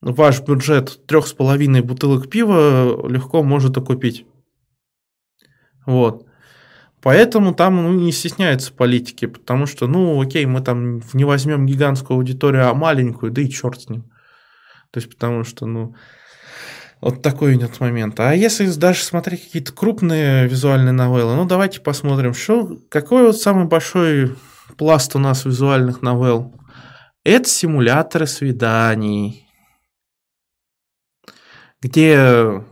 ваш бюджет трех с половиной бутылок пива легко может окупить. Вот. Поэтому там ну, не стесняются политики, потому что, ну, окей, мы там не возьмем гигантскую аудиторию, а маленькую, да и черт с ним. То есть, потому что, ну, вот такой нет момент. А если даже смотреть какие-то крупные визуальные новеллы, ну, давайте посмотрим, что, какой вот самый большой пласт у нас визуальных новелл? Это симуляторы свиданий, где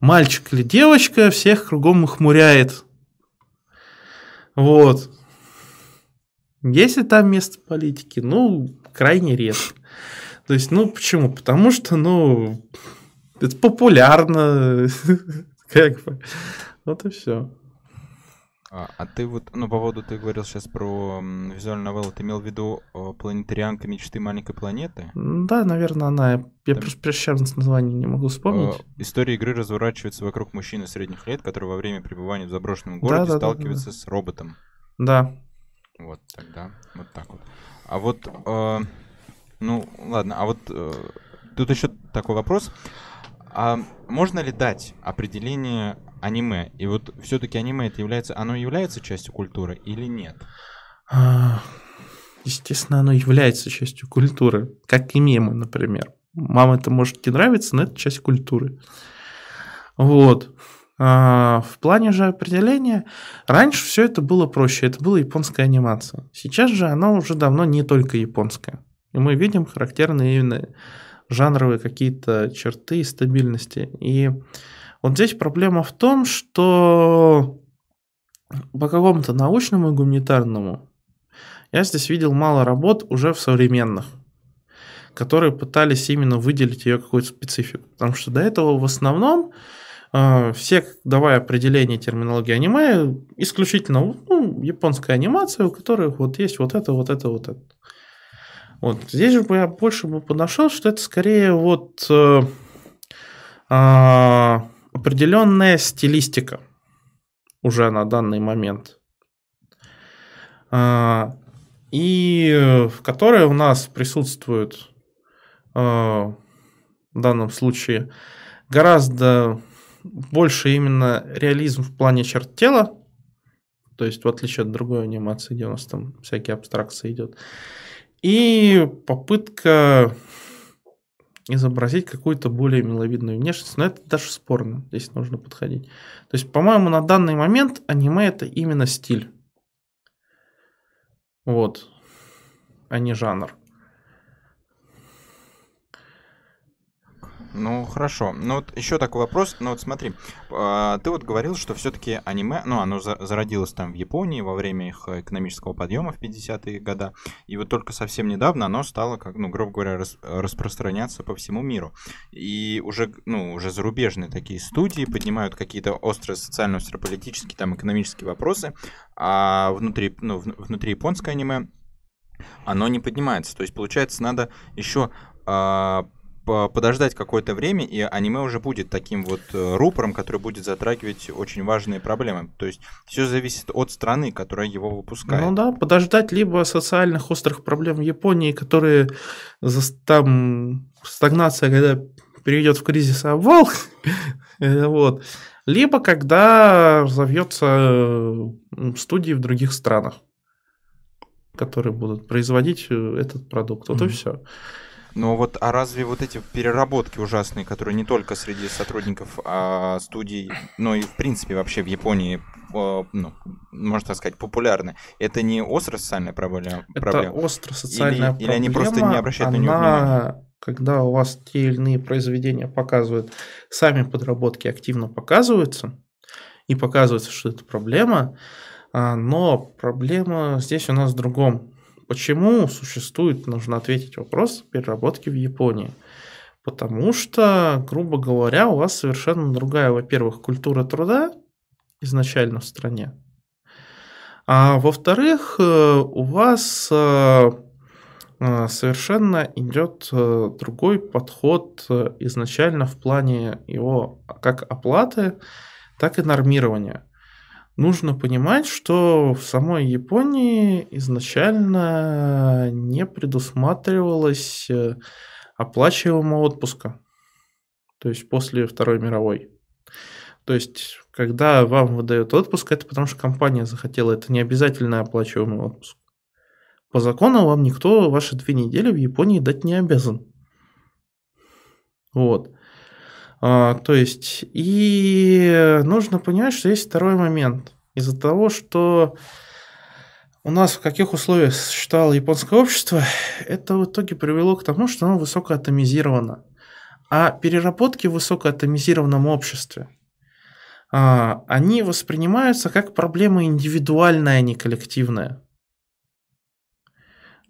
мальчик или девочка всех кругом охмуряет вот. Есть ли там место политики? Ну, крайне редко. То есть, ну, почему? Потому что, ну, это популярно. Как бы. Вот и все. А, а ты вот, ну, по поводу, ты говорил сейчас про визуальную новеллу, ты имел в виду планетарианка мечты маленькой планеты? Да, наверное, она. Я Там... просто сейчас название не могу вспомнить. Э, история игры разворачивается вокруг мужчины средних лет, который во время пребывания в заброшенном городе да, да, сталкивается да, да. с роботом. Да. Вот, тогда вот так вот. А вот, э, ну, ладно, а вот э, тут еще такой вопрос. А можно ли дать определение аниме? И вот все-таки аниме это является, оно является частью культуры или нет? А, естественно, оно является частью культуры, как и мемы, например. Мама это может не нравиться, но это часть культуры. Вот. А, в плане же определения, раньше все это было проще, это была японская анимация. Сейчас же она уже давно не только японская. И мы видим характерные именно жанровые какие-то черты стабильности. И вот здесь проблема в том, что по какому-то научному и гуманитарному я здесь видел мало работ уже в современных, которые пытались именно выделить ее какую-то специфику. Потому что до этого в основном э, все, давая определение терминологии аниме, исключительно ну, японская анимация, у которых вот есть вот это, вот это, вот это. Вот здесь же я больше бы подошел, что это скорее вот э, э, определенная стилистика уже на данный момент. Э, и в которой у нас присутствует э, в данном случае гораздо больше именно реализм в плане черт тела, то есть в отличие от другой анимации, где у нас там всякие абстракции идет, и попытка изобразить какую-то более миловидную внешность, но это даже спорно, здесь нужно подходить. То есть, по-моему, на данный момент аниме это именно стиль. Вот. А не жанр. Ну, хорошо. Ну, вот еще такой вопрос. Ну, вот смотри, а, ты вот говорил, что все-таки аниме, ну, оно зародилось там в Японии во время их экономического подъема в 50-е годы, и вот только совсем недавно оно стало, как, ну, грубо говоря, рас, распространяться по всему миру. И уже, ну, уже зарубежные такие студии поднимают какие-то острые социально-политические, там, экономические вопросы, а внутри, ну, внутри японское аниме оно не поднимается. То есть, получается, надо еще а, подождать какое-то время, и аниме уже будет таким вот э, рупором, который будет затрагивать очень важные проблемы. То есть все зависит от страны, которая его выпускает. Ну да, подождать либо социальных острых проблем в Японии, которые там стагнация, когда перейдет в кризис обвал, вот. либо когда разовьется студии в других странах, которые будут производить э, этот продукт. Вот mm-hmm. и все. Но вот, а разве вот эти переработки ужасные, которые не только среди сотрудников а, студий, но и в принципе вообще в Японии, ну, можно так сказать, популярны, это не острая социальная проблема? Это острая социальная или, проблема. Или они просто не обращают она, на нее внимания? Когда у вас те или иные произведения показывают, сами подработки активно показываются, и показывается, что это проблема, а, но проблема здесь у нас в другом Почему существует, нужно ответить вопрос переработки в Японии? Потому что, грубо говоря, у вас совершенно другая, во-первых, культура труда изначально в стране. А во-вторых, э, у вас э, э, совершенно идет другой подход изначально в плане его как оплаты, так и нормирования нужно понимать, что в самой Японии изначально не предусматривалось э, оплачиваемого отпуска. То есть после Второй мировой. То есть, когда вам выдают отпуск, это потому что компания захотела. Это не обязательно оплачиваемый отпуск. По закону вам никто ваши две недели в Японии дать не обязан. Вот. А, то есть, и нужно понимать, что есть второй момент. Из-за того, что у нас в каких условиях существовало японское общество, это в итоге привело к тому, что оно высокоатомизировано. А переработки в высокоатомизированном обществе, а, они воспринимаются как проблема индивидуальная, а не коллективная.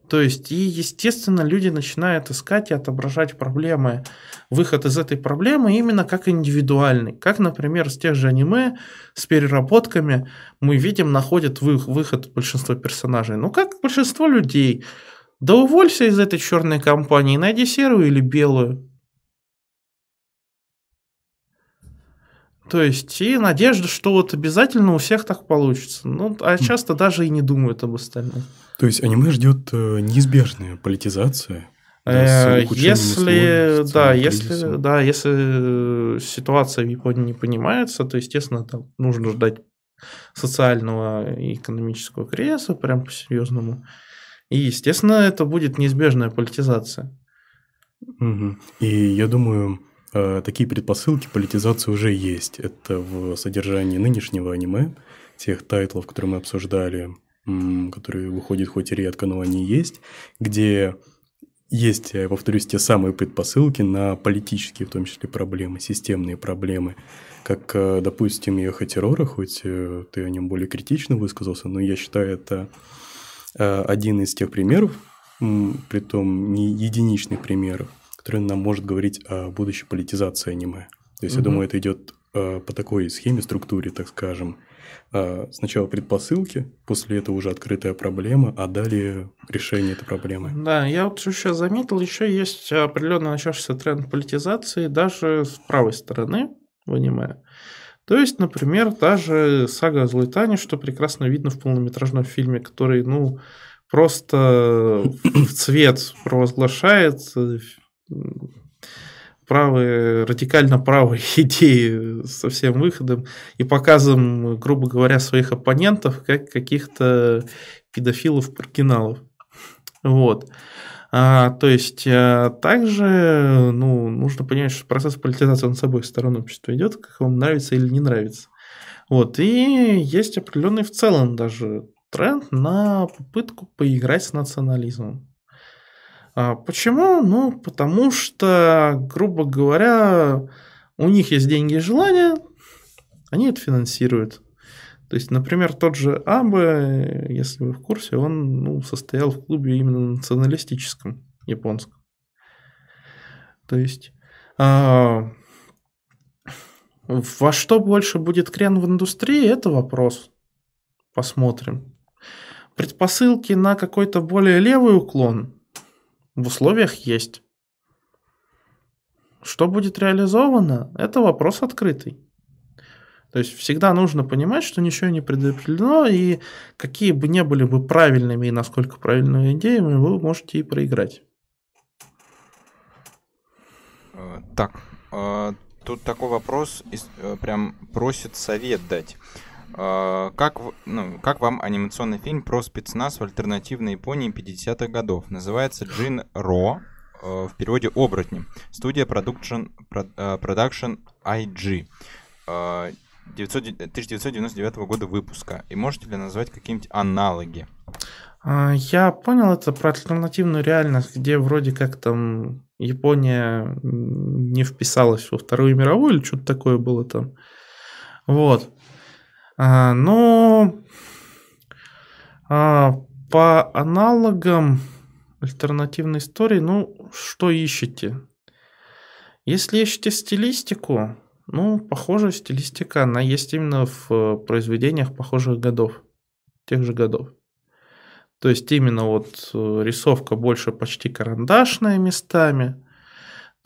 То есть, и, естественно, люди начинают искать и отображать проблемы, выход из этой проблемы именно как индивидуальный. Как, например, с тех же аниме, с переработками мы видим, находят выход большинство персонажей. Ну, как большинство людей. Да уволься из этой черной компании, найди серую или белую. То есть, и надежда, что вот обязательно у всех так получится. Ну, а часто даже и не думают об остальном. То есть аниме ждет э, неизбежная политизация. Да, э, если, да, если, да, если ситуация в Японии не понимается, то, естественно, там нужно ждать социального и экономического кризиса, прям по-серьезному. И, естественно, это будет неизбежная политизация. Угу. И я думаю, э, такие предпосылки политизации уже есть. Это в содержании нынешнего аниме, тех тайтлов, которые мы обсуждали, которые выходят хоть и редко, но они есть, где есть, я повторюсь, те самые предпосылки на политические, в том числе, проблемы, системные проблемы. Как, э, допустим, Ехо террора, хоть э, ты о нем более критично высказался, но я считаю, это э, один из тех примеров, при том не единичных примеров, который нам может говорить о будущей политизации аниме. То есть, угу. я думаю, это идет по такой схеме, структуре, так скажем, сначала предпосылки, после этого уже открытая проблема, а далее решение этой проблемы. Да, я вот еще заметил, еще есть определенно начавшийся тренд политизации даже с правой стороны в аниме. То есть, например, даже сага о Злой Тане, что прекрасно видно в полнометражном фильме, который, ну, просто в цвет провозглашает правые, радикально правые идеи со всем выходом и показом, грубо говоря, своих оппонентов как каких-то педофилов-маргиналов. Вот. А, то есть, а, также ну, нужно понимать, что процесс политизации он с обоих сторон общества идет, как вам нравится или не нравится. Вот. И есть определенный в целом даже тренд на попытку поиграть с национализмом. А почему? Ну, потому что, грубо говоря, у них есть деньги и желания, они это финансируют. То есть, например, тот же Абе, если вы в курсе, он ну, состоял в клубе именно националистическом, японском. То есть, а, во что больше будет крен в индустрии, это вопрос. Посмотрим. Предпосылки на какой-то более левый уклон – в условиях есть. Что будет реализовано, это вопрос открытый. То есть всегда нужно понимать, что ничего не предопределено, и какие бы ни были бы правильными и насколько правильными идеями, вы можете и проиграть. Э, так, э, тут такой вопрос, э, прям просит совет дать. А, как, ну, как вам анимационный фильм про спецназ в альтернативной Японии 50-х годов? Называется Джин Ро, э, в переводе «Оборотни». Студия Production, Production IG. 1999 года выпуска. И можете ли назвать какие-нибудь аналоги? А, я понял это про альтернативную реальность, где вроде как там Япония не вписалась во Вторую мировую или что-то такое было там. Вот. Но а, по аналогам альтернативной истории, ну, что ищете? Если ищете стилистику, ну, похожая стилистика, она есть именно в произведениях похожих годов, тех же годов. То есть именно вот э, рисовка больше почти карандашная местами,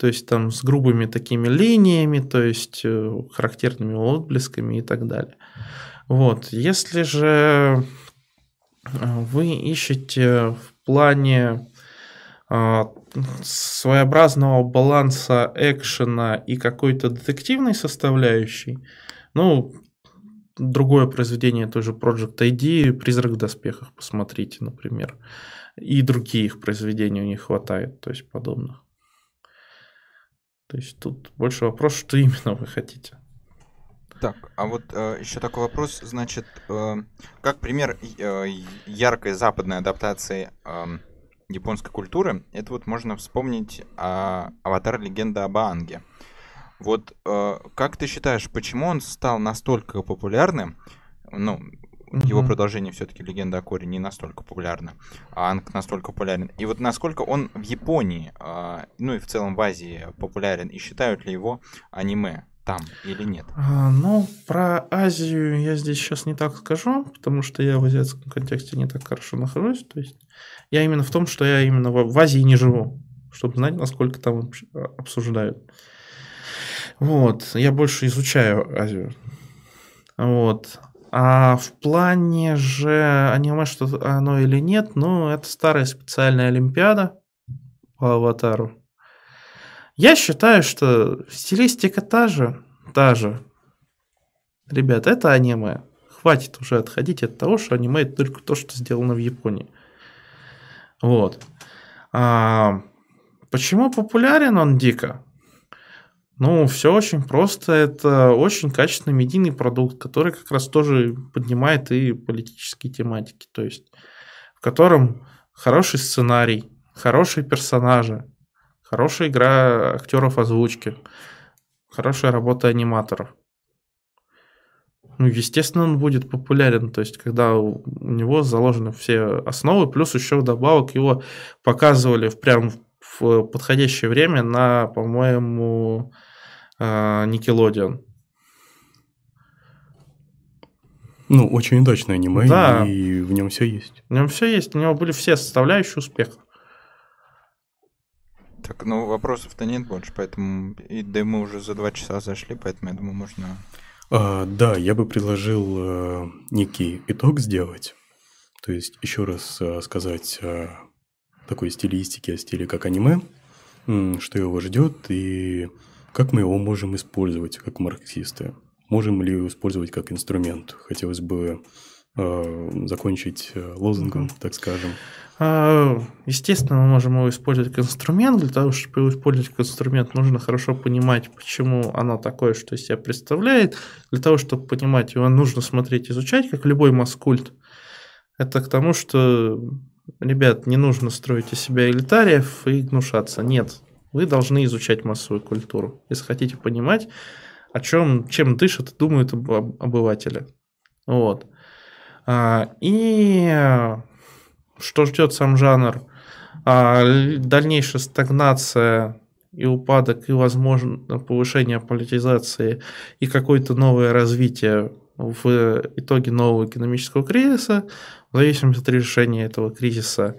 то есть там с грубыми такими линиями, то есть э, характерными отблесками и так далее. Вот, если же э, вы ищете в плане своеобразного баланса экшена и какой-то детективной составляющей, ну, другое произведение тоже Project ID, «Призрак в доспехах», посмотрите, например. И другие их произведения у них хватает, то есть подобных. То есть тут больше вопрос, что именно вы хотите. Так, а вот э, еще такой вопрос, значит, э, как пример э, яркой западной адаптации э, японской культуры, это вот можно вспомнить э, «Аватар. Легенда об Аанге». Вот э, как ты считаешь, почему он стал настолько популярным? Ну, mm-hmm. его продолжение все-таки легенда о Коре не настолько популярна, а Анг настолько популярен. И вот насколько он в Японии, э, ну и в целом в Азии популярен, и считают ли его аниме? там или нет? А, ну, про Азию я здесь сейчас не так скажу, потому что я в азиатском контексте не так хорошо нахожусь. То есть я именно в том, что я именно в, в Азии не живу, чтобы знать, насколько там обсуждают. Вот, я больше изучаю Азию. Вот. А в плане же аниме, что оно или нет, ну, это старая специальная олимпиада по аватару. Я считаю, что стилистика та же, та же. Ребят, это аниме. Хватит уже отходить от того, что аниме это только то, что сделано в Японии. Вот. А, почему популярен он дико? Ну, все очень просто. Это очень качественный медийный продукт, который как раз тоже поднимает и политические тематики. То есть, в котором хороший сценарий, хорошие персонажи, хорошая игра актеров озвучки, хорошая работа аниматоров. Ну, естественно, он будет популярен, то есть, когда у него заложены все основы, плюс еще вдобавок его показывали в прям в подходящее время на, по-моему, Никелодион. Ну, очень удачное аниме, да. и в нем все есть. В нем все есть, у него были все составляющие успеха. Так, ну вопросов-то нет больше, поэтому и да мы уже за два часа зашли, поэтому я думаю, можно. А, да, я бы предложил а, некий итог сделать. То есть еще раз а, сказать о такой стилистике, о стиле как аниме, что его ждет и как мы его можем использовать как марксисты? Можем ли его использовать как инструмент? Хотелось бы э, закончить э, лозунгом, mm-hmm. так скажем. А, естественно, мы можем его использовать как инструмент. Для того, чтобы его использовать как инструмент, нужно хорошо понимать, почему оно такое, что из себя представляет. Для того, чтобы понимать его, нужно смотреть, изучать, как любой маскульт. Это к тому, что, ребят, не нужно строить из себя элитариев и гнушаться. Нет, вы должны изучать массовую культуру, если хотите понимать, о чем, чем дышат думают об, обыватели. Вот. А, и что ждет сам жанр? А, дальнейшая стагнация и упадок, и, возможно, повышение политизации, и какое-то новое развитие в итоге нового экономического кризиса, в зависимости от решения этого кризиса,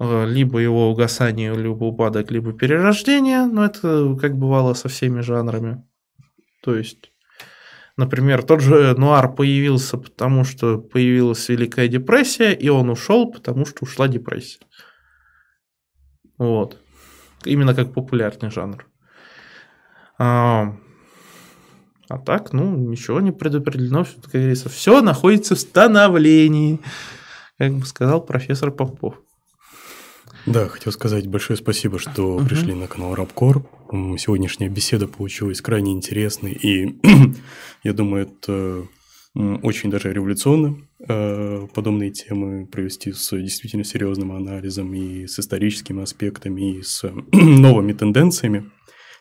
либо его угасание, либо упадок, либо перерождение, но это как бывало со всеми жанрами. То есть, например, тот же нуар появился, потому что появилась Великая депрессия, и он ушел, потому что ушла депрессия. Вот. Именно как популярный жанр. А, А так, ну, ничего не предопределено, как говорится, все находится в становлении, как бы сказал профессор Попов. Да, хотел сказать большое спасибо, что Мгм. пришли на канал Рабкор. Сегодняшняя беседа получилась крайне интересной, и я думаю, это очень даже революционно э, подобные темы провести с действительно серьезным анализом и с историческими аспектами, и с новыми тенденциями,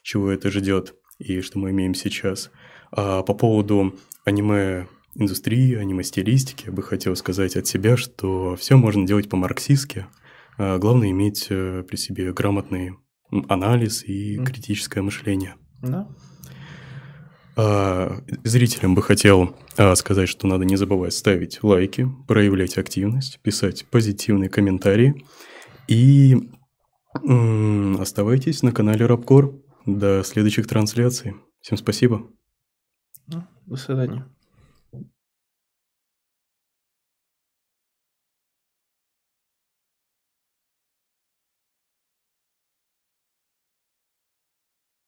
чего это ждет и что мы имеем сейчас. А по поводу аниме-индустрии, аниме-стилистики, я бы хотел сказать от себя, что все можно делать по-марксистски, Главное иметь э, при себе грамотный анализ и критическое мышление. Да? А, Зрителям бы хотел а, сказать, что надо не забывать ставить лайки, проявлять активность, писать позитивные комментарии и оставайтесь на канале Рабкор. До следующих трансляций. Всем спасибо. Ну, До свидания.